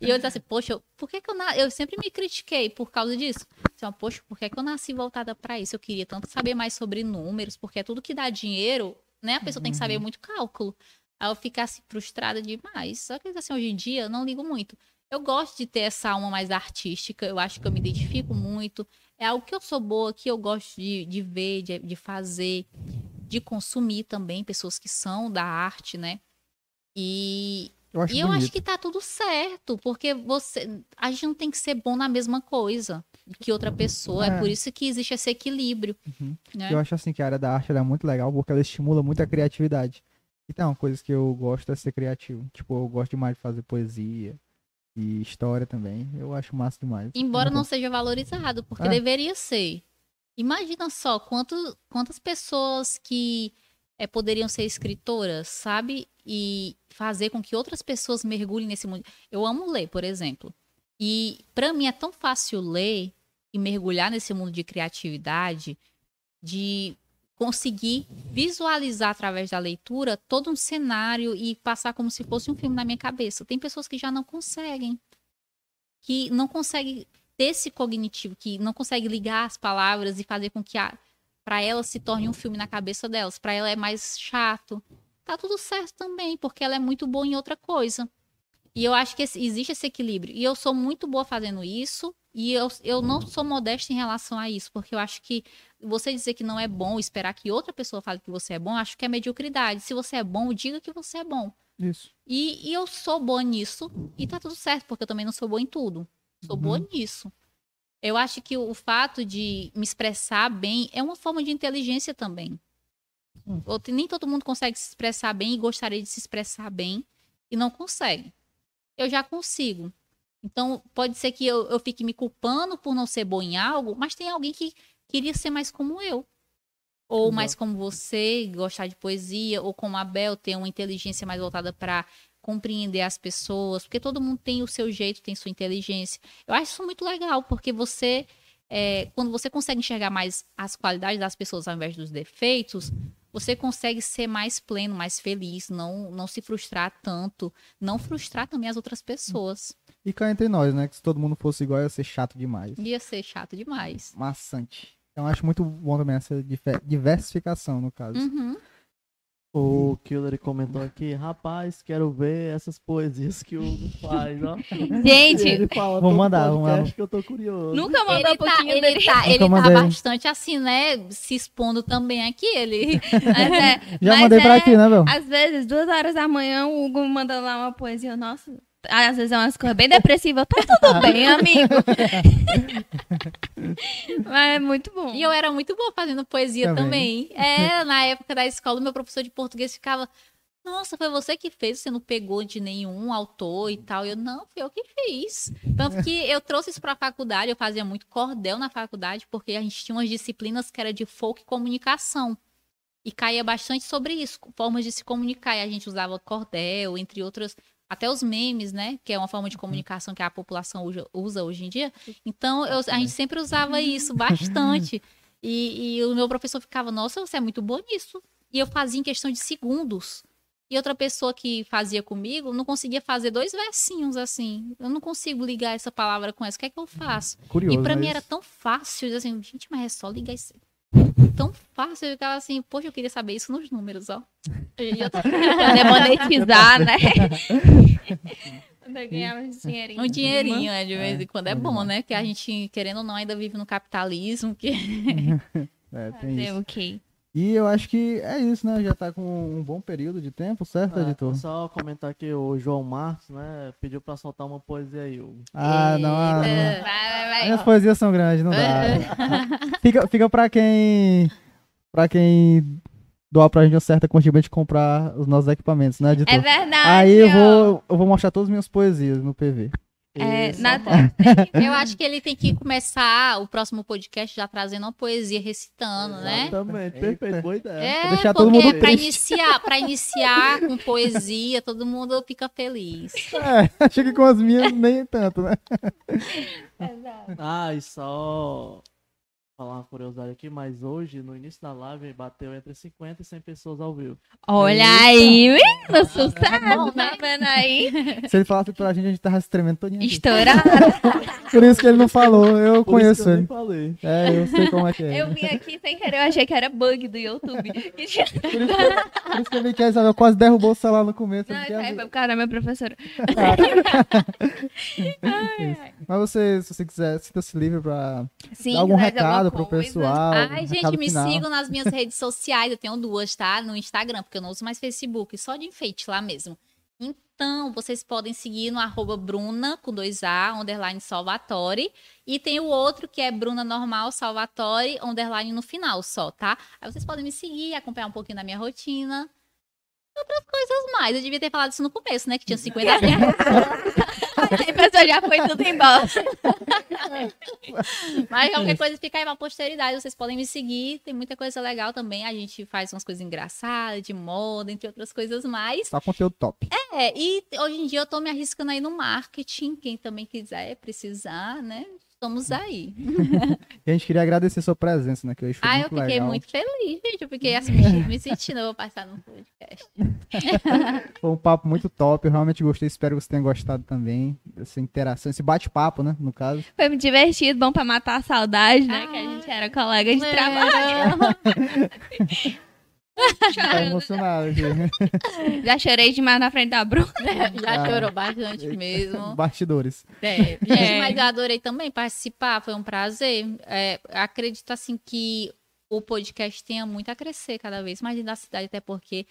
E eu disse assim, poxa, por que, que eu na... Eu sempre me critiquei por causa disso. Assim, ó, poxa, por que, que eu nasci voltada pra isso? Eu queria tanto saber mais sobre números, porque é tudo que dá dinheiro, né? A pessoa tem que saber muito cálculo. Aí eu ficasse frustrada demais. Só que assim, hoje em dia, eu não ligo muito. Eu gosto de ter essa alma mais artística, eu acho que eu me identifico muito. É algo que eu sou boa, que eu gosto de, de ver, de, de fazer, de consumir também, pessoas que são da arte, né? E, Eu acho e eu bonito. acho que tá tudo certo, porque você. A gente não tem que ser bom na mesma coisa que outra pessoa. É, É. por isso que existe esse equilíbrio. Uhum. Né? Eu acho assim que a área da arte é muito legal porque ela estimula muito a criatividade. Então, coisas que eu gosto é ser criativo. Tipo, eu gosto demais de fazer poesia e história também. Eu acho massa demais. Embora Eu não seja valorizado, porque É. deveria ser. Imagina só quanto, quantas pessoas que eh, poderiam ser escritoras, sabe? E fazer com que outras pessoas mergulhem nesse mundo. Eu amo ler, por exemplo. E para mim é tão fácil ler e mergulhar nesse mundo de criatividade, de conseguir visualizar através da leitura todo um cenário e passar como se fosse um filme na minha cabeça. Tem pessoas que já não conseguem, que não conseguem ter esse cognitivo, que não consegue ligar as palavras e fazer com que para ela se torne um filme na cabeça delas. Para ela é mais chato. Tá tudo certo também, porque ela é muito boa em outra coisa. E eu acho que existe esse equilíbrio. E eu sou muito boa fazendo isso. E eu, eu não sou modesta em relação a isso, porque eu acho que você dizer que não é bom, esperar que outra pessoa fale que você é bom, acho que é mediocridade. Se você é bom, diga que você é bom. Isso. E, e eu sou boa nisso, e tá tudo certo, porque eu também não sou boa em tudo. Sou boa nisso. Eu acho que o, fato de me expressar bem é uma forma de inteligência também. Outro- Nem todo mundo consegue se expressar bem e gostaria de se expressar bem e não consegue. Eu já consigo. Então, pode ser que eu, eu fique me culpando por não ser boa em algo, mas tem alguém que queria ser mais como eu. Ou Exato. mais como você, gostar de poesia, ou como a Bel, ter uma inteligência mais voltada para compreender as pessoas, porque todo mundo tem o seu jeito, tem sua inteligência. Eu acho isso muito legal, porque você, é, quando você consegue enxergar mais as qualidades das pessoas ao invés dos defeitos, você consegue ser mais pleno, mais feliz, não, não se frustrar tanto, não frustrar também as outras pessoas. E cá entre nós, né? Que se todo mundo fosse igual ia ser chato demais. Ia ser chato demais. Maçante. Então acho muito bom também essa diversificação, no caso. Uhum. O Killer comentou aqui, rapaz, quero ver essas poesias que o Hugo faz, ó. Gente, ele fala Vou mandar, vou mandar. que eu tô curioso. nunca mandou Ele um tá, pouquinho ele dele. tá, ele Nunca tá mandei. bastante assim, né? Se expondo também aqui. Ele. Mas é, Já mas mandei pra é- ti, né, Bel? Às vezes, duas horas da manhã, o Hugo manda lá uma poesia. Nossa, às vezes é umas coisas bem depressivas. Tá tudo bem, amigo. Mas é muito bom. E eu era muito boa fazendo poesia Também. também. É, na época da escola, meu professor de português ficava. Nossa, foi você que fez, você não pegou de nenhum autor e tal. Eu, não, fui eu que fiz. Tanto que eu trouxe isso pra faculdade, eu fazia muito cordel na faculdade, porque a gente tinha umas disciplinas que era de folk e comunicação. E caía bastante sobre isso, formas de se comunicar. E a gente usava cordel, entre outras, até os memes, né? Que é uma forma de comunicação que a população usa, hoje em dia. Então, eu- a gente sempre usava isso bastante. E, e o meu professor ficava, nossa, você é muito boa nisso. E eu fazia em questão de segundos. E outra pessoa que fazia comigo não conseguia fazer dois versinhos assim. Eu não consigo ligar essa palavra com essa. O que é que eu faço? Curioso. E mim mas- era tão fácil, assim, gente, mas é só ligar isso. Tão fácil, eu ficava assim, poxa, eu queria saber isso nos números, ó. E eu Poder monetizar, né? Ganhar um dinheirinho. um dinheirinho, né, de vez em quando é bom, né? Que a gente, querendo ou não, ainda vive no capitalismo, que É, tem Fazer isso. o quê? E eu acho que é isso, né? Já tá com um bom período de tempo, certo, É, editor? só comentar aqui, o João Marcos, né, pediu pra soltar uma poesia aí, Hugo. Ah, não, ah, não. Vai, vai, vai. Minhas poesias são grandes, não dá. fica, fica pra quem. Pra quem doar pra gente uma certa quantia pra gente comprar os nossos equipamentos, né, editor? É verdade. Aí eu vou, eu vou mostrar todas as minhas poesias no PV. É. Eu acho que ele tem que começar o próximo podcast já trazendo uma poesia recitando, né? Exatamente, perfeito, boa ideia. É, deixar todo porque mundo pra triste. iniciar, pra iniciar com poesia, todo mundo fica feliz. É, achei que com as minhas nem tanto, né? Ah, e só falar uma curiosidade aqui, mas hoje, no início da live, bateu entre 50 e 100 pessoas ao vivo. Olha Eita. aí, menino, sucesso, bom, tá né? vendo aí? Se ele falasse pra gente, a gente tava se tremendo todinho. Estourado. Por isso que ele não falou, eu Por isso conheço que eu nem ele. falei. É, eu sei como é que é. Eu vim aqui sem querer, eu achei que era bug do YouTube. Por isso que, eu- por isso que eu vi que a Isabel quase derrubou o celular no começo. Não, visto. por causa da minha professora. Mas você, se você quiser, sinta-se livre pra Sim, dar algum recado pro coisa. pessoal. Ai, gente, me final. sigam nas minhas redes sociais. Eu tenho duas, tá? No Instagram, porque eu não uso mais Facebook, só de enfeite lá mesmo. Então, vocês podem seguir no arroba Bruna, com dois A, underline Salvatore. E tem o outro que é Bruna Normal Salvatore, underline no final só, tá? Aí vocês podem me seguir, acompanhar um pouquinho da minha rotina. E Outras coisas mais. Eu devia ter falado isso no começo, né? Que tinha 50 A pessoa já foi tudo embora. Mas qualquer coisa fica aí pra posteridade. Vocês podem me seguir. Tem muita coisa legal também. A gente faz umas coisas engraçadas, de moda, entre outras coisas mais. Só conteúdo top. É, e hoje em dia eu tô me arriscando aí no marketing. Quem também quiser precisar, né? Estamos aí. E a gente queria agradecer sua presença, né? Que hoje foi Ah, eu fiquei legal. muito feliz, gente. Eu fiquei assim, me, sentindo, eu vou passar no podcast. Foi um papo muito top. Eu realmente gostei. Espero que você tenha gostado também. Essa interação, esse bate-papo, né? No caso. Foi muito divertido, bom pra matar a saudade, né? Ah, que a gente era colega de É. trabalho. Tá emocionado aqui. Já chorei demais na frente da Bruna. Já Ah. chorou bastante mesmo. Bastidores. É, gente, mas eu adorei também participar, foi um prazer. É, acredito assim que o podcast tenha muito a crescer cada vez mais dentro da cidade, até porque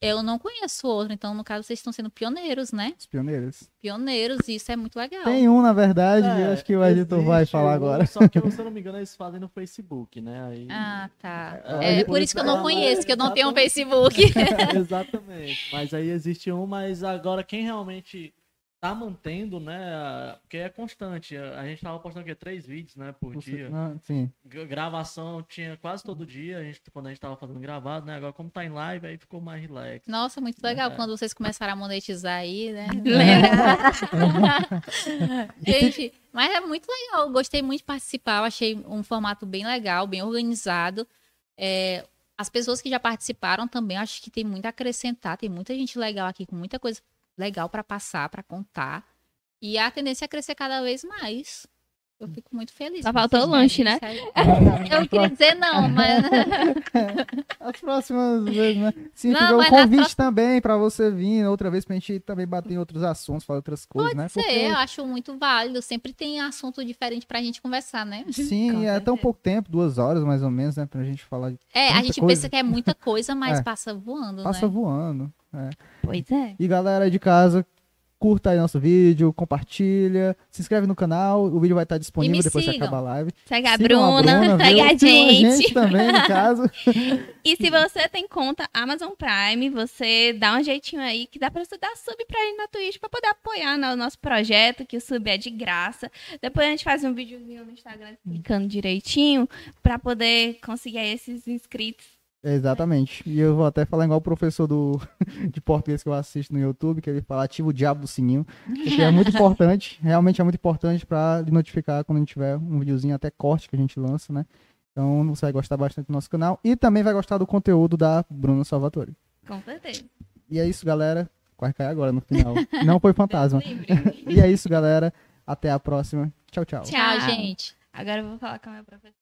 eu não conheço outro, então no caso vocês estão sendo pioneiros, né? Os pioneiros. Pioneiros, isso é muito legal. Tem um, na verdade, É, acho que o editor vai falar um, agora. Só que, se eu não me engano, eles fazem no Facebook, né? Aí... Ah, tá. É, É, por isso que eu não conheço, que eu não tenho um. Facebook. Exatamente. Mas aí existe um, mas agora quem realmente tá mantendo, né? Porque é constante. A gente tava postando aqui três vídeos, né, por dia. Não, sim. Gravação tinha quase todo dia, a gente, quando a gente tava fazendo gravado, né? Agora, como tá em live, aí ficou mais relax. Nossa, muito legal É. quando vocês começaram a monetizar aí, né? Lembra? Gente, mas é muito legal. Gostei muito de participar. Eu achei um formato bem legal, bem organizado. É, as pessoas que já participaram também, acho que tem muito a acrescentar. Tem muita gente legal aqui, com muita coisa legal para passar, para contar. E a tendência é crescer cada vez mais. Eu fico muito feliz. Faltou vocês, o lanche, né? Eu não queria dizer não, mas. As próximas vezes, né? Sim, Não, nas convite também pra você vir outra vez pra gente também bater em outros assuntos, falar outras coisas, né? Sei, eu acho muito válido. Sempre tem assunto diferente pra gente conversar, né? Sim, Com é tão pouco tempo, duas horas mais ou menos, né? Pra gente falar. de- É, a gente coisa. pensa que é muita coisa, mas É. passa voando, Passa né? voando. é. Pois é. E galera de casa, curta aí nosso vídeo, compartilha, se inscreve no canal, o vídeo vai estar disponível depois que acabar a live. Segue a Sigam Bruna, segue a Sigam gente. também, no caso. E se você tem conta Amazon Prime, você dá um jeitinho aí que dá pra você dar sub pra gente na Twitch pra poder apoiar o nosso projeto, que o sub é de graça. Depois a gente faz um videozinho no Instagram explicando direitinho pra poder conseguir aí esses inscritos. Exatamente. E eu vou até falar igual o professor do, de português que eu assisto no YouTube, que ele fala ativa o diabo do sininho. Porque é muito importante, realmente é muito importante pra lhe notificar quando a gente tiver um videozinho até corte que a gente lança, né? Então você vai gostar bastante do nosso canal e também vai gostar do conteúdo da Bruna Salvatore. Com certeza. E é isso, galera. Quase cai agora no final. Não foi fantasma. E é isso, galera. Até a próxima. Tchau, tchau. Tchau, gente. Agora eu vou falar com a minha professora.